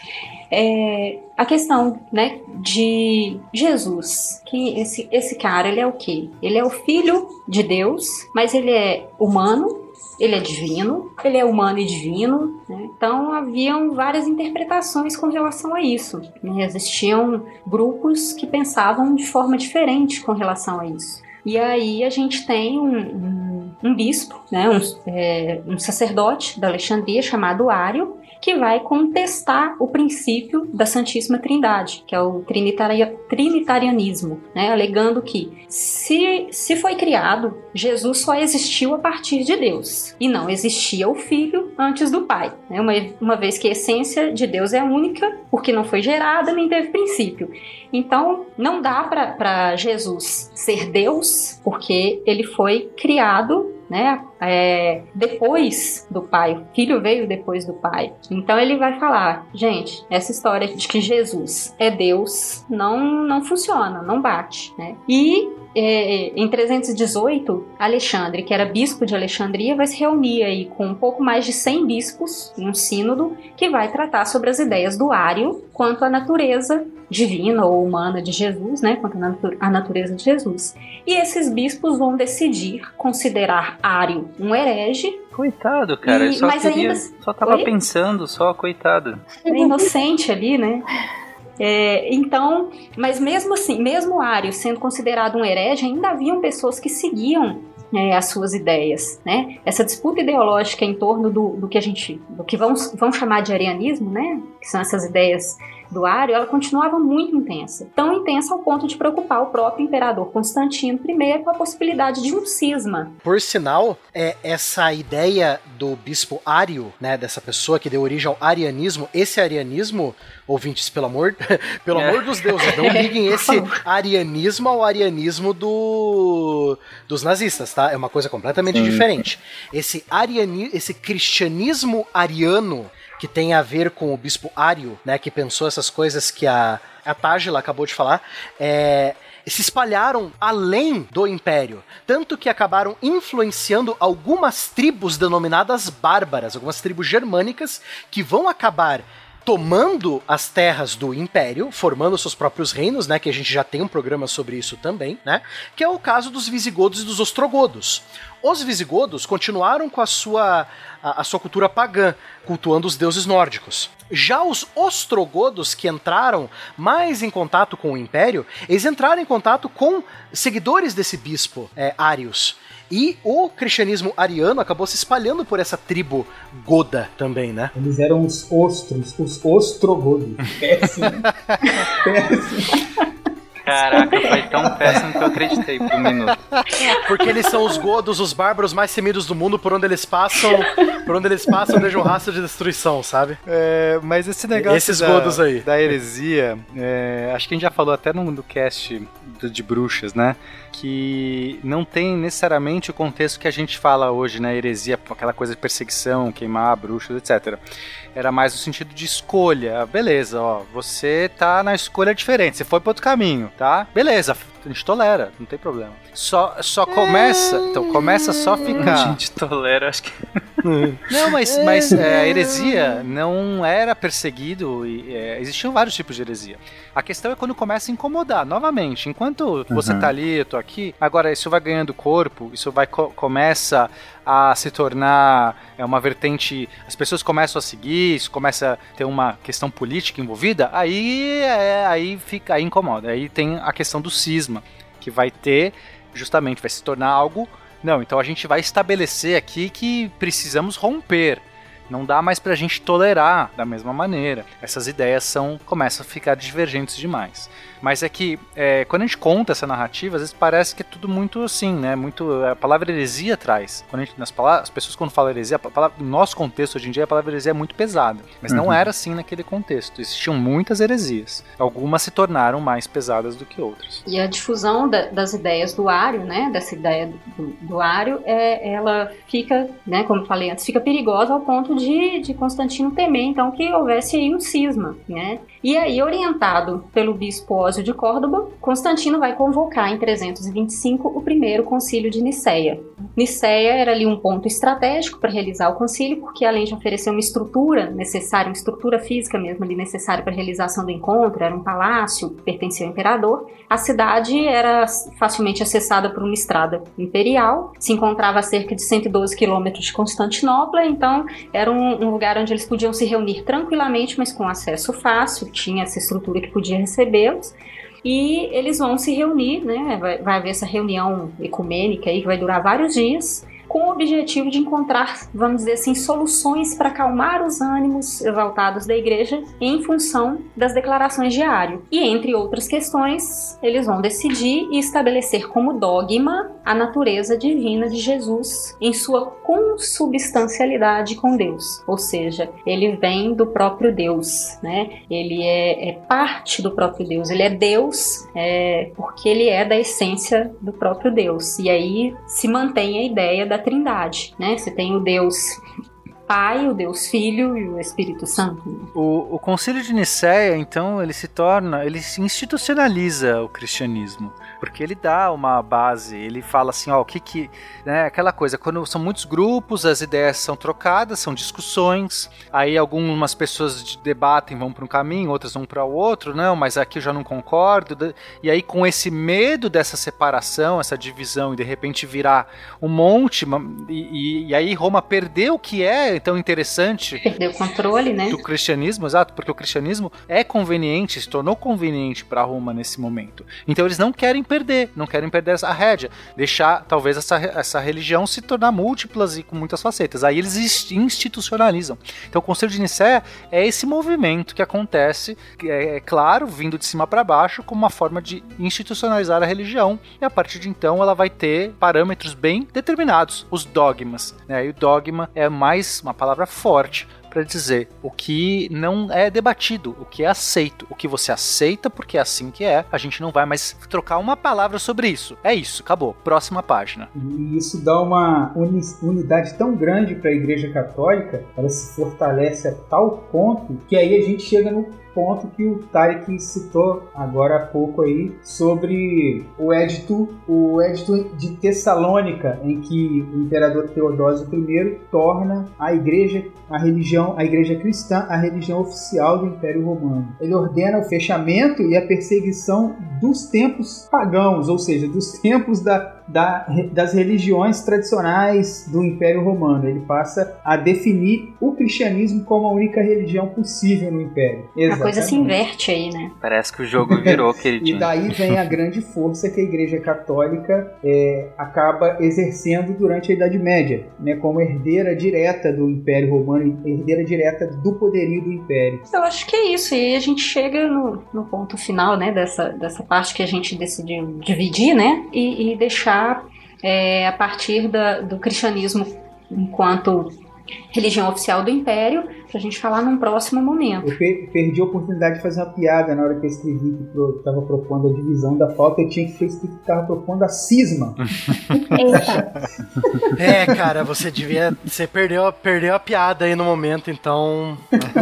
F: É, a questão, né, de Jesus, que esse, esse cara, ele é o quê? Ele é o filho de Deus, mas ele é humano, ele é divino, ele é humano e divino, né? então haviam várias interpretações com relação a isso. Né? Existiam grupos que pensavam de forma diferente com relação a isso. E aí a gente tem um, um, um bispo, né, um, é, um sacerdote da Alexandria chamado Ário, que vai contestar o princípio da Santíssima Trindade, que é o trinitaria, trinitarianismo, né, alegando que se, se foi criado, Jesus só existiu a partir de Deus e não existia o Filho antes do Pai, né, uma, uma vez que a essência de Deus é única, porque não foi gerada nem teve princípio. Então, não dá para Jesus ser Deus, porque ele foi criado né? É, depois do pai, o filho veio depois do pai. Então ele vai falar, gente, essa história de que Jesus é Deus não não funciona, não bate, né? E é, em 318, Alexandre, que era bispo de Alexandria, vai se reunir aí com um pouco mais de 100 bispos em um sínodo que vai tratar sobre as ideias do Ário quanto à natureza divina ou humana de Jesus, né, quanto à natureza de Jesus. E esses bispos vão decidir considerar Ário um herege
A: Coitado, cara. E, só mas queria, ainda... só tava Oi? pensando, só coitado.
F: É inocente ali, né? É, então, mas mesmo assim, mesmo Ário sendo considerado um herege, ainda haviam pessoas que seguiam é, as suas ideias, né? Essa disputa ideológica em torno do, do que a gente, do que vamos, vamos chamar de arianismo, né? Que são essas ideias do Ário, ela continuava muito intensa. Tão intensa ao ponto de preocupar o próprio imperador Constantino I com a possibilidade de um cisma.
E: Por sinal, é essa ideia do bispo Ário, né, dessa pessoa que deu origem ao arianismo, esse arianismo, ouvintes, pelo amor, *laughs* pelo é. amor dos deuses, não liguem *laughs* esse arianismo ao arianismo do, dos nazistas, tá? É uma coisa completamente diferente. Esse ariani, esse cristianismo ariano que tem a ver com o bispo Ário, né, que pensou essas coisas que a, a Tágila acabou de falar, é, se espalharam além do império, tanto que acabaram influenciando algumas tribos denominadas bárbaras, algumas tribos germânicas que vão acabar tomando as terras do império, formando seus próprios reinos, né, que a gente já tem um programa sobre isso também, né, que é o caso dos visigodos e dos ostrogodos. Os visigodos continuaram com a sua, a, a sua cultura pagã, cultuando os deuses nórdicos. Já os ostrogodos, que entraram mais em contato com o império, eles entraram em contato com seguidores desse bispo, é, Arius. E o cristianismo ariano acabou se espalhando por essa tribo goda também, né?
G: Eles eram os ostros, os ostrogodos. *laughs* Péssimo. Péssimo. *laughs*
A: Caraca, foi tão *laughs* péssimo que eu acreditei por um minuto.
E: Porque eles são os godos, os bárbaros mais temidos do mundo, por onde eles passam, por onde eles passam, deixam um rastro de destruição, sabe?
C: É, mas esse negócio
E: Esses
C: da,
E: godos aí.
C: da heresia, é, acho que a gente já falou até no, no cast do- de bruxas, né? Que não tem necessariamente o contexto que a gente fala hoje, né? Heresia, aquela coisa de perseguição, queimar bruxas, etc. Era mais no sentido de escolha. Beleza, ó, você tá na escolha diferente, você foi para outro caminho, tá? Beleza, a gente tolera, não tem problema. Só, só começa, então começa só a
A: A
C: ficar.
A: gente tolera, acho que. *laughs*
C: Não, mas, mas é, a heresia não era perseguido e é, existiam vários tipos de heresia. A questão é quando começa a incomodar, novamente. Enquanto você
A: Uhum.
C: tá ali, eu tô aqui, agora isso vai ganhando corpo, isso vai co- começa a se tornar é, uma vertente, as pessoas começam a seguir, isso começa a ter uma questão política envolvida, aí é, aí fica, aí incomoda. Aí tem a questão do cisma, que vai ter justamente vai se tornar algo não, então a gente vai estabelecer aqui que precisamos romper. Não dá mais pra gente tolerar da mesma maneira. Essas ideias são começam a ficar divergentes demais. Mas é que é, quando a gente conta essa narrativa, às vezes parece que é tudo muito assim, né? Muito a palavra heresia traz. Quando a gente, nas palavras, as pessoas quando falam heresia, a palavra, no nosso contexto hoje em dia a palavra heresia é muito pesada. Mas não
A: Uhum.
C: era assim naquele contexto. Existiam muitas heresias. Algumas se tornaram mais pesadas do que outras.
F: E a difusão da- das ideias do Ário, né, dessa ideia do, do Ário, é, ela fica, né, como eu falei antes, fica perigosa ao ponto de, de Constantino temer, então, que houvesse aí um cisma, né. E aí, orientado pelo bispo De Córdoba, Constantino vai convocar em 325 o primeiro concílio de Niceia. Niceia era ali um ponto estratégico para realizar o concílio, porque além de oferecer uma estrutura necessária, uma estrutura física mesmo ali necessária para a realização do encontro, era um palácio, pertencia ao imperador, a cidade era facilmente acessada por uma estrada imperial, se encontrava a cerca de 112 quilômetros de Constantinopla, então era um, um lugar onde eles podiam se reunir tranquilamente, mas com acesso fácil, tinha essa estrutura que podia recebê-los. E eles vão se reunir, né? Vai, vai haver essa reunião ecumênica aí que vai durar vários dias, com o objetivo de encontrar, vamos dizer assim, soluções para acalmar os ânimos exaltados da igreja em função das declarações de. E entre outras questões, eles vão decidir e estabelecer como dogma a natureza divina de Jesus em sua consubstancialidade com Deus. Ou seja, ele vem do próprio Deus, né? Ele é, é parte do próprio Deus. Ele é Deus é, porque ele é da essência do próprio Deus. E aí se mantém a ideia da Trindade, né? Você tem o Deus Pai, o Deus Filho e o Espírito Santo.
C: O, o Concílio de Nicéia, então, ele se torna, ele se institucionaliza o cristianismo, porque ele dá uma base, ele fala assim, ó, o que que, né, aquela coisa, quando são muitos grupos, as ideias são trocadas, são discussões, aí algumas pessoas de- debatem, vão para um caminho, outras vão para o outro, não, mas aqui eu já não concordo, e aí com esse medo dessa separação, essa divisão, e de repente virar um monte, e, e- e aí Roma perdeu o que é tão interessante
F: Perdeu o controle, né?
C: do cristianismo, exato, porque o cristianismo é conveniente, se tornou conveniente para Roma nesse momento. Então eles não querem perder, não querem perder essa rédea, deixar talvez essa, essa religião se tornar múltiplas e com muitas facetas. Aí eles ins- institucionalizam. Então o Conselho de Nicéia é esse movimento que acontece, é, é claro, vindo de cima para baixo, como uma forma de institucionalizar a religião, e a partir de então ela vai ter parâmetros bem determinados, os dogmas. Né? E o dogma é mais uma palavra forte para dizer o que não é debatido, o que é aceito, o que você aceita porque é assim que é. A gente não vai mais trocar uma palavra sobre isso. É isso, acabou. Próxima página.
G: E isso dá uma uni- unidade tão grande para a Igreja Católica, ela se fortalece a tal ponto que aí a gente chega no ponto que o Tarek citou agora há pouco aí sobre o édito, o édito de Tessalônica, em que o imperador Teodósio I torna a igreja, a religião, a igreja cristã, a religião oficial do Império Romano. Ele ordena o fechamento e a perseguição dos templos pagãos, ou seja, dos *laughs* templos da da- das religiões tradicionais do Império Romano. Ele passa a definir o cristianismo como a única religião possível no Império.
F: A coisa se
G: Exatamente.
F: inverte aí, né?
A: Parece que o jogo virou, *laughs*
G: E
A: queridinho.
G: daí vem a grande força que a Igreja Católica é, acaba exercendo durante a Idade Média, né, como herdeira direta do Império Romano, e herdeira direta do poderio do Império.
F: Eu acho que é isso. E aí a gente chega no, no ponto final, né, dessa, dessa parte que a gente decidiu dividir, né, e, e deixar é, a partir da- do cristianismo enquanto religião oficial do Império, pra gente falar num próximo momento.
G: Eu pe- perdi a oportunidade de fazer uma piada na hora que eu escrevi que eu estava propondo a divisão da pauta, eu tinha que ter escrito que estava propondo a cisma. *laughs*
E: É, cara, você devia. Você perdeu, perdeu a piada aí no momento, então. *laughs*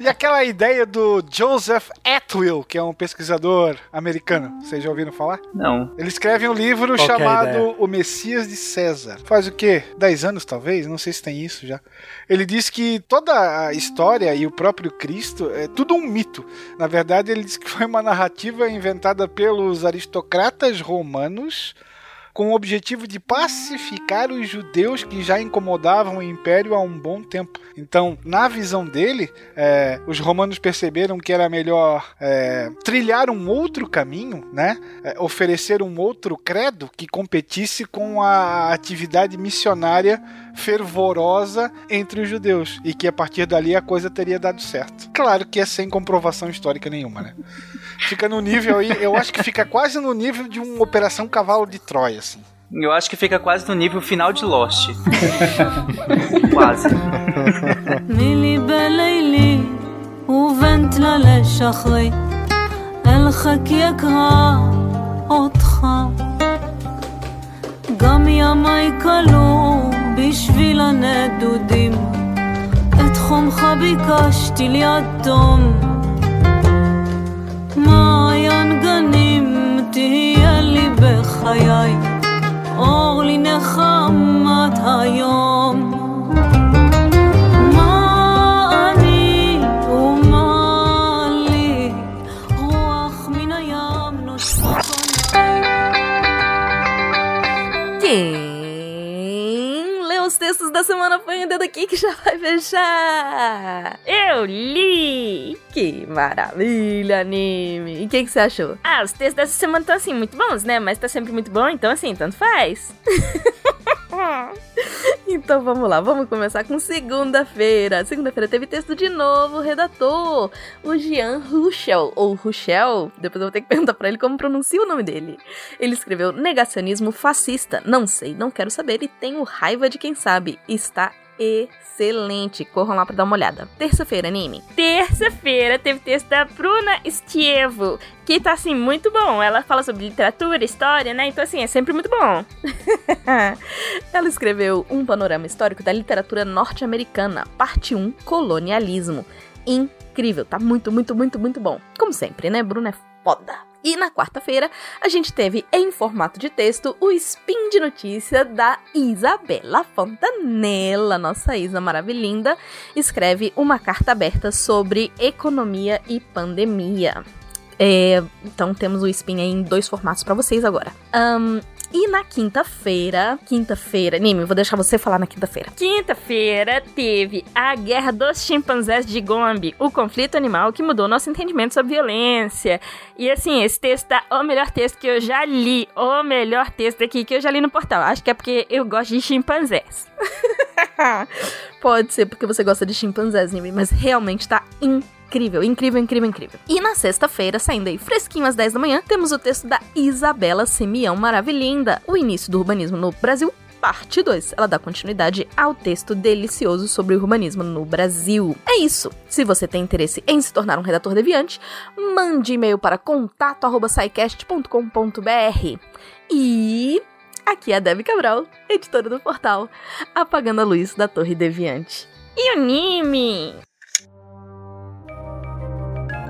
B: E aquela ideia do Joseph Atwill, que é um pesquisador americano, vocês já ouviram falar?
A: Não.
B: Ele escreve um livro
E: Qual é
B: chamado
E: ideia?
B: O Messias de César. Faz o quê? 10 anos, talvez? Não sei se tem isso já. Ele diz que toda a história e o próprio Cristo é tudo um mito. Na verdade, ele diz que foi uma narrativa inventada pelos aristocratas romanos com o objetivo de pacificar os judeus que já incomodavam o império há um bom tempo. Então, na visão dele, é, os romanos perceberam que era melhor é, trilhar um outro caminho, né? É, oferecer um outro credo que competisse com a atividade missionária fervorosa entre os judeus e que a partir dali a coisa teria dado certo. Claro que é sem comprovação histórica nenhuma, né? Fica no nível aí, eu acho que fica quase no nível de uma operação cavalo de Troia, assim.
A: Eu acho que fica quase no nível final de Lost. *laughs* quase.
K: מילי בלילי ובנת לה לשחרי אלחק יקרא אותך גם ימיי כלו בשביל הנדודים. את חומך ביקשתי ליד תום. מעיין גנים תהיה לי בחיי. אור לי נחמת היום
L: da semana põe o dedo aqui que já vai fechar. Eu li! Que maravilha, anime! E o que, que você achou?
M: Ah, os textos dessa semana estão assim, muito bons, né? Mas tá sempre muito bom, então assim, tanto faz. *laughs* *laughs*
L: Então vamos lá, vamos começar com segunda-feira. Segunda-feira teve texto de novo, redator, o Jean Ruchel, ou Ruchel, depois eu vou ter que *laughs* perguntar pra ele como pronuncia o nome dele. Ele escreveu negacionismo fascista, não sei, não quero saber e tenho raiva de quem sabe. Está excelente, corram lá pra dar uma olhada. Terça-feira, anime.
M: Terça-feira teve texto da Bruna Estievo, que tá assim, muito bom. Ela fala sobre literatura, história, né? Então, assim, é sempre muito bom. *laughs*
L: Ela escreveu um panorama histórico da literatura norte-americana, parte 1, colonialismo. Incrível, tá muito, muito, muito, muito bom. Como sempre, né? Bruna é foda. E na quarta-feira, a gente teve em formato de texto o spin de notícia da Isabela Fontanella, nossa Isa maravilhinda, escreve uma carta aberta sobre economia e pandemia. É, então temos o spin aí em dois formatos pra vocês agora. Ahn, e na quinta-feira, quinta-feira, Nimi, vou deixar você falar na quinta-feira.
M: Quinta-feira teve a Guerra dos Chimpanzés de Gombe, o conflito animal que mudou nosso entendimento sobre violência. E assim, esse texto tá o melhor texto que eu já li, o melhor texto aqui que eu já li no portal. Acho que é porque eu gosto de chimpanzés. *laughs*
L: Pode ser porque você gosta de chimpanzés, Nimi, mas realmente tá incrível, incrível, incrível, incrível. E na sexta-feira, saindo aí fresquinho às 10 da manhã, temos o texto da Isabela Simeão Maravilhinda, o início do urbanismo no Brasil, parte 2. Ela dá continuidade ao texto delicioso sobre o urbanismo no Brasil. É isso. Se você tem interesse em se tornar um redator deviante, mande e-mail para contato@saicast.com.br. E aqui é a Debbie Cabral, editora do portal Apagando a Luz da Torre Deviante.
M: E o Nime?